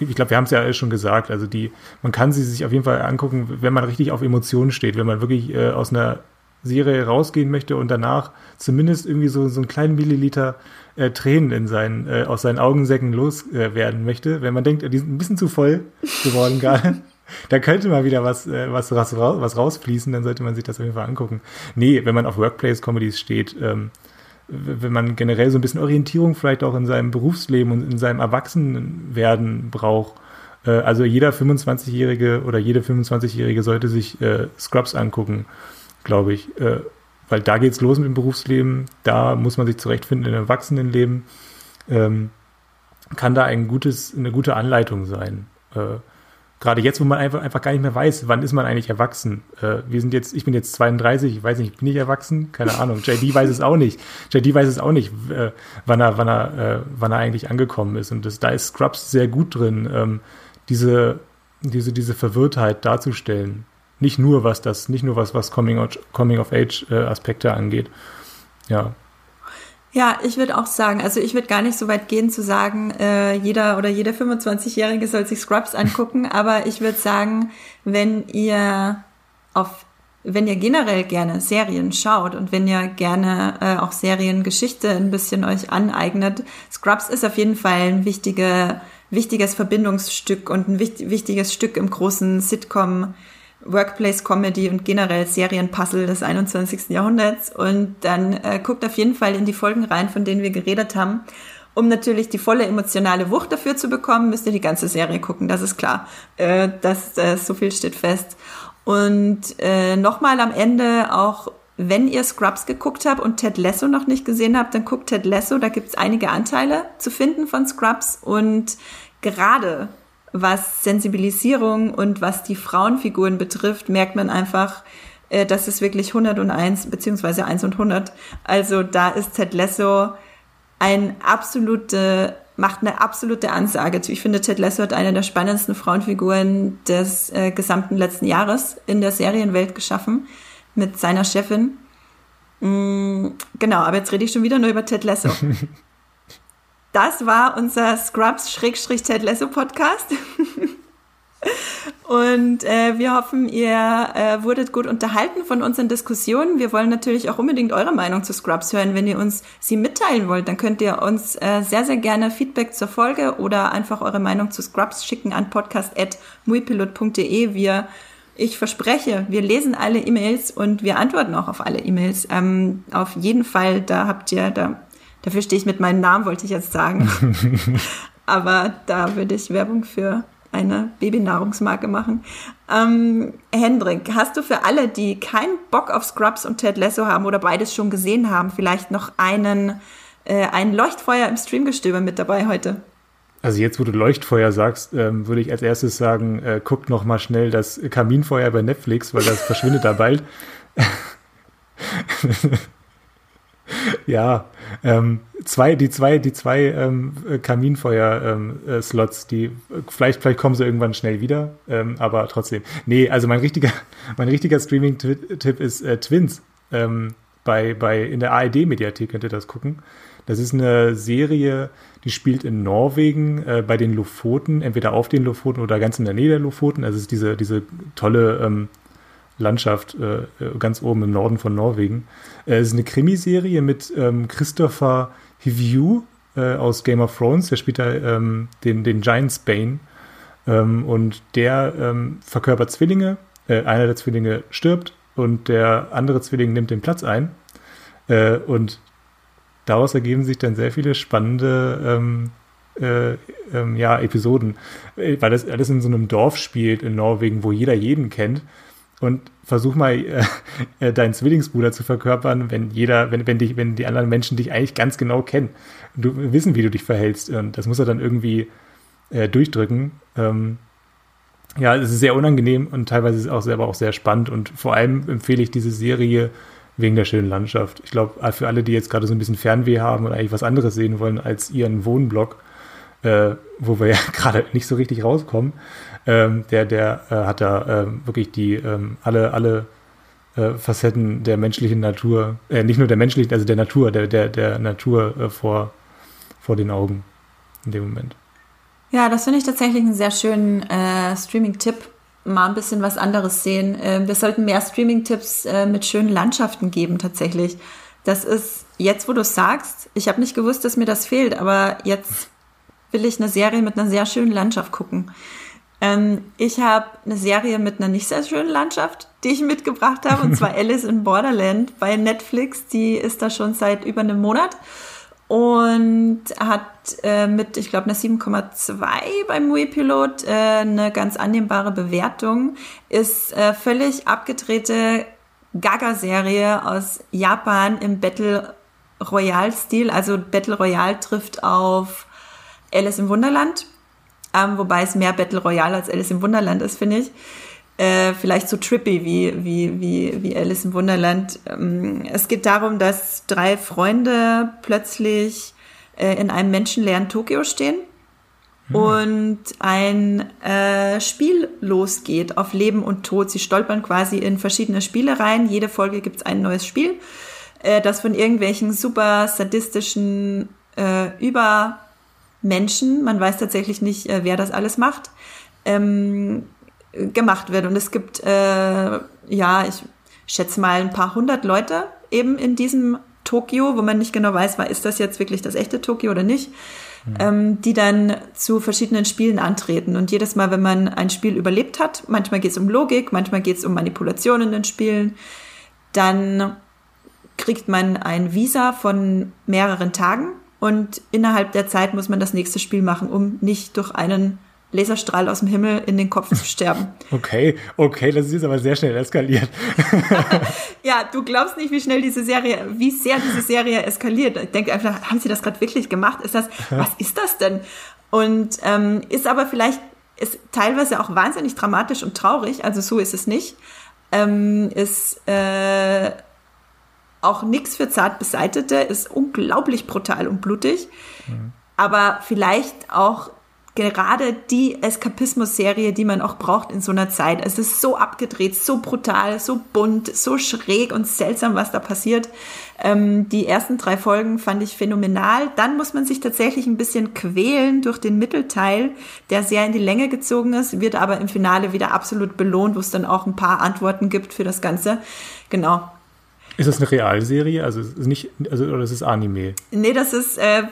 ich glaube, wir haben es ja alles schon gesagt, also die, man kann sie sich auf jeden Fall angucken, wenn man richtig auf Emotionen steht, wenn man wirklich äh, aus einer Serie rausgehen möchte und danach zumindest irgendwie so, so einen kleinen Milliliter äh, Tränen in seinen, äh, aus seinen Augensäcken loswerden äh, möchte, wenn man denkt, die sind ein bisschen zu voll geworden gerade, (laughs) da könnte mal wieder was, äh, was, was, was rausfließen, dann sollte man sich das auf jeden Fall angucken. Nee, wenn man auf Workplace-Comedies steht, ähm, wenn man generell so ein bisschen Orientierung vielleicht auch in seinem Berufsleben und in seinem Erwachsenwerden braucht, äh, also jeder 25-Jährige oder jede 25-Jährige sollte sich äh, Scrubs angucken, glaube ich. Äh, weil da geht's los mit dem Berufsleben, da muss man sich zurechtfinden im Erwachsenenleben. Ähm, kann da ein gutes, eine gute Anleitung sein. Äh, Gerade jetzt, wo man einfach, einfach gar nicht mehr weiß, wann ist man eigentlich erwachsen. Äh, wir sind jetzt, ich bin jetzt 32, ich weiß nicht, bin ich erwachsen? Keine Ahnung. JD weiß es auch nicht. JD weiß es auch nicht, äh, wann er, wann er, äh, wann er eigentlich angekommen ist. Und das, da ist Scrubs sehr gut drin, ähm, diese, diese, diese Verwirrtheit darzustellen. Nicht nur was das, nicht nur was, was Coming of, Coming of Age äh, Aspekte angeht. Ja. Ja, ich würde auch sagen, also ich würde gar nicht so weit gehen zu sagen, äh, jeder oder jede 25-Jährige soll sich Scrubs angucken, (laughs) aber ich würde sagen, wenn ihr auf wenn ihr generell gerne Serien schaut und wenn ihr gerne äh, auch Seriengeschichte ein bisschen euch aneignet, Scrubs ist auf jeden Fall ein wichtige, wichtiges Verbindungsstück und ein wichtig, wichtiges Stück im großen Sitcom Workplace Comedy und generell Serienpuzzle des 21. Jahrhunderts. Und dann äh, guckt auf jeden Fall in die Folgen rein, von denen wir geredet haben. Um natürlich die volle emotionale Wucht dafür zu bekommen, müsst ihr die ganze Serie gucken, das ist klar. Äh, das, äh, so viel steht fest. Und äh, nochmal am Ende auch, wenn ihr Scrubs geguckt habt und Ted Lasso noch nicht gesehen habt, dann guckt Ted Lasso, da gibt's einige Anteile zu finden von Scrubs und gerade was Sensibilisierung und was die Frauenfiguren betrifft, merkt man einfach, äh, das ist wirklich 101 beziehungsweise 1 und 100. Also da ist Ted Lasso ein absolute macht eine absolute Ansage. Ich finde, Ted Lasso hat eine der spannendsten Frauenfiguren des äh, gesamten letzten Jahres in der Serienwelt geschaffen mit seiner Chefin. Mm, genau, aber jetzt rede ich schon wieder nur über Ted Lasso. (laughs) das war unser Scrubs-Ted Lasso-Podcast. (laughs) Und äh, wir hoffen, ihr äh, wurdet gut unterhalten von unseren Diskussionen. Wir wollen natürlich auch unbedingt eure Meinung zu Scrubs hören. Wenn ihr uns sie mitteilen wollt, dann könnt ihr uns äh, sehr, sehr gerne Feedback zur Folge oder einfach eure Meinung zu Scrubs schicken an podcast.muipilot.de. Wir, ich verspreche, wir lesen alle E-Mails und wir antworten auch auf alle E-Mails. Ähm, auf jeden Fall, da habt ihr, da, dafür stehe ich mit meinem Namen, wollte ich jetzt sagen. (laughs) Aber da würde ich Werbung für eine Babynahrungsmarke machen. Ähm, Hendrik, hast du für alle, die keinen Bock auf Scrubs und Ted Lasso haben oder beides schon gesehen haben, vielleicht noch einen, äh, ein Leuchtfeuer im Streamgestöber mit dabei heute? Also jetzt, wo du Leuchtfeuer sagst, ähm, würde ich als erstes sagen, äh, guckt noch mal schnell das Kaminfeuer bei Netflix, weil das verschwindet da bald. (laughs) ja, ähm, zwei, die zwei, die zwei ähm, Kaminfeuer-Slots, ähm, äh, die vielleicht, vielleicht kommen sie irgendwann schnell wieder, ähm, aber trotzdem. Nee, also mein richtiger, (laughs) mein richtiger Streaming-Tipp ist äh, Twins. Ähm, bei, bei, in der ARD-Mediathek könnt ihr das gucken. Das ist eine Serie, die spielt in Norwegen äh, bei den Lofoten, entweder auf den Lofoten oder ganz in der Nähe der Lofoten. Also es ist diese, diese tolle ähm, Landschaft äh, äh, ganz oben im Norden von Norwegen. Äh, es ist eine Krimiserie mit ähm, Christopher Hivju äh, aus Game of Thrones. Der spielt da ähm, den, den Giant Spain. Ähm, und der ähm, verkörpert Zwillinge. Äh, einer der Zwillinge stirbt und der andere Zwilling nimmt den Platz ein. Äh, und daraus ergeben sich dann sehr viele spannende ähm, äh, ähm, ja, Episoden, weil das alles in so einem Dorf spielt in Norwegen, wo jeder jeden kennt und versuch mal äh, äh, deinen Zwillingsbruder zu verkörpern, wenn jeder, wenn, wenn dich, wenn die anderen Menschen dich eigentlich ganz genau kennen und du wissen, wie du dich verhältst. Und das muss er dann irgendwie äh, durchdrücken. Ähm, ja, es ist sehr unangenehm und teilweise ist es auch selber auch sehr spannend und vor allem empfehle ich diese Serie wegen der schönen Landschaft. Ich glaube, für alle, die jetzt gerade so ein bisschen Fernweh haben und eigentlich was anderes sehen wollen als ihren Wohnblock, äh, wo wir ja (laughs) gerade nicht so richtig rauskommen, ähm, der, der äh, hat da ähm, wirklich die ähm, alle, alle äh, Facetten der menschlichen Natur, äh, nicht nur der menschlichen, also der Natur, der, der, der Natur äh, vor, vor den Augen in dem Moment. Ja, das finde ich tatsächlich einen sehr schönen äh, Streaming-Tipp. Mal ein bisschen was anderes sehen. Äh, wir sollten mehr Streaming-Tipps äh, mit schönen Landschaften geben, tatsächlich. Das ist jetzt, wo du sagst, ich habe nicht gewusst, dass mir das fehlt, aber jetzt will ich eine Serie mit einer sehr schönen Landschaft gucken. Ähm, ich habe eine Serie mit einer nicht sehr schönen Landschaft, die ich mitgebracht habe, und zwar (laughs) Alice in Borderland bei Netflix. Die ist da schon seit über einem Monat und hat äh, mit, ich glaube, einer 7,2 beim Wii-Pilot äh, eine ganz annehmbare Bewertung. Ist äh, völlig abgedrehte Gaga-Serie aus Japan im Battle Royale-Stil. Also Battle Royale trifft auf Alice im Wunderland ähm, wobei es mehr Battle Royale als Alice im Wunderland ist, finde ich. Äh, vielleicht so trippy wie, wie, wie, wie Alice im Wunderland. Ähm, es geht darum, dass drei Freunde plötzlich äh, in einem menschenleeren Tokio stehen hm. und ein äh, Spiel losgeht auf Leben und Tod. Sie stolpern quasi in verschiedene Spiele rein. Jede Folge gibt es ein neues Spiel, äh, das von irgendwelchen super sadistischen, äh, über Menschen, man weiß tatsächlich nicht, äh, wer das alles macht, ähm, gemacht wird. Und es gibt, äh, ja, ich ich schätze mal, ein paar hundert Leute eben in diesem Tokio, wo man nicht genau weiß, war, ist das jetzt wirklich das echte Tokio oder nicht, mhm. ähm, die dann zu verschiedenen Spielen antreten. Und jedes Mal, wenn man ein Spiel überlebt hat, manchmal geht es um Logik, manchmal geht es um Manipulation in den Spielen, dann kriegt man ein Visa von mehreren Tagen und innerhalb der Zeit muss man das nächste Spiel machen, um nicht durch einen Laserstrahl aus dem Himmel in den Kopf zu sterben. (laughs) Okay, okay, das ist jetzt aber sehr schnell eskaliert. (laughs) ja, du glaubst nicht, wie schnell diese Serie, wie sehr diese Serie eskaliert. Ich denke einfach, haben sie das gerade wirklich gemacht? Ist das, was ist das denn? Und ähm, ist aber vielleicht, ist teilweise auch wahnsinnig dramatisch und traurig, also so ist es nicht. Ähm, ist äh, auch nichts für zart Beseitete, ist unglaublich brutal und blutig. Mhm. Aber vielleicht auch gerade die Eskapismus-Serie, die man auch braucht in so einer Zeit. Es ist so abgedreht, so brutal, so bunt, so schräg und seltsam, was da passiert. Ähm, die ersten drei Folgen fand ich phänomenal. Dann muss man sich tatsächlich ein bisschen quälen durch den Mittelteil, der sehr in die Länge gezogen ist, wird aber im Finale wieder absolut belohnt, wo es dann auch ein paar Antworten gibt für das Ganze. Genau. Ist das eine Realserie? Also nicht, also oder ist es Anime? Nee, das ist äh,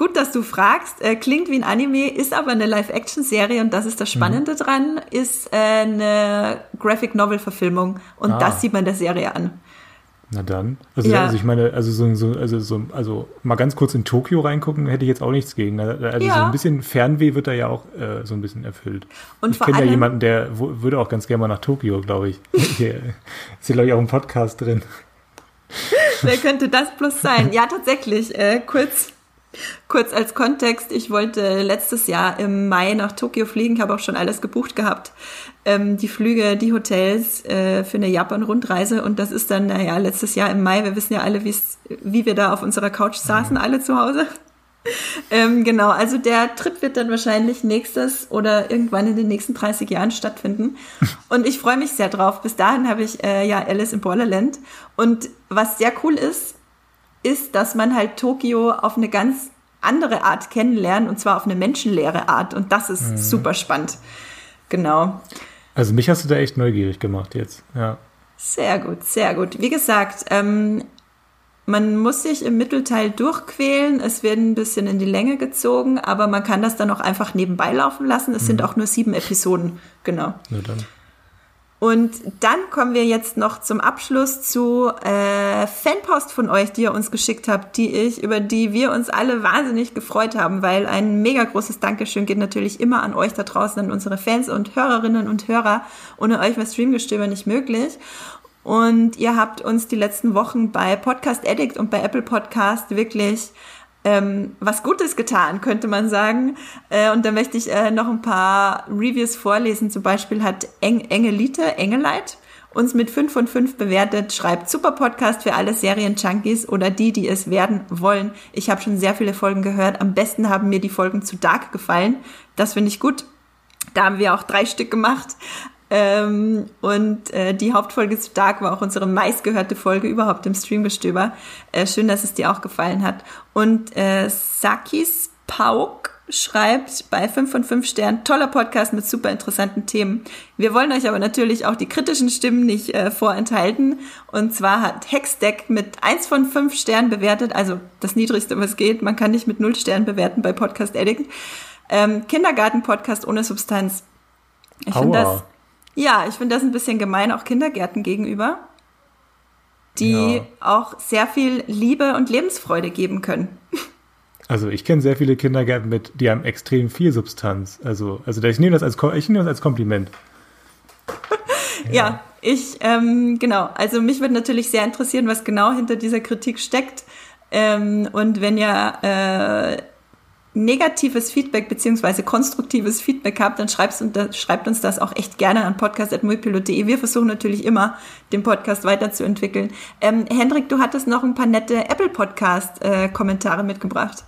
Gut, dass du fragst. Äh, klingt wie ein Anime, ist aber eine Live-Action-Serie und das ist das Spannende mhm. dran, ist äh, eine Graphic-Novel-Verfilmung und ah. das sieht man der Serie an. Na dann. Also, ja. also ich meine, also so, so, also so, also mal ganz kurz in Tokio reingucken, hätte ich jetzt auch nichts gegen. Also ja. so ein bisschen Fernweh wird da ja auch äh, so ein bisschen erfüllt. Und ich kenne ja jemanden, der würde auch ganz gerne mal nach Tokio, glaube ich. (laughs) Hier ist hier, glaube ich, auch ein Podcast drin. Wer könnte das bloß sein? Ja, tatsächlich. Äh, kurz Kurz als Kontext, ich wollte letztes Jahr im Mai nach Tokio fliegen, habe auch schon alles gebucht gehabt. Ähm, die Flüge, die Hotels äh, für eine Japan-Rundreise und das ist dann, naja, letztes Jahr im Mai, wir wissen ja alle, wie wir da auf unserer Couch saßen, alle zu Hause. (laughs) ähm, genau, also der Trip wird dann wahrscheinlich nächstes oder irgendwann in den nächsten 30 Jahren stattfinden. (laughs) Und ich freue mich sehr drauf. Bis dahin habe ich äh, ja Alice in Borderland. Und was sehr cool ist, ist, dass man halt Tokio auf eine ganz andere Art kennenlernt und zwar auf eine menschenleere Art und das ist mhm. super spannend. Genau. Also mich hast du da echt neugierig gemacht jetzt, ja. Sehr gut, sehr gut. Wie gesagt, ähm, man muss sich im Mittelteil durchquälen, es wird ein bisschen in die Länge gezogen, aber man kann das dann auch einfach nebenbei laufen lassen. Es mhm. sind auch nur sieben Episoden, genau. Na dann. Und dann kommen wir jetzt noch zum Abschluss zu äh, Fanpost von euch, die ihr uns geschickt habt, die ich, über die wir uns alle wahnsinnig gefreut haben, weil ein mega großes Dankeschön geht natürlich immer an euch da draußen, an unsere Fans und Hörerinnen und Hörer. Ohne euch wäre Streamgestöber nicht möglich. Und ihr habt uns die letzten Wochen bei Podcast Addict und bei Apple Podcast wirklich ähm, was Gutes getan, könnte man sagen. Äh, und da möchte ich äh, noch ein paar Reviews vorlesen. Zum Beispiel hat Eng Engelite, Engeleit, uns mit 5 von 5 bewertet, schreibt super Podcast für alle Serien-Junkies oder die, die es werden wollen. Ich habe schon sehr viele Folgen gehört. Am besten haben mir die Folgen zu Dark gefallen. Das finde ich gut. Da haben wir auch drei Stück gemacht. Ähm, und äh, die Hauptfolge zu Dark war auch unsere meistgehörte Folge überhaupt im Streamgestöber. Äh, schön, dass es dir auch gefallen hat. Und äh, Sakis Pauk schreibt bei 5 von 5 Sternen, toller Podcast mit super interessanten Themen. Wir wollen euch aber natürlich auch die kritischen Stimmen nicht äh, vorenthalten. Und zwar hat Hexdeck mit 1 von 5 Sternen bewertet, also das niedrigste, was geht. Man kann nicht mit 0 Sternen bewerten bei Podcast Addict. Ähm, Kindergarten-Podcast ohne Substanz. Ich finde das ja, ich finde das ein bisschen gemein auch Kindergärten gegenüber, die ja. auch sehr viel Liebe und Lebensfreude geben können. Also ich kenne sehr viele Kindergärten mit, die haben extrem viel Substanz. Also, also ich nehme das als, ich nehme das als Kompliment. ja. (laughs) ja, ich, ähm, genau. Also mich würde natürlich sehr interessieren, was genau hinter dieser Kritik steckt. Ähm, und wenn ihr äh, negatives Feedback beziehungsweise konstruktives Feedback habt, dann schreibt, uns das auch echt gerne an podcast.mulpilot.de. Wir versuchen natürlich immer, den Podcast weiterzuentwickeln. Ähm, Hendrik, du hattest noch ein paar nette Apple Podcast-Kommentare äh, mitgebracht.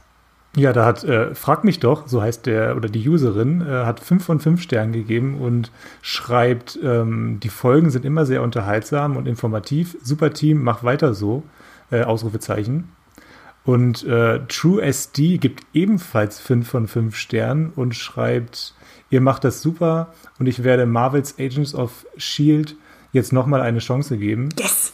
Ja, da hat äh, Frag mich doch, so heißt der oder die Userin, äh, hat fünf von fünf Sternen gegeben und schreibt, ähm, die Folgen sind immer sehr unterhaltsam und informativ. Super Team, mach weiter so. Äh, Ausrufezeichen. Und äh, TrueSD gibt ebenfalls 5 von 5 Sternen und schreibt, ihr macht das super und ich werde Marvels Agents of Shield jetzt nochmal eine Chance geben. Yes!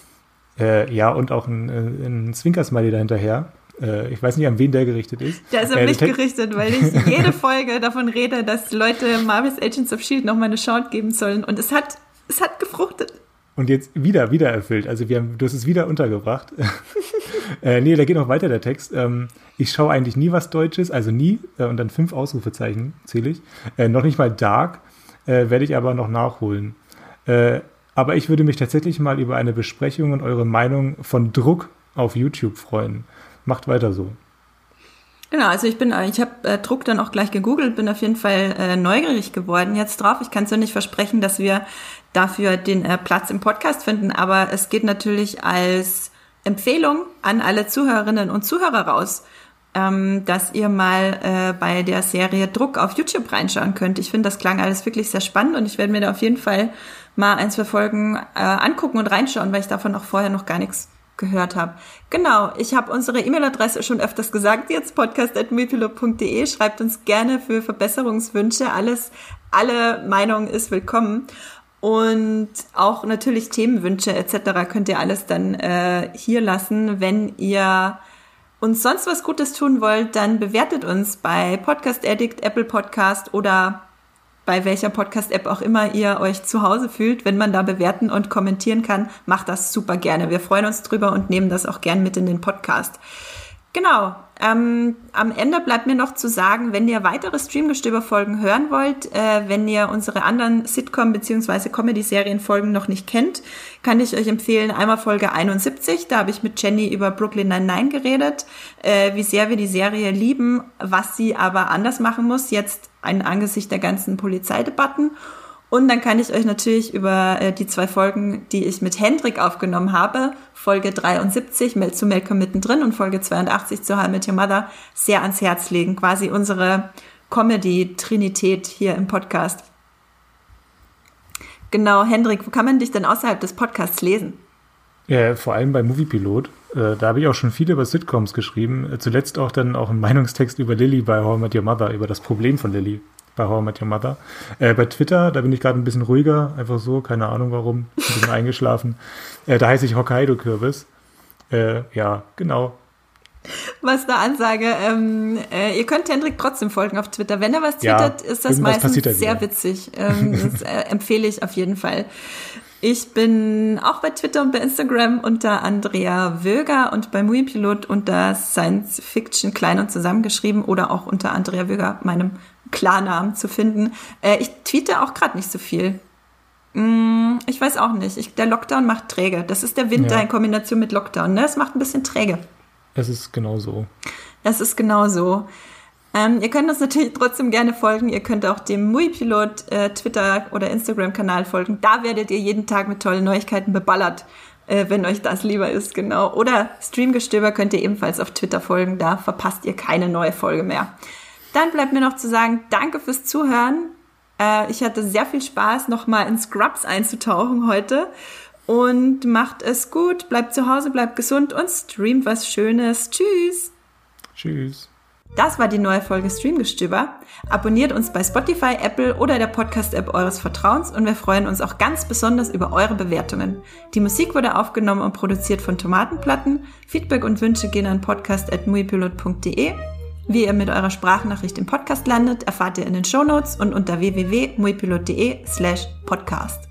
Äh, ja, und auch ein, äh, ein Zwinkersmiley dahinterher. Äh, ich weiß nicht, an wen der gerichtet ist. Der ist an äh, mich gerichtet, weil ich (laughs) jede Folge davon rede, dass Leute Marvel's Agents of S.H.I.E.L.D. nochmal eine Chance geben sollen. Und es hat, es hat gefruchtet. Und jetzt wieder, wieder erfüllt. Also wir haben, du hast es wieder untergebracht. (laughs) äh, nee, da geht noch weiter der Text. Ähm, ich schaue eigentlich nie was Deutsches, also nie, äh, und dann fünf Ausrufezeichen zähle ich. Äh, noch nicht mal Dark, äh, werde ich aber noch nachholen. Äh, aber ich würde mich tatsächlich mal über eine Besprechung und eure Meinung von Druck auf YouTube freuen. Macht weiter so. Genau, also ich bin, ich habe äh, Druck dann auch gleich gegoogelt, bin auf jeden Fall äh, neugierig geworden jetzt drauf. Ich kann es ja nicht versprechen, dass wir dafür den äh, Platz im Podcast finden, aber es geht natürlich als Empfehlung an alle Zuhörerinnen und Zuhörer raus, ähm, dass ihr mal äh, bei der Serie Druck auf YouTube reinschauen könnt. Ich finde, das klang alles wirklich sehr spannend und ich werde mir da auf jeden Fall mal ein, zwei Folgen äh, angucken und reinschauen, weil ich davon auch vorher noch gar nichts gehört habe. Genau, ich habe unsere E-Mail-Adresse schon öfters gesagt, jetzt podcast.mipilo.de. Schreibt uns gerne für Verbesserungswünsche. Alles, alle Meinungen ist willkommen. Und auch natürlich Themenwünsche etc. könnt ihr alles dann äh, hier lassen. Wenn ihr uns sonst was Gutes tun wollt, dann bewertet uns bei Podcast Addict, Apple Podcast oder bei welcher Podcast-App auch immer ihr euch zu Hause fühlt. Wenn man da bewerten und kommentieren kann, macht das super gerne. Wir freuen uns drüber und nehmen das auch gern mit in den Podcast. Genau. Ähm, am Ende bleibt mir noch zu sagen, wenn ihr weitere Streamgestöber-Folgen hören wollt, äh, wenn ihr unsere anderen Sitcom- bzw. Comedy-Serien-Folgen noch nicht kennt, kann ich euch empfehlen, einmal Folge 71, da habe ich mit Jenny über Brooklyn Nine-Nine geredet, äh, wie sehr wir die Serie lieben, was sie aber anders machen muss, jetzt ein Angesicht der ganzen Polizeidebatten. Und dann kann ich euch natürlich über äh, die zwei Folgen, die ich mit Hendrik aufgenommen habe, Folge 73 zu Malcolm mittendrin und Folge 82 zu How Met Your Mother, sehr ans Herz legen. Quasi unsere Comedy-Trinität hier im Podcast. Genau, Hendrik, wo kann man dich denn außerhalb des Podcasts lesen? Ja, vor allem bei Moviepilot. Äh, da habe ich auch schon viel über Sitcoms geschrieben. Zuletzt auch dann auch einen Meinungstext über Lilly bei I Met Your Mother, über das Problem von Lilly bei How I Met Your Mother. Äh, bei Twitter, da bin ich gerade ein bisschen ruhiger, einfach so, keine Ahnung warum, (laughs) ein bisschen eingeschlafen. Äh, da heiße ich Hokkaido-Kürbis. Äh, ja, genau. Was da Ansage, ähm, äh, ihr könnt Hendrik trotzdem folgen auf Twitter. Wenn er was twittert, ja, ist das meistens sehr witzig. Ähm, (laughs) das äh, empfehle ich auf jeden Fall. Ich bin auch bei Twitter und bei Instagram unter Andrea Wöger und bei Muipilot unter Science Fiction klein und zusammengeschrieben oder auch unter Andrea Wöger, meinem Klarnamen zu finden. Äh, ich tweete auch gerade nicht so viel. Mm, ich weiß auch nicht. Ich, der Lockdown macht träge. Das ist der Winter ja. in Kombination mit Lockdown. Ne? Es macht ein bisschen träge. Es ist genau so. Es ist genau so. Ähm, ihr könnt uns natürlich trotzdem gerne folgen. Ihr könnt auch dem Mui-Pilot äh, Twitter- oder Instagram-Kanal folgen. Da werdet ihr jeden Tag mit tollen Neuigkeiten beballert, äh, wenn euch das lieber ist, genau. Oder Streamgestöber könnt ihr ebenfalls auf Twitter folgen. Da verpasst ihr keine neue Folge mehr. Dann bleibt mir noch zu sagen, danke fürs Zuhören. Äh, ich hatte sehr viel Spaß, nochmal in Scrubs einzutauchen heute. Und macht es gut, bleibt zu Hause, bleibt gesund und streamt was Schönes. Tschüss. Tschüss. Das war die neue Folge Streamgestöber. Abonniert uns bei Spotify, Apple oder der Podcast-App eures Vertrauens und wir freuen uns auch ganz besonders über eure Bewertungen. Die Musik wurde aufgenommen und produziert von Tomatenplatten. Feedback und Wünsche gehen an podcast.muipilot.de wie ihr mit eurer Sprachnachricht im Podcast landet, erfahrt ihr in den Shownotes und unter www.muipilot.de slash podcast.